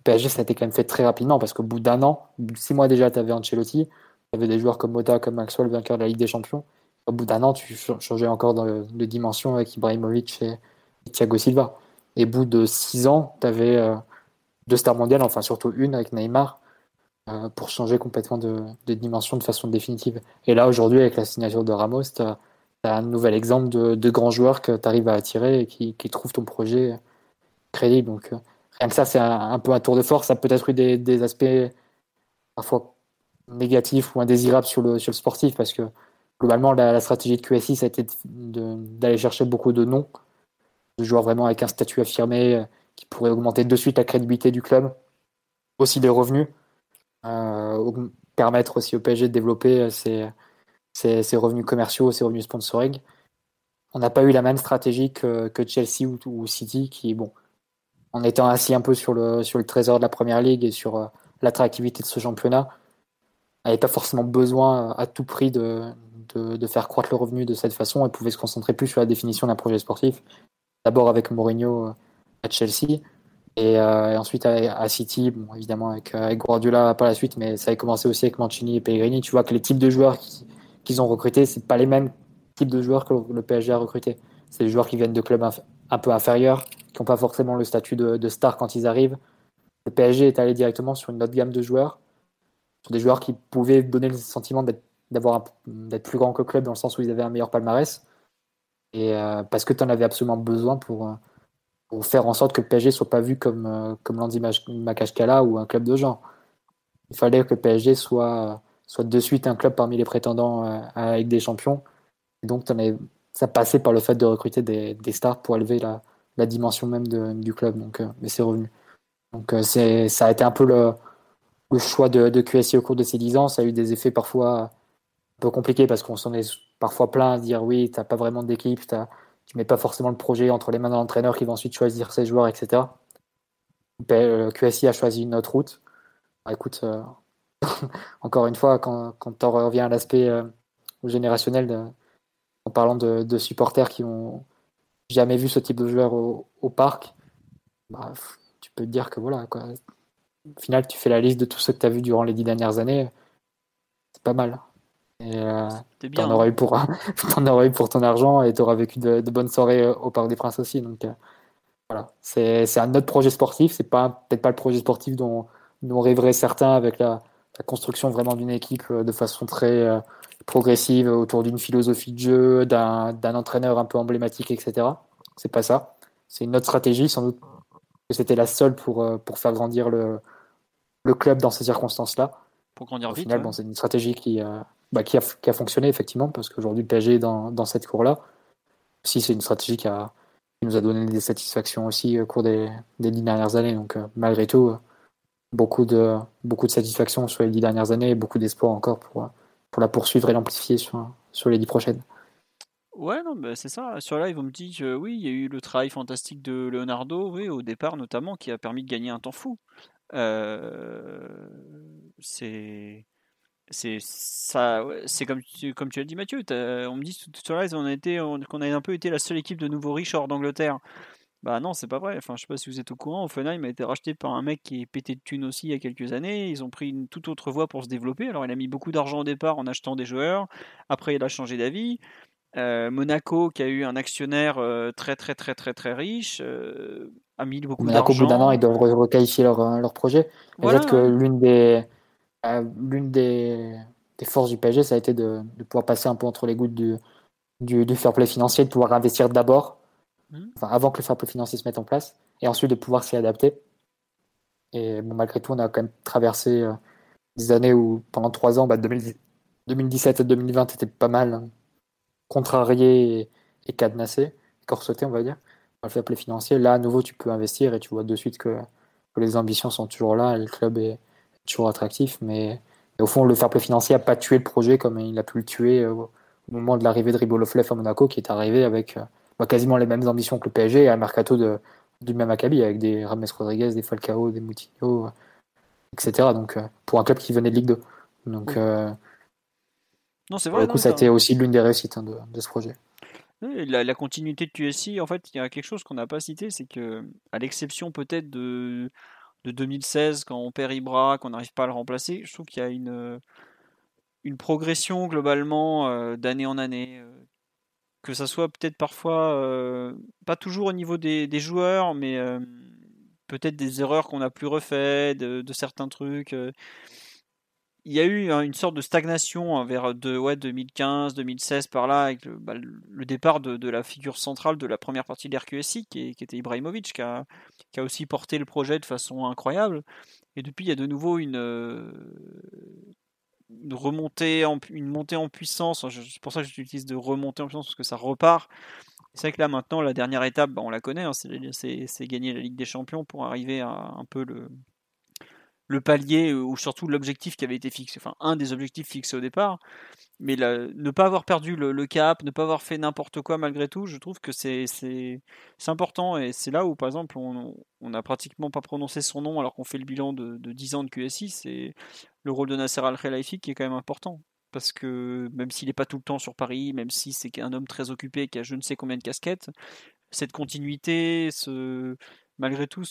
PSG, ça a été quand même fait très rapidement, parce qu'au bout d'un an, six mois déjà, tu avais Ancelotti, tu avais des joueurs comme Mota, comme Maxwell, vainqueur de la Ligue des Champions. Au bout d'un an, tu changeais encore de, dimension avec Ibrahimovic et, Thiago Silva. Et au bout de six ans, tu avais euh, deux stars mondiales, enfin surtout une avec Neymar, euh, pour changer complètement de, dimension de façon définitive. Et là, aujourd'hui, avec la signature de Ramos, tu as, un nouvel exemple de, grands joueurs que tu arrives à attirer et qui, trouvent ton projet crédible. Donc, euh, rien que ça, c'est un, peu un tour de force. Ça peut être eu des, aspects parfois négatifs ou indésirables sur le, sportif, parce que globalement, la, stratégie de QSI, ça a été d'aller chercher beaucoup de noms, de joueurs vraiment avec un statut affirmé qui pourrait augmenter de suite la crédibilité du club, aussi des revenus, euh, permettre aussi au PSG de développer ses, ses, revenus commerciaux, ses revenus sponsoring. On n'a pas eu la même stratégie que, Chelsea ou, City, qui, bon, en étant assis un peu sur le, trésor de la première ligue et sur euh, l'attractivité de ce championnat, n'avait pas forcément besoin à tout prix de, faire croître le revenu de cette façon et pouvait se concentrer plus sur la définition d'un projet sportif. D'abord avec Mourinho euh, à Chelsea. Et, euh, ensuite à, City, bon, évidemment avec, euh, avec, Guardiola par la suite, mais ça a commencé aussi avec Mancini et Pellegrini. Tu vois que les types de joueurs qu'ils ont recrutés, c'est pas les mêmes types de joueurs que le PSG a recrutés. C'est des joueurs qui viennent de clubs un peu inférieurs, qui n'ont pas forcément le statut de, star quand ils arrivent. Le PSG est allé directement sur une autre gamme de joueurs, sur des joueurs qui pouvaient donner le sentiment d'être plus grand que le club dans le sens où ils avaient un meilleur palmarès. Et euh, parce que tu en avais absolument besoin pour, pour faire en sorte que le PSG soit pas vu comme, euh, comme Landy Makashkala ou un club de gens. Il fallait que le PSG soit, soit de suite un club parmi les prétendants euh, avec des champions. Donc, ça passait par le fait de recruter des, stars pour élever la, dimension même du club. Donc, euh, mais c'est revenu. Donc, c'est, ça a été un peu le, choix de, QSI au cours de ces 10 ans. Ça a eu des effets parfois un peu compliqués parce qu'on s'en est parfois plein à dire oui, tu n'as pas vraiment d'équipe, tu tu mets pas forcément le projet entre les mains de l'entraîneur qui va ensuite choisir ses joueurs, etc. QSI a choisi une autre route. Bah, écoute, euh, [COUGHS] encore une fois, quand, quand on revient à l'aspect euh, générationnel, en parlant de, supporters qui ont, jamais vu ce type de joueur au, parc, bah, tu peux te dire que voilà, quoi. Au final, tu fais la liste de tous ceux que tu as vus durant les dix dernières années, c'est pas mal. Et euh, t'en auras, eu pour, [LAUGHS] en auras eu pour ton argent et tu auras vécu de, bonnes soirées au Parc des Princes aussi. Donc euh, voilà, c'est un autre projet sportif. C'est pas peut-être pas le projet sportif dont, dont rêveraient certains avec la, la construction vraiment d'une équipe euh, de façon très euh, progressive autour d'une philosophie de jeu, d'un entraîneur un peu emblématique, etc. C'est pas ça. C'est une autre stratégie, sans doute que c'était la seule pour, euh, pour faire grandir le, le club dans ces circonstances-là. Pour grandir Au vite. Final, bon, c'est une stratégie qui, bah, qui, a, qui, a, fonctionné, effectivement, parce qu'aujourd'hui, le PSG est dans, dans cette cour-là. Si c'est une stratégie qui, a, qui, nous a donné des satisfactions aussi au cours des, des dix dernières années. Donc, malgré tout, beaucoup de, beaucoup de satisfaction sur les dix dernières années et beaucoup d'espoir encore pour, pour la poursuivre et l'amplifier sur, sur les dix prochaines. Ouais, non, bah c'est ça. Sur live, on me dit que oui, il y a eu le travail fantastique de Leonardo, oui, au départ notamment, qui a permis de gagner un temps fou. Euh, c'est c'est ça c'est comme tu, comme tu as dit Mathieu on me dit sur live on a été qu'on a un peu été la seule équipe de nouveaux riches hors d'Angleterre bah non, c'est pas vrai. Enfin, je sais pas si vous êtes au courant. Offenheim a été racheté par un mec qui est pété de thunes aussi il y a quelques années. Ils ont pris une toute autre voie pour se développer. Alors, il a mis beaucoup d'argent au départ en achetant des joueurs. Après, il a changé d'avis. Euh, Monaco, qui a eu un actionnaire euh, très très très très très riche, euh, a mis beaucoup d'argent. Monaco, au bout d'un an, ils doivent requalifier leur, leur projet. Peut-être que l'une des l'une des, des, forces du PSG, ça a été de, de, pouvoir passer un peu entre les gouttes du, du, du fair play financier, de pouvoir investir d'abord Mmh. avant que le fair play financier se mette en place, et ensuite de pouvoir s'y adapter. Et bon, malgré tout, on a quand même traversé euh, des années où, pendant trois ans, bah, 2017 et 2020 étaient pas mal contrariés et, cadenassés, corsetés, on va dire, le fair play financier. Là, à nouveau, tu peux investir et tu vois de suite que, les ambitions sont toujours là, et le club est toujours attractif, mais au fond, le fair play financier n'a pas tué le projet comme il a pu le tuer euh, au moment de l'arrivée de Ribolovlev à Monaco, qui est arrivé avec euh, quasiment les mêmes ambitions que le PSG et un mercato de, du même acabit avec des Rames Rodriguez, des Falcao, des Moutinho, etc. Donc euh, pour un club qui venait de Ligue 2. Donc euh, non, c'est vrai. Du coup, ça a été aussi l'une des réussites hein, de, ce projet. La, la, continuité de QSI, en fait, il y a quelque chose qu'on n'a pas cité, c'est que, à l'exception peut-être de, de 2016, quand on perd Ibra, qu'on n'arrive pas à le remplacer, je trouve qu'il y a une, une progression globalement euh, d'année en année que ça soit peut-être parfois, pas toujours au niveau des, joueurs, mais peut-être des erreurs qu'on n'a plus refait, de, certains trucs. Il y a eu une sorte de stagnation vers de, ouais, 2015, 2016 par là, avec le, bah, départ de, la figure centrale de la première partie de l'RQSI, qui, qui, était Ibrahimovic, qui a aussi porté le projet de façon incroyable. Et depuis, il y a de nouveau une, une remontée en, une montée en puissance. C'est pour ça que j'utilise de remonter en puissance parce que ça repart. C'est vrai que là maintenant, la dernière étape, bah, on la connaît, hein, c'est gagner la Ligue des Champions pour arriver à un peu le, le palier ou surtout l'objectif qui avait été fixé, enfin un des objectifs fixés au départ. Mais ne pas avoir perdu le, cap, ne pas avoir fait n'importe quoi malgré tout, je trouve que c'est important et c'est là où par exemple on n'a pratiquement pas prononcé son nom alors qu'on fait le bilan de, de 10 ans de QSI, c'est le rôle de Nasser Al-Khelaifi qui est quand même important. Parce que même s'il n'est pas tout le temps sur Paris, même si c'est un homme très occupé qui a je ne sais combien de casquettes, cette continuité, ce, malgré tout,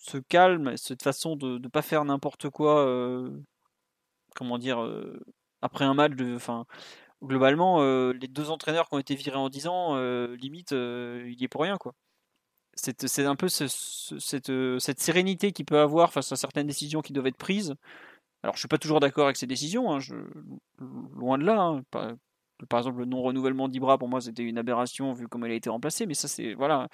ce calme, cette façon de ne pas faire n'importe quoi, comment dire, après un match, de, enfin, globalement, les deux entraîneurs qui ont été virés en 10 ans, limite, il y est pour rien, quoi. C'est un peu cette, cette, sérénité qu'il peut avoir face à certaines décisions qui doivent être prises, alors, je suis pas toujours d'accord avec ces décisions, hein, loin de là. Hein, par, exemple, le non-renouvellement d'Ibra, pour moi, c'était une aberration vu comment il a été remplacé. Mais ça, c'est. Voilà.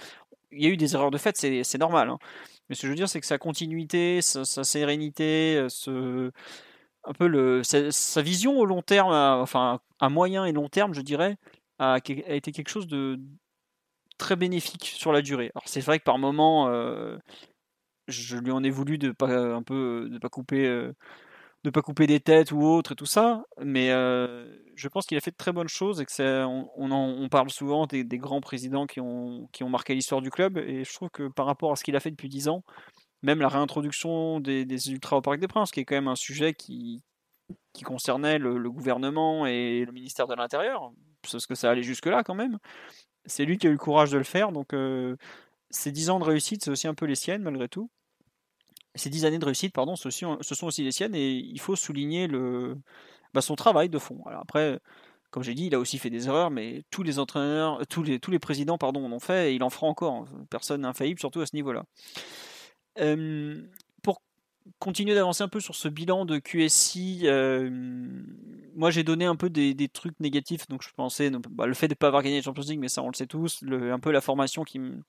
Il y a eu des erreurs de fait, c'est normal. Hein. Mais ce que je veux dire, c'est que sa continuité, sa, sérénité, euh, un peu le, sa, vision au long terme, enfin, à moyen et long terme, je dirais, a, été quelque chose de très bénéfique sur la durée. Alors, c'est vrai que par moment. Euh, je lui en ai voulu de pas un peu de pas couper euh, de pas couper des têtes ou autre et tout ça, mais euh, je pense qu'il a fait de très bonnes choses et que on, on, parle souvent des, grands présidents qui ont, qui ont marqué l'histoire du club et je trouve que par rapport à ce qu'il a fait depuis 10 ans, même la réintroduction des, des ultras au Parc des Princes, qui est quand même un sujet qui, qui concernait le, gouvernement et le ministère de l'Intérieur, parce que ça allait jusque-là quand même, c'est lui qui a eu le courage de le faire. Donc, ces 10 ans de réussite, c'est aussi un peu les siennes, malgré tout. Ces 10 années de réussite, pardon, ce, sont aussi les siennes. Et il faut souligner le, bah, son travail de fond. Alors après, comme j'ai dit, il a aussi fait des erreurs, mais tous les entraîneurs, tous les, tous les présidents, pardon, en ont fait, et il en fera encore. Personne infaillible, surtout à ce niveau-là. pour continuer d'avancer un peu sur ce bilan de QSI, moi j'ai donné un peu des, trucs négatifs, donc je pensais bah, le fait de ne pas avoir gagné la Champions League, mais ça on le sait tous, un peu la formation qui me,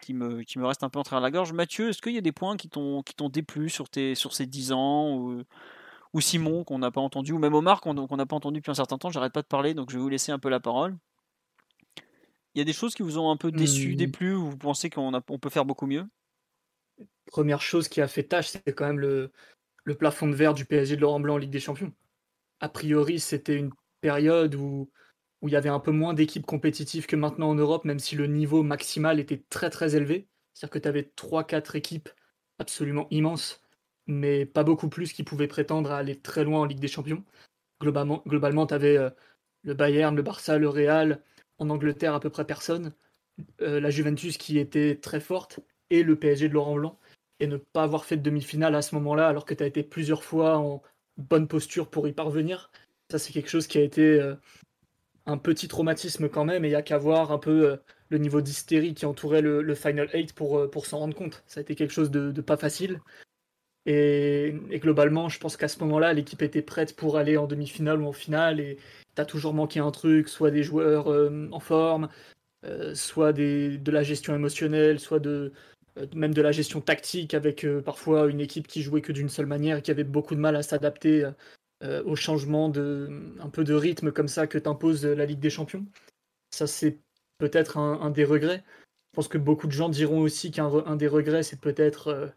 qui me, qui me reste un peu en travers la gorge. Mathieu, est-ce qu'il y a des points qui t'ont déplu sur, tes, sur ces 10 ans ou, ou Simon qu'on n'a pas entendu, ou même Omar qu'on n'a pas entendu depuis un certain temps, j'arrête pas de parler, donc je vais vous laisser un peu la parole. Il y a des choses qui vous ont un peu déçu, mmh. déplu, ou vous pensez qu'on on peut faire beaucoup mieux? Première chose qui a fait tâche, c'est quand même le, le plafond de verre du PSG de Laurent Blanc en Ligue des Champions. A priori, c'était une période où, où il y avait un peu moins d'équipes compétitives que maintenant en Europe, même si le niveau maximal était très très élevé. C'est-à-dire que tu avais 3-4 équipes absolument immenses mais pas beaucoup plus qui pouvaient prétendre à aller très loin en Ligue des Champions. Globalement, globalement tu avais euh, le Bayern, le Barça, le Real, en Angleterre à peu près personne, euh, la Juventus qui était très forte, et le PSG de Laurent Blanc. Et ne pas avoir fait de demi-finale à ce moment-là, alors que tu as été plusieurs fois en bonne posture pour y parvenir, ça c'est quelque chose qui a été euh, un petit traumatisme quand même, et il n'y a qu'à voir un peu le niveau d'hystérie qui entourait le, Final 8 pour, pour s'en rendre compte. Ça a été quelque chose de pas facile. Et, globalement, je pense qu'à ce moment-là, l'équipe était prête pour aller en demi-finale ou en finale. Et tu as toujours manqué un truc, soit des joueurs euh, en forme, euh, soit de la gestion émotionnelle, soit de, euh, même de la gestion tactique, avec parfois une équipe qui jouait que d'une seule manière et qui avait beaucoup de mal à s'adapter au changement de, un peu de rythme comme ça que t'impose la Ligue des Champions? Ça, c'est peut-être un, des regrets. Je pense que beaucoup de gens diront aussi qu'un des regrets, c'est peut-être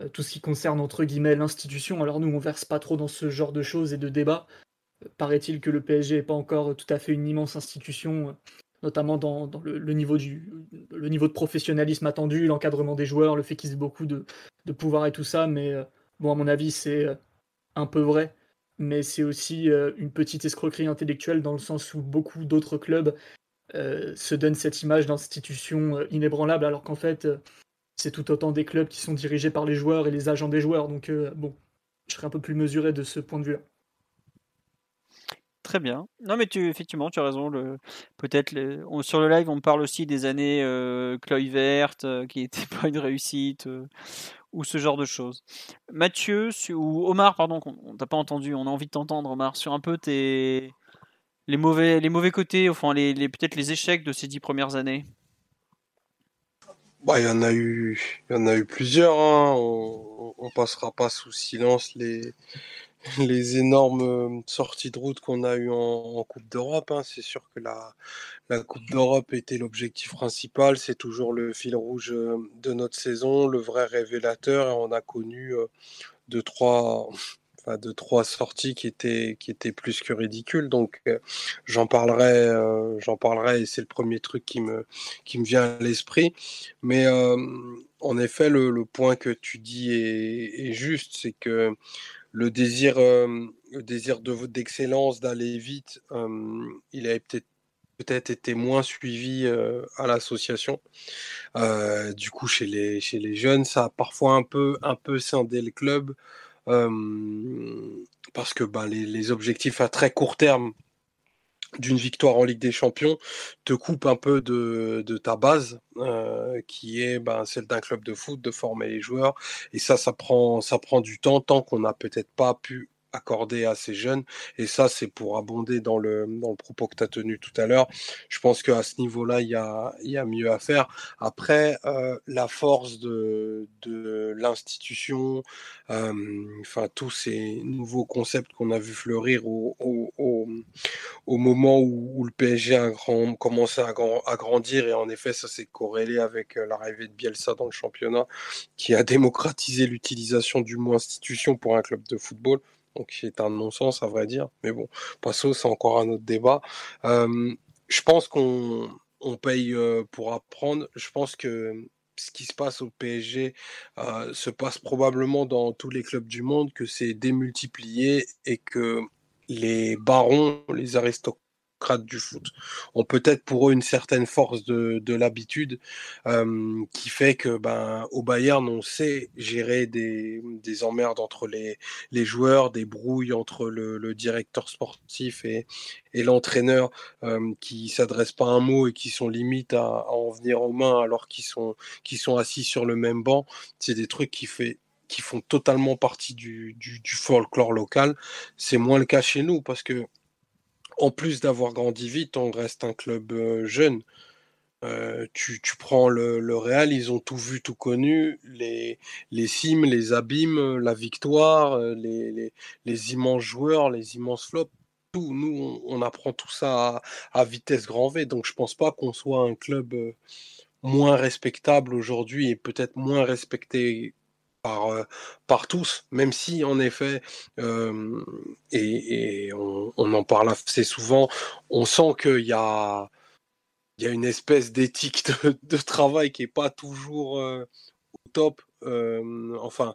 euh, tout ce qui concerne entre guillemets l'institution. Alors nous, on verse pas trop dans ce genre de choses et de débats. Euh, paraît-il que le PSG n'est pas encore tout à fait une immense institution, euh, notamment dans, le, niveau du, le niveau de professionnalisme attendu, l'encadrement des joueurs, le fait qu'ils aient beaucoup de, pouvoir et tout ça. Mais bon, à mon avis, c'est un peu vrai. Mais c'est aussi une petite escroquerie intellectuelle dans le sens où beaucoup d'autres clubs se donnent cette image d'institution inébranlable, alors qu'en fait, c'est tout autant des clubs qui sont dirigés par les joueurs et les agents des joueurs. Donc, euh, bon, je serais un peu plus mesuré de ce point de vue-là. Très bien. Non, mais tu, effectivement, tu as raison. Peut-être sur le live, on parle aussi des années euh, verte euh, qui n'étaient [LAUGHS] pas une réussite, euh, ou ce genre de choses. Mathieu, ou Omar, pardon, on t'a pas entendu, on a envie de t'entendre, Omar, sur un peu tes, les, mauvais, les mauvais côtés, enfin, les, les peut-être les échecs de ces dix premières années. Bah, il y en a eu, il a eu plusieurs. Hein. On, on, passera pas sous silence les, les énormes euh, sorties de route qu'on a eues en, Coupe d'Europe. Hein. C'est sûr que la, Coupe d'Europe était l'objectif principal. C'est toujours le fil rouge euh, de notre saison, le vrai révélateur. On a connu euh, deux, trois, [LAUGHS] de trois sorties qui étaient, qui étaient plus que ridicules. Donc j'en parlerai, parlerai et c'est le premier truc qui me, qui me vient à l'esprit. Mais en effet, le, point que tu dis est, juste, c'est que le désir, le désir de, d'excellence, d'aller vite, il avait peut-être peut-être été moins suivi à l'association. du coup, chez les, chez les jeunes, ça a parfois un peu, un peu scindé le club parce que bah, les, objectifs à très court terme d'une victoire en Ligue des Champions te coupent un peu de, ta base, qui est bah, celle d'un club de foot, de former les joueurs. Et ça, ça prend, ça prend du temps, tant qu'on n'a peut-être pas pu accordé à ces jeunes. Et ça, c'est pour abonder dans le, dans le propos que tu as tenu tout à l'heure. Je pense qu'à ce niveau-là, il y a, y a mieux à faire. Après, euh, la force de, de l'institution, euh, enfin, tous ces nouveaux concepts qu'on a vu fleurir au, au, au, moment où, le PSG a grand, commencé à, à, grandir. Et en effet, ça s'est corrélé avec euh, l'arrivée de Bielsa dans le championnat, qui a démocratisé l'utilisation du mot institution pour un club de football donc c'est un non-sens à vrai dire. Mais bon, Passo, c'est encore un autre débat. je pense qu'on paye pour apprendre. Je pense que ce qui se passe au PSG se passe probablement dans tous les clubs du monde, que c'est démultiplié et que les barons, les aristocrates, du foot ont peut-être pour eux une certaine force de, l'habitude qui fait que ben au Bayern on sait gérer des, des emmerdes entre les, les joueurs, des brouilles entre le, directeur sportif et, et l'entraîneur qui s'adressent pas un mot et qui sont limite à, en venir aux mains alors qu'ils sont, sont assis sur le même banc. C'est des trucs qui fait qui font totalement partie du, du folklore local. C'est moins le cas chez nous parce que en plus d'avoir grandi vite, on reste un club euh, jeune. Euh, tu, prends le, Real, ils ont tout vu, tout connu, les, les cimes, les abîmes, la victoire, euh, les, les, immenses joueurs, les immenses flops. Tout, nous, on, apprend tout ça à, vitesse grand V. Donc, je pense pas qu'on soit un club moins respectable aujourd'hui et peut-être moins respecté par, par tous, même si en effet, et, on, en parle assez souvent, on sent qu'il y a, y a une espèce d'éthique de, travail qui n'est pas toujours au top. enfin,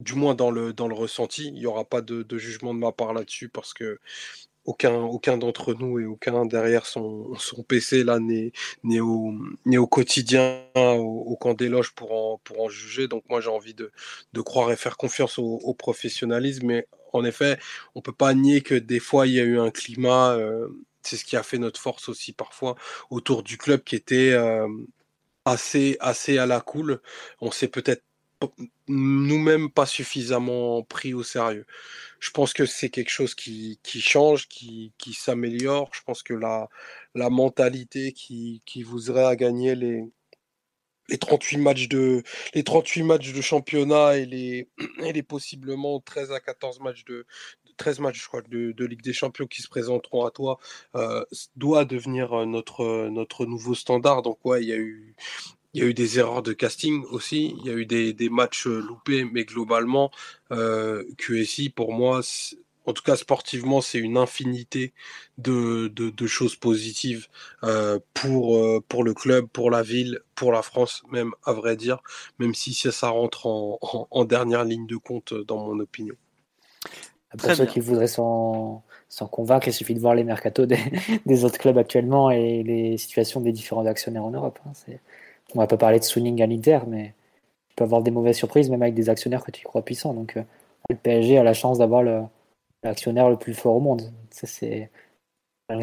du moins dans le, dans le ressenti, il n'y aura pas de, jugement de ma part là-dessus parce que aucun, d'entre nous et aucun derrière son, son PC n'est, au, au quotidien au, camp des loges pour en, pour en juger. Donc moi j'ai envie de, de croire et faire confiance au, professionnalisme. Mais en effet, on peut pas nier que des fois il y a eu un climat, euh, c'est ce qui a fait notre force aussi parfois autour du club qui était euh, assez, assez à la cool. On s'est peut-être nous-mêmes pas suffisamment pris au sérieux. Je pense que c'est quelque chose qui, qui change, qui, qui s'améliore. Je pense que la, la mentalité qui, qui voudrait à gagner les, les 38 matchs de les 38 matchs de championnat et les, [CLEARS THROAT] et les possiblement 13 à 14 matchs de 13 matchs je crois de, de Ligue des Champions qui se présenteront à toi euh, doit devenir notre notre nouveau standard donc ouais il y a eu il y a eu des erreurs de casting aussi, il y a eu des, des matchs euh, loupés, mais globalement, euh, QSI, pour moi, en tout cas sportivement, c'est une infinité de, de, de choses positives euh, pour, euh, pour le club, pour la ville, pour la France, même à vrai dire, même si ça, ça rentre en, en, dernière ligne de compte dans mon opinion. Pour ceux qui voudraient s'en convaincre, il suffit de voir les mercatos des, [LAUGHS] des, autres clubs actuellement et les situations des différents actionnaires en Europe. Hein. On va pas parler de swing à l'Inter, mais tu peux avoir des mauvaises surprises, même avec des actionnaires que tu crois puissants. Donc, euh, le PSG a la chance d'avoir l'actionnaire le, plus fort au monde. Ça, [LAUGHS]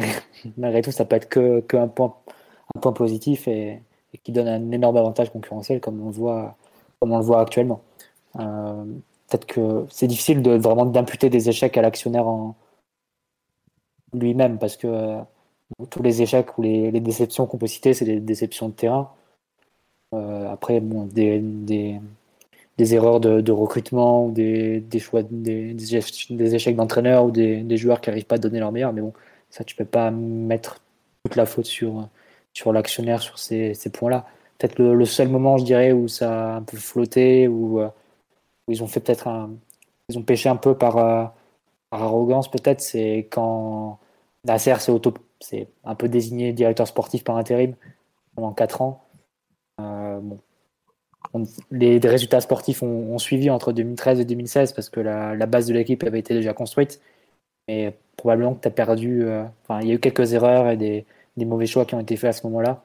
malgré tout, ça peut être que, point, un point positif et, qui donne un énorme avantage concurrentiel, comme on le voit, comme on le voit actuellement. Euh, peut-être que c'est difficile de vraiment d'imputer des échecs à l'actionnaire en lui-même, parce que euh, tous les échecs ou les déceptions qu'on peut citer, c'est des déceptions de terrain. Euh, après, bon, des, des, erreurs de, recrutement ou des, des choix, des, des échecs d'entraîneur ou des, joueurs qui n'arrivent pas à donner leur meilleur. Mais bon, ça, tu peux pas mettre toute la faute sur, sur l'actionnaire sur ces, ces points-là. Peut-être le, seul moment, je dirais, où ça a un peu flotté, où, euh, ils ont fait peut-être. Ils ont pêché un peu par, euh, arrogance, peut-être, c'est quand Nasser s'est un peu désigné directeur sportif par intérim pendant 4 ans. Euh, les, résultats sportifs ont, suivi entre 2013 et 2016 parce que la, base de l'équipe avait été déjà construite. Mais probablement que tu as perdu. Euh, enfin, il y a eu quelques erreurs et des, mauvais choix qui ont été faits à ce moment-là.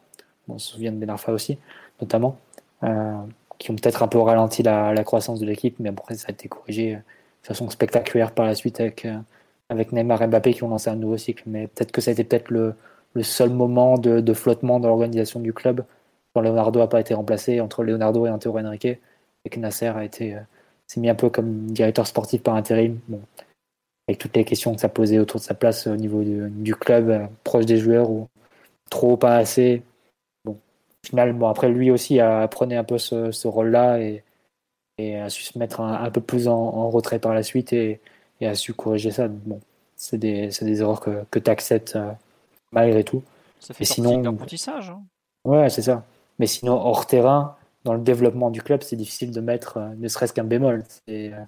on se souvient de Ben Arfa aussi, notamment, euh, qui ont peut-être un peu ralenti la, croissance de l'équipe, mais après, ça a été corrigé de façon spectaculaire par la suite avec, avec Neymar et Mbappé qui ont lancé un nouveau cycle. Mais peut-être que ça a été peut-être le, seul moment de flottement dans l'organisation du club quand Leonardo n'a pas été remplacé entre Leonardo et Antero Henrique, et que Nasser a été euh, s'est mis un peu comme directeur sportif par intérim. Bon, avec toutes les questions que ça posait autour de sa place au niveau du, club, euh, proche des joueurs ou trop, pas assez. Bon, finalement, après lui aussi a prenait un peu ce, rôle-là et, et, a su se mettre un, peu plus en, retrait par la suite et, et, a su corriger ça. Bon, c'est des, des, erreurs que, que tu acceptes euh, malgré tout. Ça fait et sinon, d'apprentissage. Hein. Ouais, c'est ça. Mais sinon, hors terrain, dans le développement du club, c'est difficile de mettre euh, ne serait-ce qu'un bémol. C'est euh,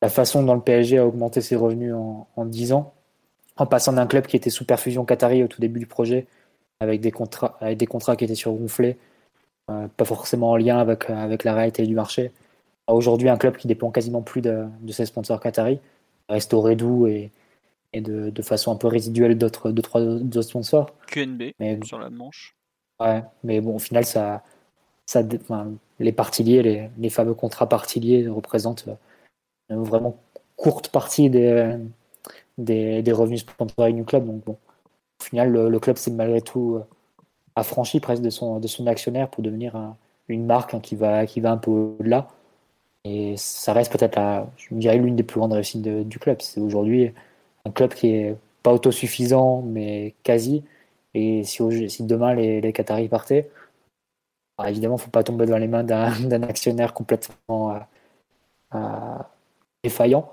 la façon dont le PSG a augmenté ses revenus en, en 10 ans, en passant d'un club qui était sous perfusion qatari au tout début du projet, avec des contrats, avec des contrats qui étaient surgonflés, euh, pas forcément en lien avec, avec la réalité du marché, à aujourd'hui un club qui dépend quasiment plus de, de ses sponsors qataris, reste au Redou et, et de, de façon un peu résiduelle d'autres sponsors. QNB Mais, sur la manche. Ouais, mais bon, au final, ça, les parties liées, les, fameux contrats parties liés représentent euh, une vraiment courte partie des, des, revenus sponsoring du club. Donc bon, au final, le, club s'est malgré tout euh, affranchi presque de son, de son actionnaire pour devenir un- une marque hein, qui, va, qui va un peu au-delà. Et ça reste peut-être, la- je me dirais, l'une des plus grandes réussites du club. C'est aujourd'hui un club qui est pas autosuffisant, mais quasi. Et si, demain les, les Qataris partaient, alors évidemment, il ne faut pas tomber dans les mains [LAUGHS] d'un actionnaire complètement euh, euh, défaillant,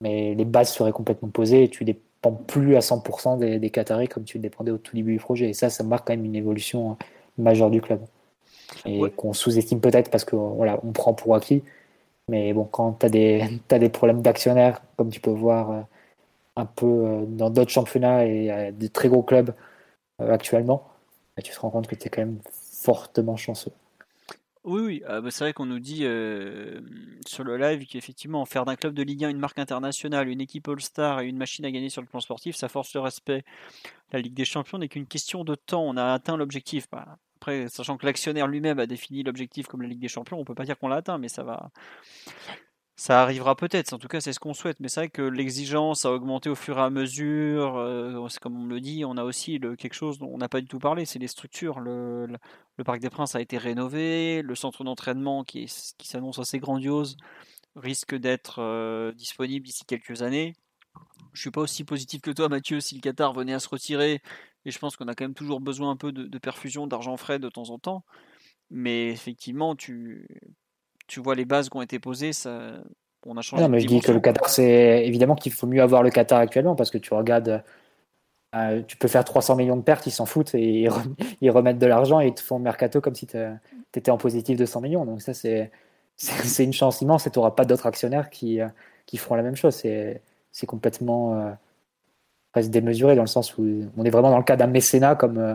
mais les bases seraient complètement posées et tu dépends plus à 100% des, des Qataris comme tu le dépendais au tout début du projet. Et ça, ça marque quand même une évolution euh, majeure du club. Et Ouais. qu'on sous-estime peut-être parce que voilà, on prend pour acquis. Mais bon, quand tu as des, [LAUGHS] t'as des problèmes d'actionnaires, comme tu peux voir euh, un peu dans d'autres championnats et des très gros clubs actuellement, bah, tu te rends compte que tu es quand même fortement chanceux. Oui, oui, ah bah, c'est vrai qu'on nous dit euh, sur le live qu'effectivement, faire d'un club de Ligue 1 une marque internationale, une équipe All-Star et une machine à gagner sur le plan sportif, ça force le respect. La Ligue des Champions n'est qu'une question de temps, on a atteint l'objectif. Bah, après, sachant que l'actionnaire lui-même a défini l'objectif comme la Ligue des Champions, on peut pas dire qu'on l'a atteint, mais ça va. Ça arrivera peut-être, en tout cas c'est ce qu'on souhaite, mais c'est vrai que l'exigence a augmenté au fur et à mesure, euh, comme on le dit, on a aussi quelque chose dont on n'a pas du tout parlé, c'est les structures. Le, Parc des Princes a été rénové, le centre d'entraînement qui s'annonce assez grandiose risque d'être euh, disponible d'ici quelques années. Je suis pas aussi positif que toi Mathieu si le Qatar venait à se retirer, et je pense qu'on a quand même toujours besoin un peu de, de perfusion d'argent frais de temps en temps, mais effectivement tu, tu vois les bases qui ont été posées, ça, on a changé Non, mais je dis que le Qatar, c'est évidemment qu'il faut mieux avoir le Qatar actuellement parce que tu regardes, euh, tu peux faire 300 millions de pertes, ils s'en foutent et ils, rem- [LAUGHS] ils remettent de l'argent et ils te font mercato comme si tu étais en positif de 100 millions. Donc ça, [LAUGHS] c'est c'est une chance immense et tu n'auras pas d'autres actionnaires qui, euh, qui feront la même chose. C'est complètement euh, presque démesuré dans le sens où on est vraiment dans le cas d'un mécénat comme, euh,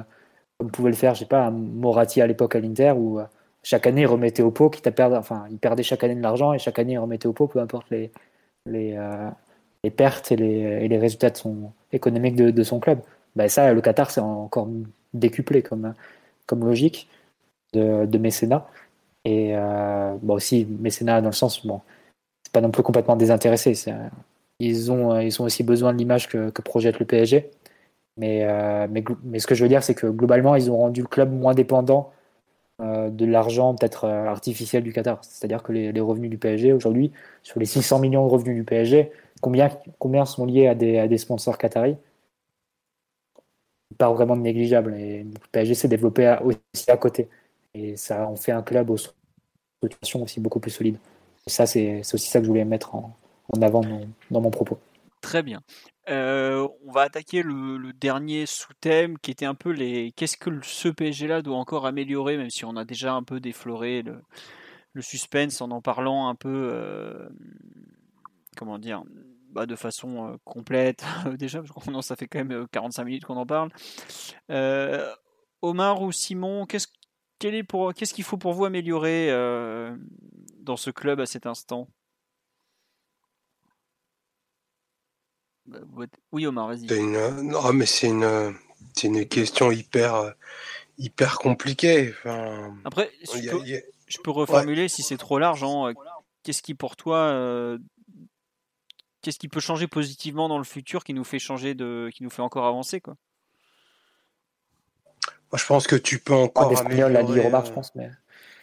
comme pouvait le faire, je sais pas, un Moratti à l'époque à l'Inter euh, chaque année il remettait au pot, quitte à perdre, enfin il perdait chaque année de l'argent et chaque année il remettait au pot, peu importe les, les, euh, les pertes et les, et les résultats économiques de, son club. Ben ça, le Qatar, c'est encore décuplé comme, comme logique de, de mécénat. Et euh, bon, aussi, mécénat dans le sens, bon, c'est pas non plus complètement désintéressé. Ils ont, ils ont aussi besoin de l'image que, projette le PSG. Mais, euh, mais, mais ce que je veux dire, c'est que globalement, ils ont rendu le club moins dépendant euh, de l'argent peut-être euh, artificiel du Qatar. C'est-à-dire que les, revenus du PSG aujourd'hui, sur les 600 millions de revenus du PSG, combien, combien sont liés à des, sponsors qataris? Pas vraiment négligeable. Et le PSG s'est développé aussi à côté. Et ça en fait un club aussi beaucoup plus solide. Ça, c'est aussi ça que je voulais mettre en, avant dans mon propos. Très bien. Euh, on va attaquer le, dernier sous-thème qui était un peu les qu'est-ce que ce PSG-là doit encore améliorer, même si on a déjà un peu défloré le, suspense en en parlant un peu, euh, comment dire, bah, de façon euh, complète [LAUGHS] déjà, parce que non, ça fait quand même euh, 45 minutes qu'on en parle. Omar ou Simon, qu'est-ce qu'il faut pour vous améliorer dans ce club à cet instant Bah, vous êtes- Oui, Omar, vas-y. C'est une, non, mais c'est une, c'est une question hyper, euh, hyper compliquée. Enfin, Après, je peux, il y a- je peux reformuler si c'est trop large. hein, euh, Qu'est-ce qui, pour toi, euh, qu'est-ce qui peut changer positivement dans le futur qui nous fait changer de, qui nous fait encore avancer, quoi? Moi, je pense que tu peux encore d'espagnol, l'a dit je euh, pense, mais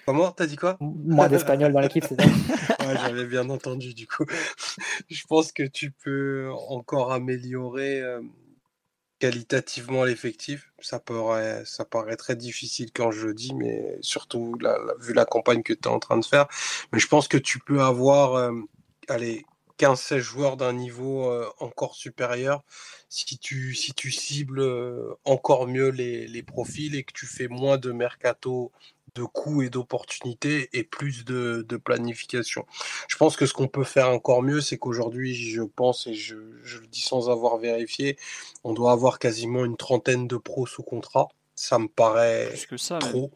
Comment T'as dit quoi moins d'espagnol dans l'équipe, c'est ça [LAUGHS] Ouais, j'avais bien entendu du coup. Je pense que tu peux encore améliorer euh, qualitativement l'effectif. Ça paraît, ça paraît très difficile quand je le dis, mais surtout la- la- vu la campagne que tu es en train de faire. Mais je pense que tu peux avoir euh, allez, 15-16 joueurs d'un niveau euh, encore supérieur si tu, si tu cibles encore mieux les, les profils et que tu fais moins de mercato de coûts et d'opportunités et plus de, de planification. Je pense que ce qu'on peut faire encore mieux, c'est qu'aujourd'hui, je pense, et je, je le dis sans avoir vérifié, on doit avoir quasiment une trentaine de pros sous contrat. Ça me paraît Plus que ça, trop.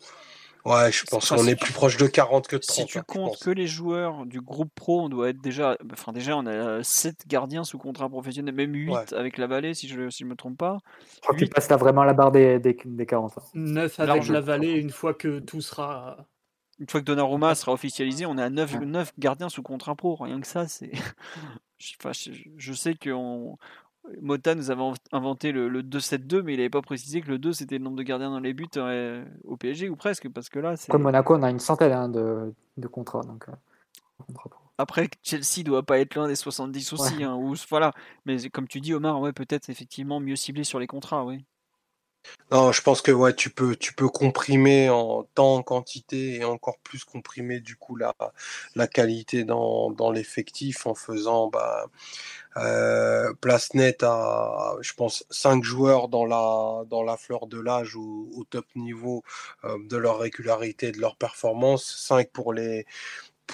Ouais, je pense qu'on est plus proche de 40 que de 30. Si tu comptes que les joueurs du groupe pro, on doit être déjà. Enfin, déjà, on a 7 gardiens sous contrat professionnel, même 8 avec la vallée, si je ne si me trompe pas. Je crois que tu passes là vraiment la barre des, des, des 40. 9 avec la vallée, une fois que tout sera. Une fois que Donnarumma sera officialisé, on est à 9, 9 gardiens sous contrat pro. Rien que ça, c'est. [LAUGHS] je, je, sais qu'on Mota nous avait inventé le, 2-7-2, mais il n'avait pas précisé que le 2 c'était le nombre de gardiens dans les buts euh, au PSG ou presque, parce que là c'est. Comme Monaco, on a une centaine hein, de, contrats. Donc, euh, Après, Chelsea doit pas être loin des 70 aussi, hein, ou, voilà. Mais comme tu dis, Omar, ouais, peut-être effectivement mieux ciblé sur les contrats, oui. Non, je pense que ouais, tu peux, tu peux comprimer en temps, en quantité et encore plus comprimer du coup la, qualité dans, l'effectif en faisant bah, euh, place nette à, je cinq joueurs dans la, fleur de l'âge au, au, top niveau euh, de leur régularité, de leur performance, cinq pour les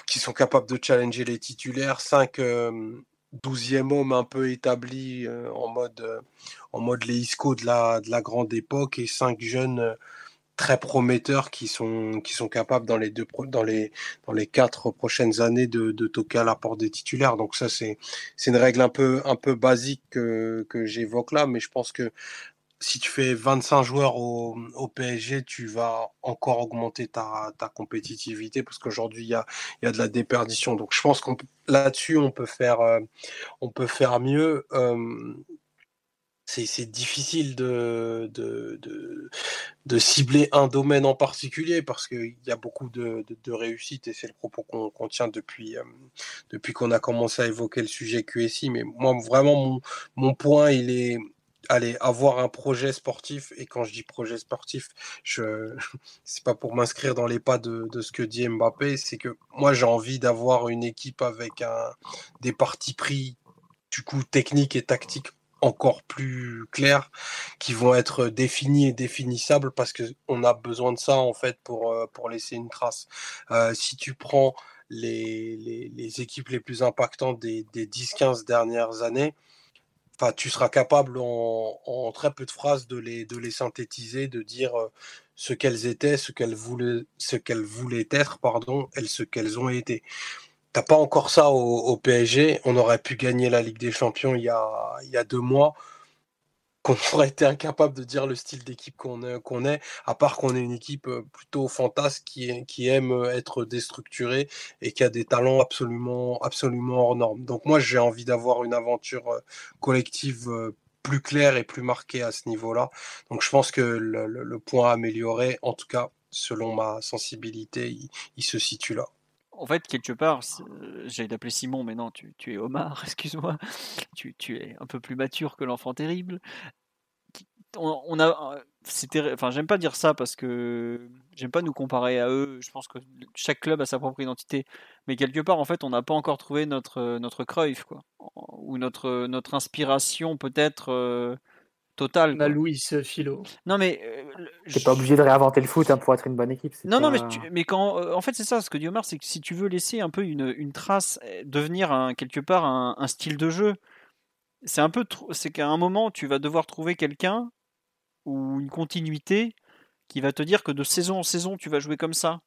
qui sont capables de challenger les titulaires, cinq euh, douzième homme un peu établi euh, en mode euh, en mode les Isco de la, de la grande époque et cinq jeunes euh, très prometteurs qui sont qui sont capables dans les deux dans les dans les quatre prochaines années de, de toquer à la porte des titulaires. Donc ça c'est c'est une règle un peu un peu basique que, que j'évoque là mais je pense que si tu fais 25 joueurs au, PSG, tu vas encore augmenter ta, compétitivité parce qu'aujourd'hui, il y a, de la déperdition. Donc, je pense qu'on là-dessus, on peut faire, euh, mieux. Euh, c'est difficile de, cibler un domaine en particulier parce qu'il y a beaucoup de, de réussite et c'est le propos qu'on tient depuis, euh, depuis qu'on a commencé à évoquer le sujet QSI. Mais moi, vraiment, mon point, il est, allez, avoir un projet sportif, et quand je dis projet sportif, je [LAUGHS] c'est pas pour m'inscrire dans les pas de, de, ce que dit Mbappé, c'est que moi j'ai envie d'avoir une équipe avec un, des partis pris du coup techniques et tactiques encore plus clairs qui vont être définis et définissables parce que on a besoin de ça en fait pour, euh, pour laisser une trace. Euh, si tu prends les, les, les, équipes les plus impactantes des, des 10-15 dernières années, enfin, tu seras capable en, très peu de phrases de les, de les synthétiser, de dire euh, ce qu'elles étaient, ce qu'elles voulaient, ce qu'elles voulaient être, pardon, et ce qu'elles ont été. T'as pas encore ça au, au, PSG. On aurait pu gagner la Ligue des Champions il y a, il y a deux mois qu'on aurait été incapable de dire le style d'équipe qu'on est, à part qu'on est une équipe plutôt fantasque qui, aime être déstructurée et qui a des talents absolument, absolument hors normes. Donc moi, j'ai envie d'avoir une aventure collective plus claire et plus marquée à ce niveau-là. Donc je pense que le, point à améliorer, en tout cas selon ma sensibilité, il, il se situe là en fait, quelque part, j'allais t'appeler Simon, mais non, tu, es Omar, [LAUGHS] excuse-moi. Tu, es un peu plus mature que l'enfant terrible. On, a, c'était, enfin, j'aime pas dire ça parce que j'aime pas nous comparer à eux. Je pense que chaque club a sa propre identité, mais quelque part, en fait, on n'a pas encore trouvé notre notre Cruyff, quoi, ou notre notre inspiration peut-être. Euh, total. Ma Louis Philo. Non mais euh, pas obligé de réinventer le foot hein, pour être une bonne équipe. Non non mais mais quand euh, en fait c'est ça ce que dit Omar c'est que si tu veux laisser un peu une, une trace euh, devenir un, quelque part un, un, style de jeu c'est un peu c'est qu'à un moment tu vas devoir trouver quelqu'un ou une continuité qui va te dire que de saison en saison tu vas jouer comme ça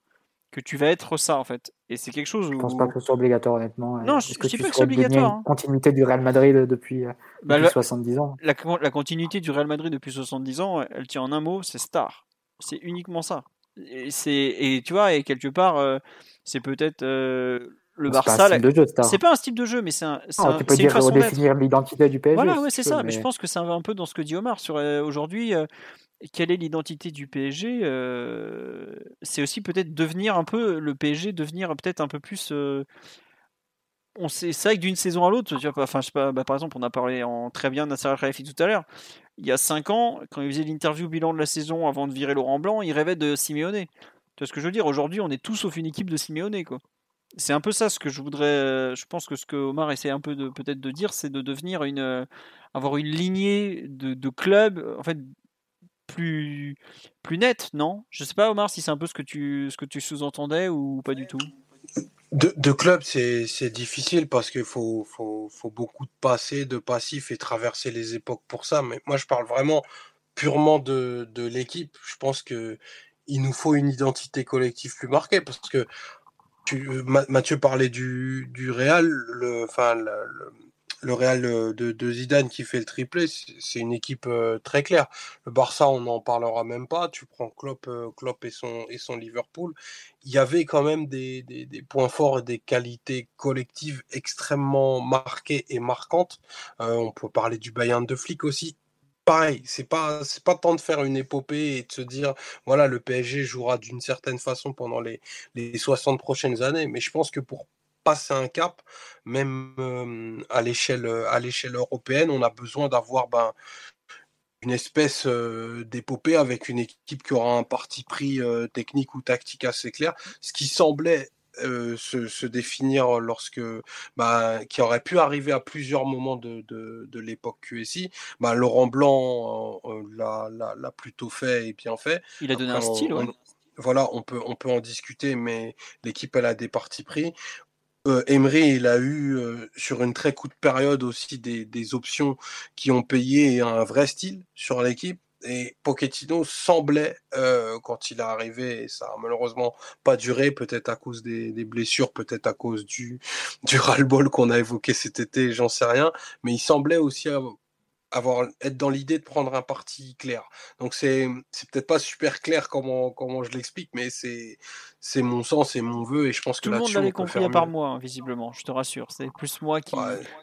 que tu vas être ça en fait. Et c'est quelque chose où... Je pense pas que ce soit obligatoire honnêtement. Non, je, que dis pas que c'est obligatoire. Hein. continuité du Real Madrid depuis, euh, bah, depuis 70 ans. La, la, continuité du Real Madrid depuis 70 ans, elle tient en un mot, c'est star. C'est uniquement ça. Et, et tu vois, et quelque part, euh, c'est peut-être euh, le Barça. C'est pas un style de jeu, mais c'est un, oh, tu peux dire, une façon définir l'identité du PSG. Voilà, ouais, c'est ça. Mais... je pense que c'est un peu dans ce que dit Omar sur aujourd'hui quelle est l'identité du PSG euh, C'est aussi peut-être devenir un peu le PSG, devenir peut-être un peu plus. Euh, on sait, c'est vrai que d'une saison à l'autre, enfin, je sais pas, bah, par exemple, on a parlé en très bien de Nasser Khalifi tout à l'heure. Il y a 5 ans, quand il faisait l'interview bilan de la saison avant de virer Laurent Blanc, il rêvait de Simeone. Tu vois ce que je veux dire? Aujourd'hui, on est tous sauf une équipe de Simeone, quoi. C'est un peu ça ce que je voudrais. Je pense que ce que Omar essaie un peu de peut-être de dire, c'est de devenir une, avoir une lignée de, de clubs, en fait, plus, plus nette, non? Je sais pas, Omar, si c'est un peu ce que tu, ce que tu sous-entendais ou pas du tout. De, de club, c'est difficile parce qu'il faut, faut, faut, beaucoup de passé, de passif et traverser les époques pour ça. Mais moi, je parle vraiment purement de, de l'équipe. Je pense que il nous faut une identité collective plus marquée parce que Mathieu parlait du, du Real, le, enfin, le, Real de, Zidane qui fait le triplé, c'est une équipe euh, très claire. Le Barça, on n'en parlera même pas. Tu prends Klopp, euh, Klopp et, son, et son Liverpool. Il y avait quand même des, points forts et des qualités collectives extrêmement marquées et marquantes. Euh, on peut parler du Bayern de Flick aussi. Pareil, c'est pas c'est pas temps de faire une épopée et de se dire voilà le PSG jouera d'une certaine façon pendant les, les 60 prochaines années. Mais je pense que pour passer un cap, même à l'échelle à l'échelle européenne, on a besoin d'avoir ben, une espèce d'épopée avec une équipe qui aura un parti pris technique ou tactique assez clair, ce qui semblait se, définir lorsque bah, qui aurait pu arriver à plusieurs moments de, de, l'époque QSI. Bah, Laurent Blanc l'a plutôt fait et bien fait. Il a donné un style, voilà, on peut, on peut en discuter, mais l'équipe, elle a des partis pris. Euh, Emery, il a eu euh, sur une très courte période aussi des, options qui ont payé un vrai style sur l'équipe. Et Pochettino semblait, euh, quand il est arrivé, et ça a malheureusement pas duré, peut-être à cause des, blessures, peut-être à cause du, [LAUGHS] du ras-le-bol qu'on a évoqué cet été, j'en sais rien, mais il semblait aussi avoir être dans l'idée de prendre un parti clair. Donc c'est c'est peut-être pas super clair comment comment je l'explique, mais c'est c'est mon sens et mon vœu et je pense que tout le monde l'avait compris à part moi, hein, visiblement. Je te rassure, c'est plus moi qui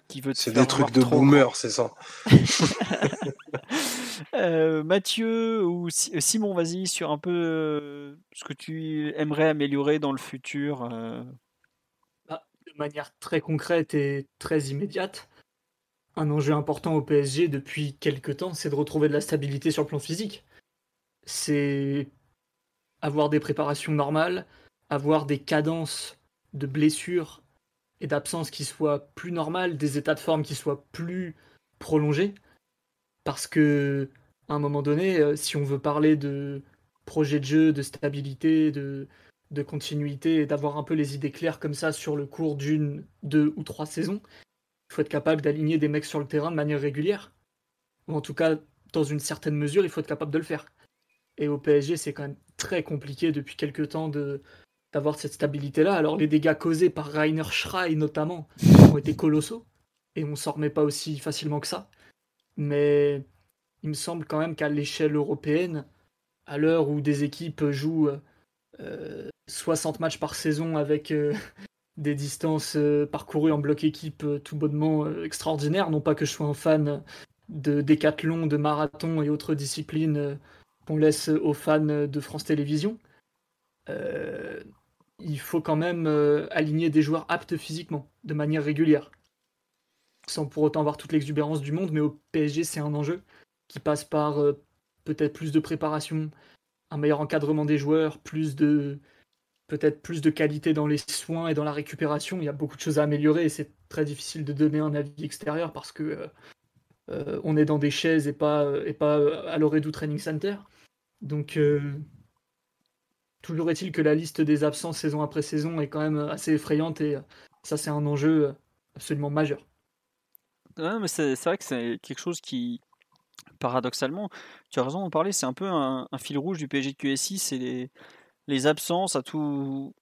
qui veut. C'est des trucs de boomer, c'est ça. [LAUGHS] Euh, Mathieu ou euh, Simon, vas-y sur un peu euh, ce que tu aimerais améliorer dans le futur. Bah, de manière très concrète et très immédiate un enjeu important au PSG depuis quelques temps, c'est de retrouver de la stabilité sur le plan physique. C'est avoir des préparations normales, avoir des cadences de blessures et d'absence qui soient plus normales, des états de forme qui soient plus prolongés. Parce que, à un moment donné, euh, si on veut parler de projet de jeu, de stabilité, de, continuité, et d'avoir un peu les idées claires comme ça sur le cours d'une, deux ou trois saisons, il faut être capable d'aligner des mecs sur le terrain de manière régulière. Ou en tout cas, dans une certaine mesure, il faut être capable de le faire. Et au PSG, c'est quand même très compliqué depuis quelques temps de d'avoir cette stabilité-là. Alors les dégâts causés par Rainer Schrei notamment ont été colossaux et on s'en remet pas aussi facilement que ça. Mais il me semble quand même qu'à l'échelle européenne, à l'heure où des équipes jouent 60 euh, matchs par saison avec euh, [LAUGHS] des distances euh, parcourues en bloc équipe tout bonnement extraordinaires. Non pas que je sois un fan de décathlon, de marathon et autres disciplines qu'on laisse aux fans de France Télévisions. il faut quand même aligner des joueurs aptes physiquement, de manière régulière. Sans pour autant avoir toute l'exubérance du monde, mais au PSG, c'est un enjeu qui passe par peut-être plus de préparation, un meilleur encadrement des joueurs, plus de, peut-être plus de qualité dans les soins et dans la récupération. Il y a beaucoup de choses à améliorer et c'est très difficile de donner un avis extérieur parce que euh, euh, on est dans des chaises et pas, et pas à l'Oredo Training Center. Donc, euh, toujours est-il que la liste des absents saison après saison est quand même assez effrayante et ça, c'est un enjeu absolument majeur. mais c'est, vrai que c'est quelque chose qui, paradoxalement, tu as raison d'en parler, c'est un peu un, fil rouge du PSG de QSI, c'est les absences à, tous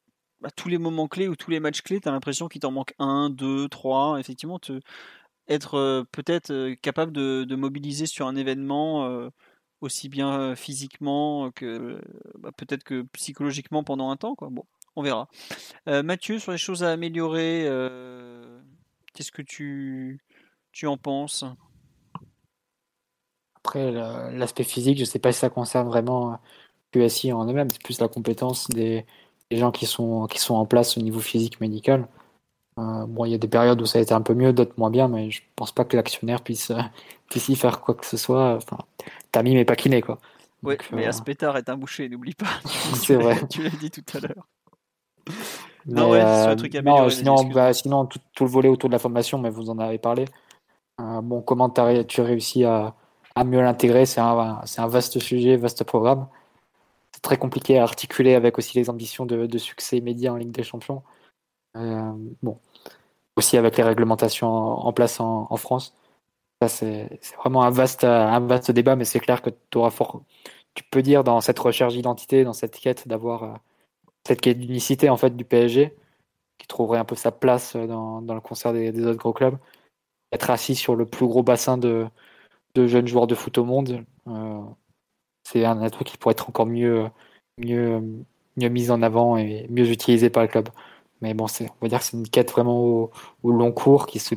les moments clés ou tous les matchs clés, tu as l'impression qu'il t'en manque un, deux, trois. Effectivement, être euh, peut-être euh, capable de, mobiliser sur un événement euh, aussi bien physiquement que bah, peut-être que psychologiquement pendant un temps. Bon, on verra. Mathieu, sur les choses à améliorer, qu'est-ce que tu en penses? Après, l'aspect physique, je ne sais pas si ça concerne vraiment QSI en eux-mêmes, c'est plus la compétence des, gens qui sont, qui sont en place au niveau physique médical. Euh, bon, il y a des périodes où ça a été un peu mieux, d'autres moins bien, mais je pense pas que l'actionnaire puisse, euh, [LAUGHS] puisse y faire quoi que ce soit. Enfin, Tamim n'est pas kiné, quoi. Oui, mais euh... Aspetar est un boucher, n'oublie pas. [LAUGHS] C'est vrai. [LAUGHS] tu l'as dit tout à l'heure. Non, ouais, c'est un truc à non, sinon, bah, sinon tout, le volet autour de la formation, mais vous en avez parlé. Euh, bon, comment tu as réussi à, à mieux l'intégrer C'est un, un vaste sujet, vaste programme très compliqué à articuler avec aussi les ambitions de, succès immédiat en Ligue des Champions. Euh, bon, aussi avec les réglementations en, place en, France. Ça, c'est vraiment un vaste, un vaste débat, mais c'est clair que tu auras, tu peux dire dans cette recherche d'identité, dans cette quête d'avoir cette quête d'unicité en fait du PSG, qui trouverait un peu sa place dans, le concert des, autres gros clubs, être assis sur le plus gros bassin de, jeunes joueurs de foot au monde, c'est un, truc qui pourrait être encore mieux, mieux, mieux mis en avant et mieux utilisé par le club. Mais bon, on va dire que c'est une quête vraiment au, long cours qui se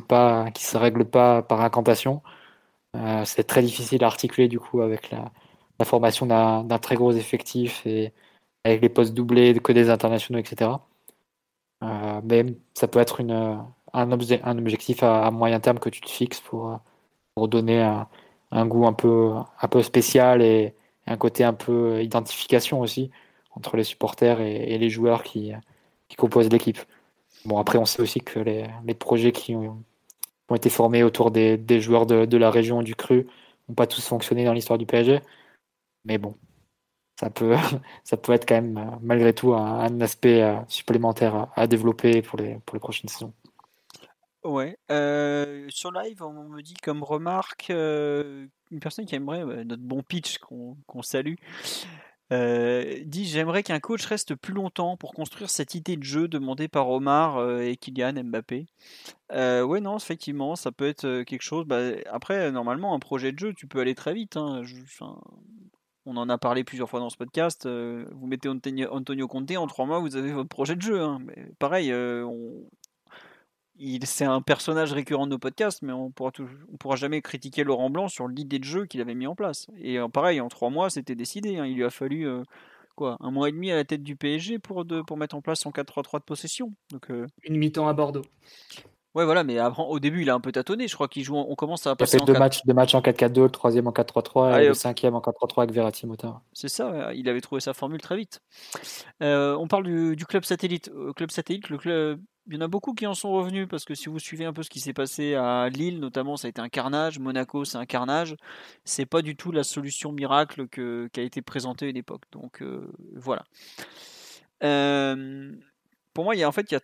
qui se règle pas par incantation. Euh, c'est très difficile à articuler du coup avec la, formation d'un très gros effectif et avec les postes doublés que des internationaux, etc. Euh, mais ça peut être une, un, objectif à, moyen terme que tu te fixes pour, pour donner un, goût un peu, un peu spécial et, un côté un peu identification aussi entre les supporters et les joueurs qui, qui composent l'équipe. Bon, après, on sait aussi que les, les projets qui ont, ont, été formés autour des, des joueurs de, de, la région du Cru n'ont pas tous fonctionné dans l'histoire du PSG. Mais bon, ça peut, [LAUGHS] ça peut être quand même, malgré tout, un, aspect euh, supplémentaire à, développer pour les, pour les prochaines saisons. Ouais. Euh, sur live, on me dit comme remarque euh, une personne qui aimerait notre bon pitch qu'on salue. Euh, dit J'aimerais qu'un coach reste plus longtemps pour construire cette idée de jeu demandée par Omar et Kylian Mbappé. Ouais, non, effectivement, ça peut être quelque chose. Bah, après, normalement, un projet de jeu, tu peux aller très vite. Hein. on en a parlé plusieurs fois dans ce podcast. vous mettez Antonio Conte, en trois mois, vous avez votre projet de jeu. Hein. Pareil, on, c'est un personnage récurrent de nos podcasts, mais on pourra, on pourra jamais critiquer Laurent Blanc sur l'idée de jeu qu'il avait mis en place. Et euh, pareil, en trois mois, c'était décidé. Hein. Il lui a fallu euh, quoi, un mois et demi à la tête du PSG pour, de, pour mettre en place son 4-3-3 de possession. Donc, euh, Une mi-temps à Bordeaux. Ouais, voilà, mais au début, il a un peu tâtonné. Je crois qu'il joue. On commence à passer. Il a fait deux, matchs, deux matchs en 4-4-2, le troisième en 4-3-3 et le cinquième en 4-3-3 avec Verratti Motin. C'est ça, il avait trouvé sa formule très vite. on parle du, du club satellite. club satellite, le club il y en a beaucoup qui en sont revenus parce que si vous suivez un peu ce qui s'est passé à Lille, notamment, ça a été un carnage. Monaco, c'est un carnage. C'est pas du tout la solution miracle qui a été présentée à une époque. Donc euh, voilà. Euh, pour moi, il y a en fait il y a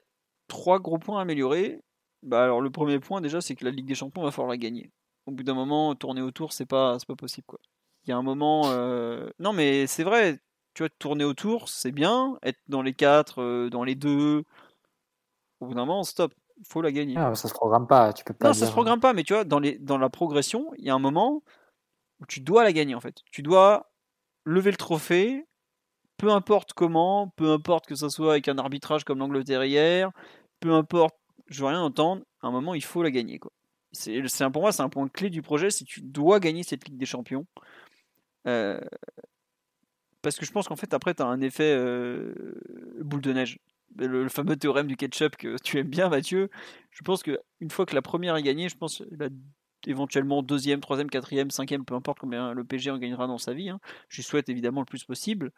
trois gros points à améliorer. Bah, alors le premier point déjà, c'est que la Ligue des Champions va falloir la gagner. Au bout d'un moment, tourner autour, c'est pas pas possible quoi. Il y a un moment, euh, non mais c'est vrai. Tu vois, tourner autour, c'est bien. Être dans les quatre, dans les deux, au bout d'un moment, stop, il faut la gagner. Ah, ça se programme pas, tu peux pas. Non, ça se programme pas, mais tu vois, dans, les, dans la progression, il y a un moment où tu dois la gagner en fait. Tu dois lever le trophée, peu importe comment, peu importe que ça soit avec un arbitrage comme l'Angleterre hier, peu importe, je veux rien entendre, à un moment il faut la gagner quoi. C'est, pour moi c'est un point clé du projet, c'est tu dois gagner cette Ligue des Champions. Euh, parce que je pense qu'en fait après tu as un effet euh, boule de neige le, fameux théorème du ketchup que tu aimes bien, Mathieu. Je pense qu'une fois que la première est gagnée, je pense éventuellement deuxième, troisième, quatrième, cinquième, peu importe combien le PG en gagnera dans sa vie. Hein. Je souhaite évidemment le plus possible,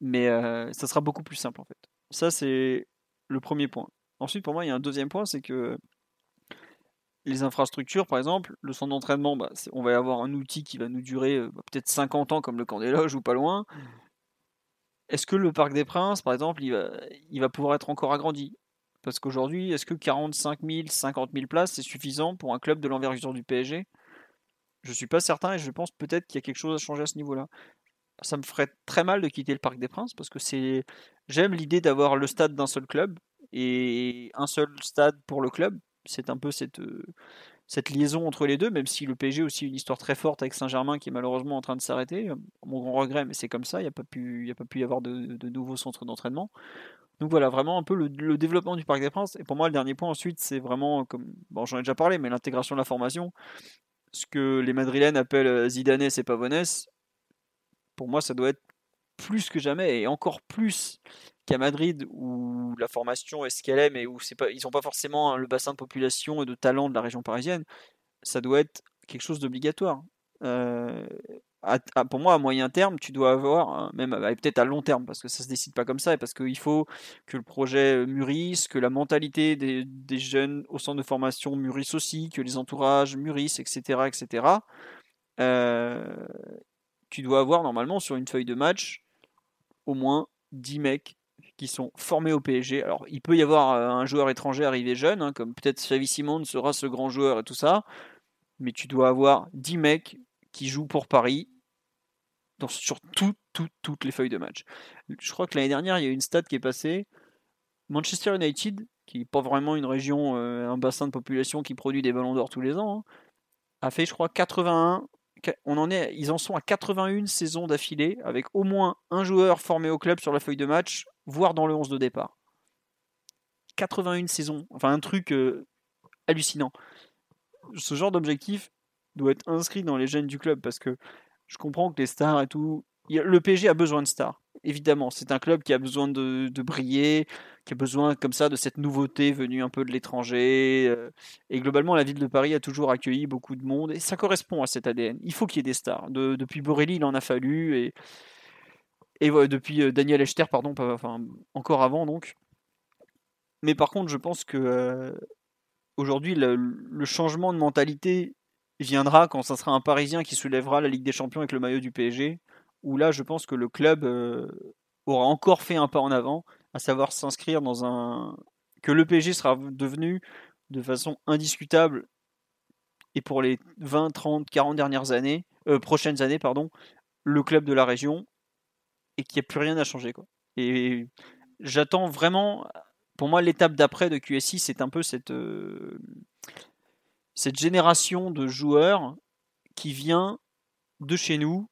mais euh, ça sera beaucoup plus simple en fait. Ça, c'est le premier point. Ensuite, pour moi, il y a un deuxième point, c'est que les infrastructures, par exemple, le centre d'entraînement, bah, on va avoir un outil qui va nous durer euh, peut-être 50 ans comme le camp des loges ou pas loin. Est-ce que le Parc des Princes, par exemple, il va, pouvoir être encore agrandi? Parce qu'aujourd'hui, est-ce que 45 000, 50 000 places, c'est suffisant pour un club de l'envergure du PSG Je ne suis pas certain et je pense peut-être qu'il y a quelque chose à changer à ce niveau-là. Ça me ferait très mal de quitter le Parc des Princes parce que c'est, j'aime l'idée d'avoir le stade d'un seul club et un seul stade pour le club. C'est un peu cette, cette liaison entre les deux, même si le PSG a aussi une histoire très forte avec Saint-Germain qui est malheureusement en train de s'arrêter. Mon grand regret, mais c'est comme ça, il n'y a, pas pu, a pas pu y avoir de, nouveaux centres d'entraînement. Donc voilà, vraiment un peu le, développement du Parc des Princes. Et pour moi, le dernier point ensuite, c'est vraiment, comme bon, j'en ai déjà parlé, mais l'intégration de la formation. Ce que les Madrilènes appellent euh, Zidane c'est Pavones, pour moi, ça doit être plus que jamais, et encore plus qu'à Madrid où la formation est ce qu'elle est, mais où c'est pas, ils n'ont pas forcément hein, le bassin de population et de talent de la région parisienne, ça doit être quelque chose d'obligatoire. Euh, pour moi, à moyen terme, tu dois avoir, hein, même peut-être à long terme, parce que ça se décide pas comme ça, et parce qu'il faut que le projet mûrisse, que la mentalité des, des, jeunes au centre de formation mûrisse aussi, que les entourages mûrissent, etc., etc. Euh, tu dois avoir normalement sur une feuille de match au moins 10 mecs qui sont formés au PSG. Alors, il peut y avoir euh, un joueur étranger arrivé jeune, hein, comme peut-être Xavi Simon sera ce grand joueur et tout ça, mais tu dois avoir 10 mecs qui jouent pour Paris sur toutes les feuilles de match. Je crois que l'année dernière, il y a une stat qui est passée. Manchester United, qui n'est pas vraiment une région, euh, un bassin de population qui produit des ballons d'or tous les ans, hein, a fait, je crois, 81. On en est, ils en sont à 81 saisons d'affilée, avec au moins un joueur formé au club sur la feuille de match, voire dans le 11 de départ. 81 saisons, enfin un truc euh, hallucinant. Ce genre d'objectif doit être inscrit dans les gènes du club parce que je comprends que les stars et tout. Le PSG a besoin de stars, évidemment. C'est un club qui a besoin de, briller, qui a besoin comme ça de cette nouveauté venue un peu de l'étranger. Euh, et globalement, la ville de Paris a toujours accueilli beaucoup de monde et ça correspond à cet ADN. Il faut qu'il y ait des stars. depuis Borelli, il en a fallu et, et depuis euh, Daniel Echter, pardon, enfin, encore avant donc. Mais par contre, je pense que euh, aujourd'hui, le, changement de mentalité viendra quand ça sera un Parisien qui soulèvera la Ligue des Champions avec le maillot du PSG, où là je pense que le club euh, aura encore fait un pas en avant, à savoir s'inscrire dans un... que le PSG sera devenu de façon indiscutable, et pour les 20, 30, 40 dernières années, euh, prochaines années, pardon, le club de la région, et qu'il n'y a plus rien à changer. Quoi. Et j'attends vraiment, pour moi, l'étape d'après de QSI, c'est un peu cette... Euh, cette génération de joueurs qui vient de chez nous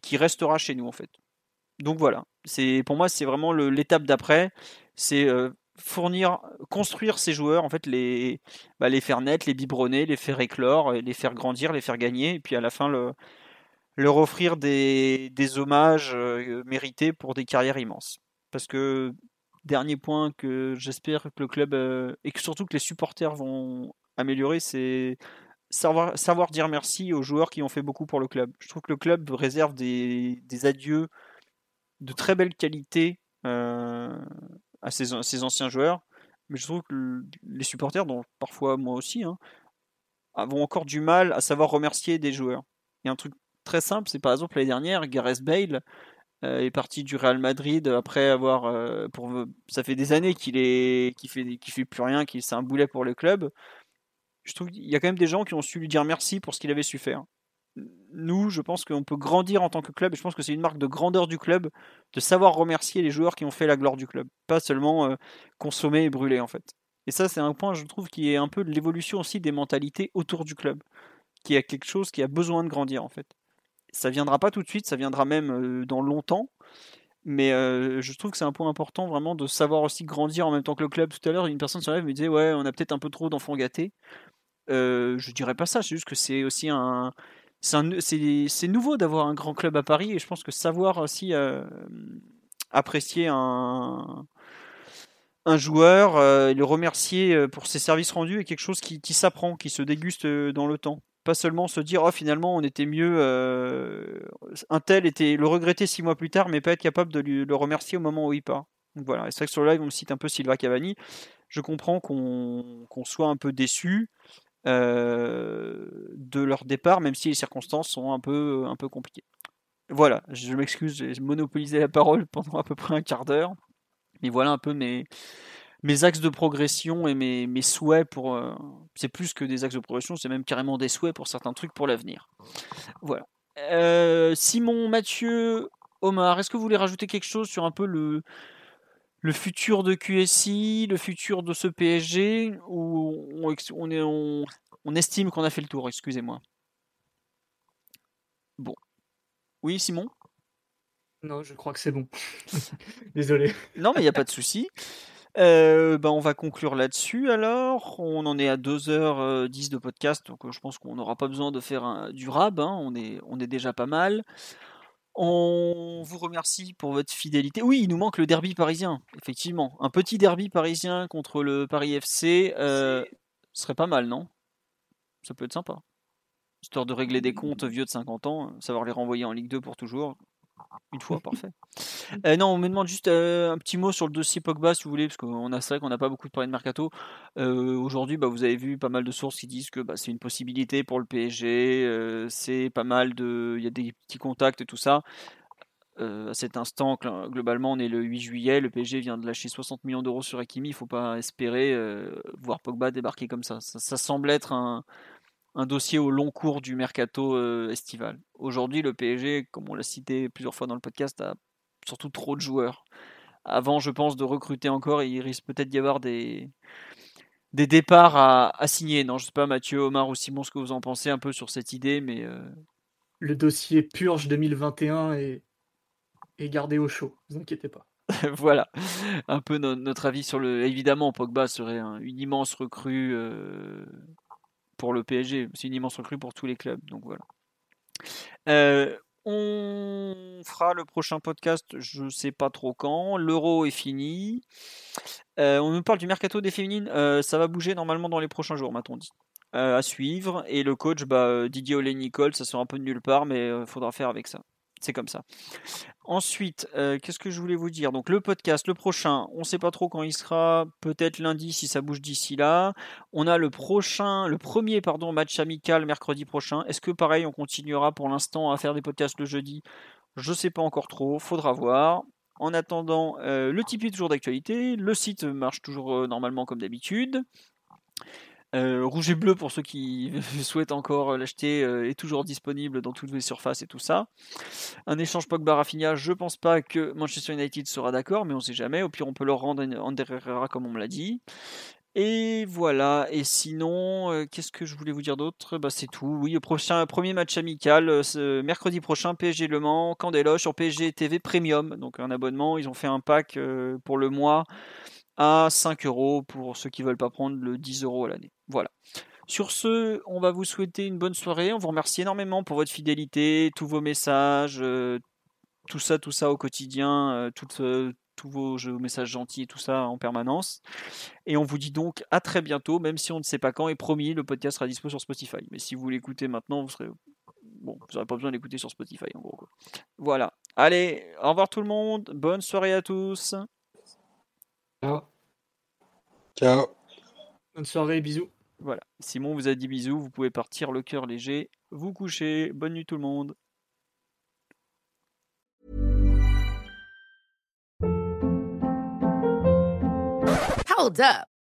qui restera chez nous en fait. Donc voilà, c'est pour moi c'est vraiment l'étape d'après, c'est euh, fournir, construire ces joueurs en fait les bah, les faire naître, les biberonner, les faire éclore, les faire grandir, les faire gagner et puis à la fin le, leur offrir des, des hommages euh, mérités pour des carrières immenses. Parce que dernier point que j'espère que le club euh, et que surtout que les supporters vont améliorer, c'est savoir, savoir dire merci aux joueurs qui ont fait beaucoup pour le club. Je trouve que le club réserve des, adieux de très belle qualité euh, à ses, anciens joueurs, mais je trouve que les supporters, dont parfois moi aussi, hein, avons encore du mal à savoir remercier des joueurs. Il y a un truc très simple, c'est par exemple l'année dernière, Gareth Bale euh, est parti du Real Madrid après avoir euh, pour ça fait des années qu'il est fait fait plus rien, qu'il c'est un boulet pour le club je trouve qu'il y a quand même des gens qui ont su lui dire merci pour ce qu'il avait su faire. Nous, je pense qu'on peut grandir en tant que club, et je pense que c'est une marque de grandeur du club de savoir remercier les joueurs qui ont fait la gloire du club, pas seulement euh, consommer et brûler en fait. Et ça, c'est un point, je trouve, qui est un peu l'évolution aussi des mentalités autour du club, qui a quelque chose qui a besoin de grandir en fait. Ça viendra pas tout de suite, ça viendra même euh, dans longtemps, mais euh, je trouve que c'est un point important vraiment de savoir aussi grandir en même temps que le club. Tout à l'heure, une personne lève et me disait Ouais, on a peut-être un peu trop d'enfants gâtés. Euh, je dirais pas ça, c'est juste que c'est aussi un. C'est nouveau d'avoir un grand club à Paris et je pense que savoir aussi euh, apprécier un, un joueur euh, et le remercier pour ses services rendus est quelque chose qui, s'apprend, qui se déguste dans le temps. Pas seulement se dire oh finalement on était mieux, un tel était le regretter six mois plus tard, mais pas être capable de le remercier au moment où il part. Donc voilà, c'est vrai que sur le live on cite un peu Silva Cavani. Je comprends qu'on soit un peu déçu. Euh, de leur départ, même si les circonstances sont un peu, un peu compliquées. Voilà, je m'excuse, j'ai monopolisé la parole [LAUGHS] pendant à peu près un quart d'heure. Mais voilà un peu mes, axes de progression et mes, mes souhaits pour. Euh, c'est plus que des axes de progression, c'est même carrément des souhaits pour certains trucs pour l'avenir. Voilà. Euh, Simon, Mathieu, Omar, est-ce que vous voulez rajouter quelque chose sur un peu le, le futur de QSI, le futur de ce PSG, on, est, on, estime qu'on a fait le tour, excusez-moi. Bon. Oui, Simon? Non, je crois que c'est bon. [LAUGHS] Désolé. Non, mais il n'y a pas de souci. Euh, bah, on va conclure là-dessus alors. On en est à 2h10 de podcast, donc euh, je pense qu'on n'aura pas besoin de faire un, du rab. Hein. On, est, on est déjà pas mal. On vous remercie pour votre fidélité. Oui, il nous manque le derby parisien, effectivement. Un petit derby parisien contre le Paris FC euh, serait pas mal, non? Ça peut être sympa. Histoire de régler des comptes vieux de 50 ans, savoir les renvoyer en Ligue 2 pour toujours. Une fois, [LAUGHS] parfait. Euh, non, on me demande juste euh, un petit mot sur le dossier Pogba, si vous voulez, parce qu'on a c'est vrai qu'on n'a pas beaucoup de parler de mercato. Euh, aujourd'hui, bah, vous avez vu pas mal de sources qui disent que bah, c'est une possibilité pour le PSG. c'est pas mal de, il y a des petits contacts et tout ça. à cet instant, globalement, on est le 8 juillet. Le PSG vient de lâcher 60 millions d'euros sur Hakimi. Il ne faut pas espérer voir Pogba débarquer comme ça. ça. Ça semble être un, un dossier au long cours du mercato euh, estival. Aujourd'hui, le PSG, comme on l'a cité plusieurs fois dans le podcast, a surtout trop de joueurs. Avant, je pense, de recruter encore, il risque peut-être d'y avoir des, des départs à, signer. Non, je sais pas, Mathieu, Omar ou Simon, ce que vous en pensez un peu sur cette idée, mais. Euh, le dossier Purge 2021 est, est gardé au chaud, ne vous inquiétez pas. [LAUGHS] voilà, un peu notre avis sur le. Évidemment, Pogba serait une immense recrue euh, pour le PSG. C'est une immense recrue pour tous les clubs. Donc voilà. Euh, on fera le prochain podcast, je ne sais pas trop quand. L'euro est fini. Euh, on nous parle du mercato des féminines. ça va bouger normalement dans les prochains jours, m'a-t-on dit. à suivre. Et le coach, bah, Didier Olé Nicole, ça sera un peu de nulle part, mais il faudra faire avec ça. C'est comme ça. Ensuite, euh, qu'est-ce que je voulais vous dire? Donc le podcast, le prochain, on ne sait pas trop quand il sera, peut-être lundi si ça bouge d'ici là. On a le prochain, le premier pardon, match amical mercredi prochain. Est-ce que pareil, on continuera pour l'instant à faire des podcasts le jeudi? Je ne sais pas encore trop, faudra voir. En attendant, euh, le Tipeee est toujours d'actualité, le site marche toujours euh, normalement comme d'habitude. Euh, rouge et bleu pour ceux qui [LAUGHS] souhaitent encore l'acheter euh, est toujours disponible dans toutes les surfaces et tout ça. Un échange Pogba Rafinha, je pense pas que Manchester United sera d'accord, mais on sait jamais. Au pire, on peut leur rendre Ander Herrera comme on me l'a dit. Et voilà. Et sinon, euh, qu'est-ce que je voulais vous dire d'autre? Bah, C'est tout. Oui, prochain, premier match amical, mercredi prochain, PSG Le Mans, Candelo sur PSG TV Premium. Donc un abonnement. Ils ont fait un pack pour le mois à 5 euros pour ceux qui veulent pas prendre le 10 euros à l'année. Voilà. Sur ce, on va vous souhaiter une bonne soirée. On vous remercie énormément pour votre fidélité, tous vos messages, euh, tout ça, tout ça au quotidien, euh, euh, tous vos, messages gentils et tout ça en permanence. Et on vous dit donc à très bientôt, même si on ne sait pas quand. Et promis, le podcast sera dispo sur Spotify. Mais si vous l'écoutez maintenant, vous serez bon, vous n'aurez pas besoin d'écouter sur Spotify en gros. Voilà. Allez, au revoir tout le monde. Bonne soirée à tous. Ciao. Ciao. Bonne soirée, bisous. Voilà. Simon vous a dit bisous, vous pouvez partir le cœur léger, vous coucher. Bonne nuit tout le monde. Hold up.